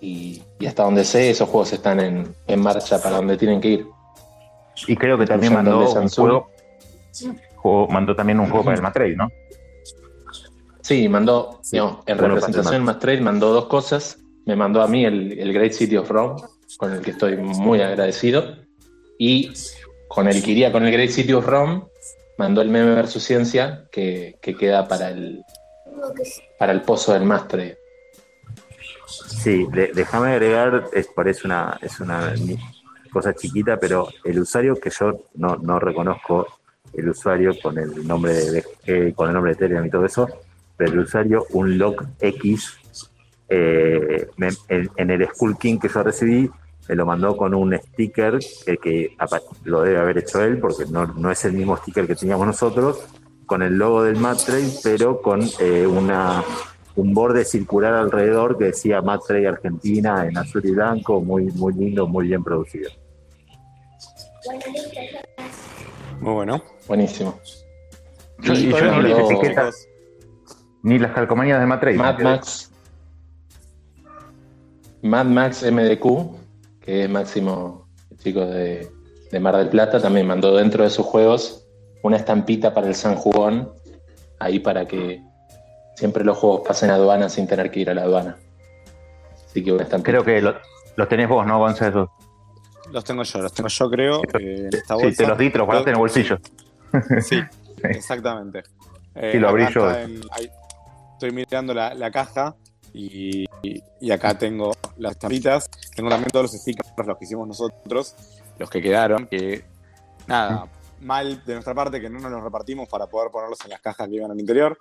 [SPEAKER 22] Y, y hasta donde sé, esos juegos están en, en marcha para donde tienen que ir.
[SPEAKER 3] Y creo que también mandó un juego, juego- mandó también un juego para el Matrey, ¿no?
[SPEAKER 22] Sí, mandó, digamos, en representación más trail, mandó dos cosas. Me mandó a mí el, el Great City of Rome, con el que estoy muy agradecido. Y con el que iría con el Great City of Rome, mandó el meme versus ciencia, que, que queda para el, para el pozo del Mastre.
[SPEAKER 31] Sí, de- déjame agregar, es, parece una, es una cosa chiquita, pero el usuario que yo no, no reconozco, el usuario con el nombre de BG, con el nombre de Telegram y todo eso, pero el usuario, un log X, eh, me- en, en el Skull King que yo recibí,
[SPEAKER 28] me lo mandó con un sticker que, que lo debe haber hecho él, porque no, no es el mismo sticker que teníamos nosotros, con el logo del Matrade, pero con eh, una un borde circular alrededor que decía Matrade Argentina en azul y blanco, muy, muy lindo, muy bien producido.
[SPEAKER 16] Muy bueno.
[SPEAKER 22] Buenísimo.
[SPEAKER 3] Yo-
[SPEAKER 22] Y
[SPEAKER 3] yo las
[SPEAKER 22] ejemplo,
[SPEAKER 3] etiquetas, ni las calcomanías de Matrix.
[SPEAKER 22] Mad Max. Mad Max MDQ, que es Máximo, el chico de, de Mar del Plata, también mandó dentro de sus juegos una estampita para el San Jugón, ahí para que siempre los juegos pasen a aduana sin tener que ir a la aduana. Así que una estampita.
[SPEAKER 3] Creo que lo- los tenés vos, ¿no, Gonzalo?
[SPEAKER 16] Los tengo yo, los tengo yo, creo. eh, en esta
[SPEAKER 3] Sí,
[SPEAKER 16] bolsa.
[SPEAKER 3] te los di, te los guardaste en el bolsillo.
[SPEAKER 16] Sí, *laughs* exactamente. Eh,
[SPEAKER 3] Sí, lo abrí
[SPEAKER 16] acá
[SPEAKER 3] yo.
[SPEAKER 16] en- estoy mirando la, la caja y, y acá tengo las estampitas. Tengo también todos los stickers, los que hicimos nosotros, los que quedaron, que nada, mal de nuestra parte que no nos los repartimos para poder ponerlos en las cajas que iban al interior.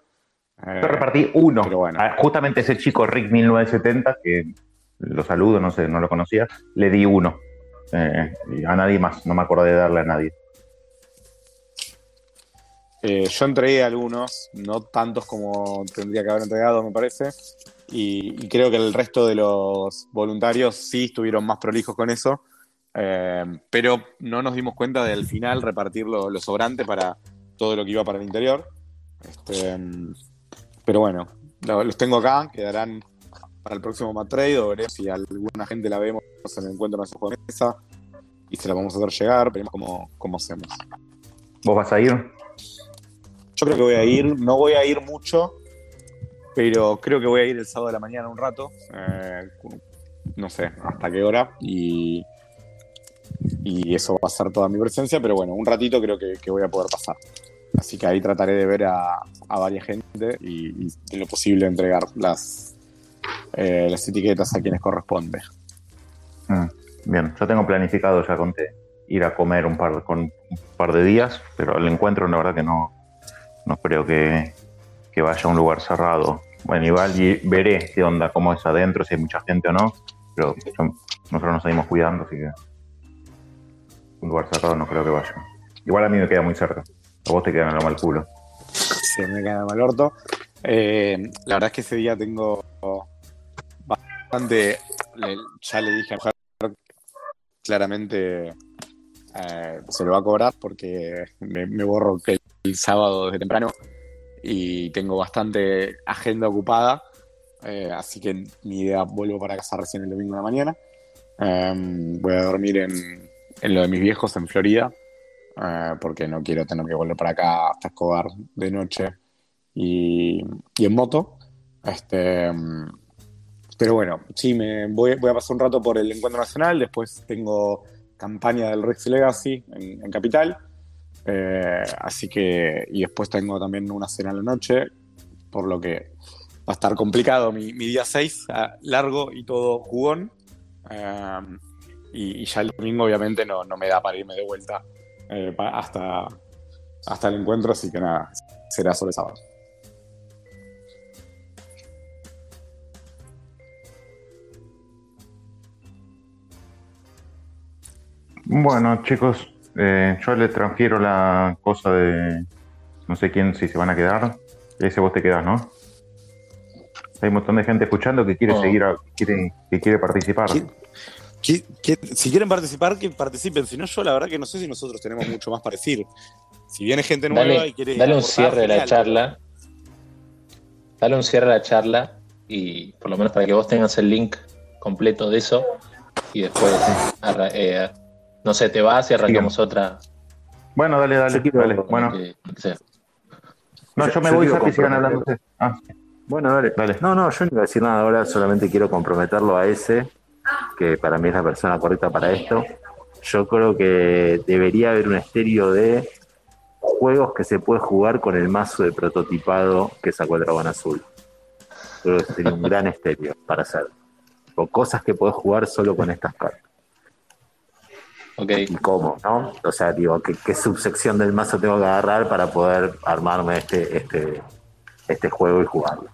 [SPEAKER 16] Eh,
[SPEAKER 3] Yo repartí uno.
[SPEAKER 16] Pero bueno.
[SPEAKER 3] Ah, Justamente ese chico Rick 1970, que lo saludo, no sé, no lo conocía, le di uno. Eh, a nadie más, no me acordé de darle a nadie.
[SPEAKER 16] Eh, yo entregué algunos, no tantos como tendría que haber entregado, me parece. Y, creo que el resto de los voluntarios sí estuvieron más prolijos con eso. Eh, pero no nos dimos cuenta de al final repartir lo, lo sobrante para todo lo que iba para el interior. Este, pero bueno, lo- los tengo acá, quedarán para el próximo Mat Trade o veremos si alguna gente la vemos en el encuentro en su mesa y se la vamos a hacer llegar, veremos cómo, cómo hacemos.
[SPEAKER 3] ¿Vos vas a ir?
[SPEAKER 16] Yo creo que voy a ir, no voy a ir mucho, pero creo que voy a ir el sábado de la mañana un rato, eh, no sé hasta qué hora, y, y eso va a ser toda mi presencia, pero bueno, un ratito creo que, que voy a poder pasar. Así que ahí trataré de ver a, a varias gente y, y en lo posible entregar las, eh, las etiquetas a quienes corresponde.
[SPEAKER 3] Mm, Bien, yo tengo planificado, ya conté, ir a comer un par, con un par de días, pero el encuentro la verdad que no, no creo que, que vaya a un lugar cerrado. Bueno, igual veré qué onda, cómo es adentro, si hay mucha gente o no, pero nosotros nos seguimos cuidando, así que un lugar cerrado no creo que vaya. Igual a mí me queda muy cerca, a vos te quedan a lo mal culo.
[SPEAKER 16] se me queda mal orto. Eh, la verdad es que ese día tengo bastante. ya le dije a mujer, claramente eh, se lo va a cobrar porque me, me borro que el sábado desde temprano y tengo bastante agenda ocupada. eh, así que mi idea vuelvo para casa recién el domingo de la mañana. Em, voy a dormir en, lo de mis viejos en Florida eh, porque no quiero tener que volver para acá hasta Escobar de noche y, en moto. Este, mm, pero bueno, sí, me voy, a pasar un rato por el Encuentro Nacional, después tengo campaña del Rex Legacy en Capital, eh, así que, y después tengo también una cena en la noche, por lo que va a estar complicado mi, día 6, largo y todo jugón. Eh, y, ya el domingo obviamente no, no me da para irme de vuelta eh, hasta, hasta el encuentro, así que nada, será sobre sábado.
[SPEAKER 3] Bueno, chicos, eh, yo le transfiero la cosa de no sé quién, si se van a quedar. Ese vos te quedas, ¿no? Hay un montón de gente escuchando que quiere
[SPEAKER 16] No.
[SPEAKER 3] seguir, a- quiere, que quiere participar.
[SPEAKER 16] Que- que- si quieren participar, que participen. Si no, yo la verdad que no sé si nosotros tenemos mucho más para decir. Si viene gente nueva
[SPEAKER 22] Dale,
[SPEAKER 16] y quiere.
[SPEAKER 22] dale un cierre a la charla. Dale un cierre a la charla y por lo menos para que vos tengas el link completo de eso y después, arra- eh, no sé, te vas y arrancamos otra.
[SPEAKER 3] Bueno, dale, dale, dale. Bueno,
[SPEAKER 22] que- que sea.
[SPEAKER 3] no, yo me
[SPEAKER 28] yo
[SPEAKER 3] voy Santi, sigan hablando. Ah,
[SPEAKER 28] Bueno, dale. No, no, yo no iba a decir nada ahora, solamente quiero comprometerlo a ese, que para mí es la persona correcta para esto. Yo creo que debería haber un estéreo de juegos que se puede jugar con el mazo de prototipado que sacó el Dragón Azul. Creo que sería un gran *laughs* estéreo para hacer. O cosas que puedes jugar solo con estas cartas. ¿Y cómo, no? O sea, digo, ¿qué, qué subsección del mazo tengo que agarrar para poder armarme este, este, este juego y jugarlo?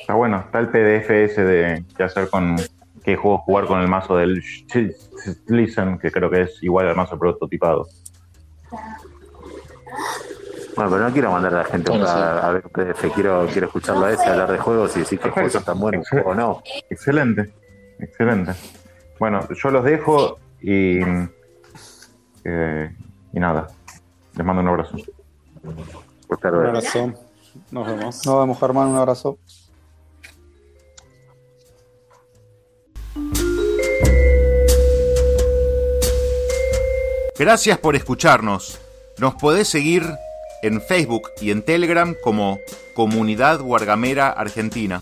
[SPEAKER 3] Está bueno, está el PDF ese de qué hacer con qué juego jugar con el mazo del Listen, que creo que es igual al mazo prototipado.
[SPEAKER 28] Bueno, pero no quiero mandar a la gente
[SPEAKER 3] sí.
[SPEAKER 28] a ver PDF, quiero, quiero escucharlo a ese, hablar de juegos y decir que juegos están buenos o no.
[SPEAKER 3] Excelente, excelente. Bueno, yo los dejo y, eh, y nada, les mando un abrazo.
[SPEAKER 16] Un abrazo. Nos vemos.
[SPEAKER 21] Nos vemos, Germán. Un abrazo.
[SPEAKER 33] Gracias por escucharnos. Nos podés seguir en Facebook y en Telegram como Comunidad Guargamera Argentina.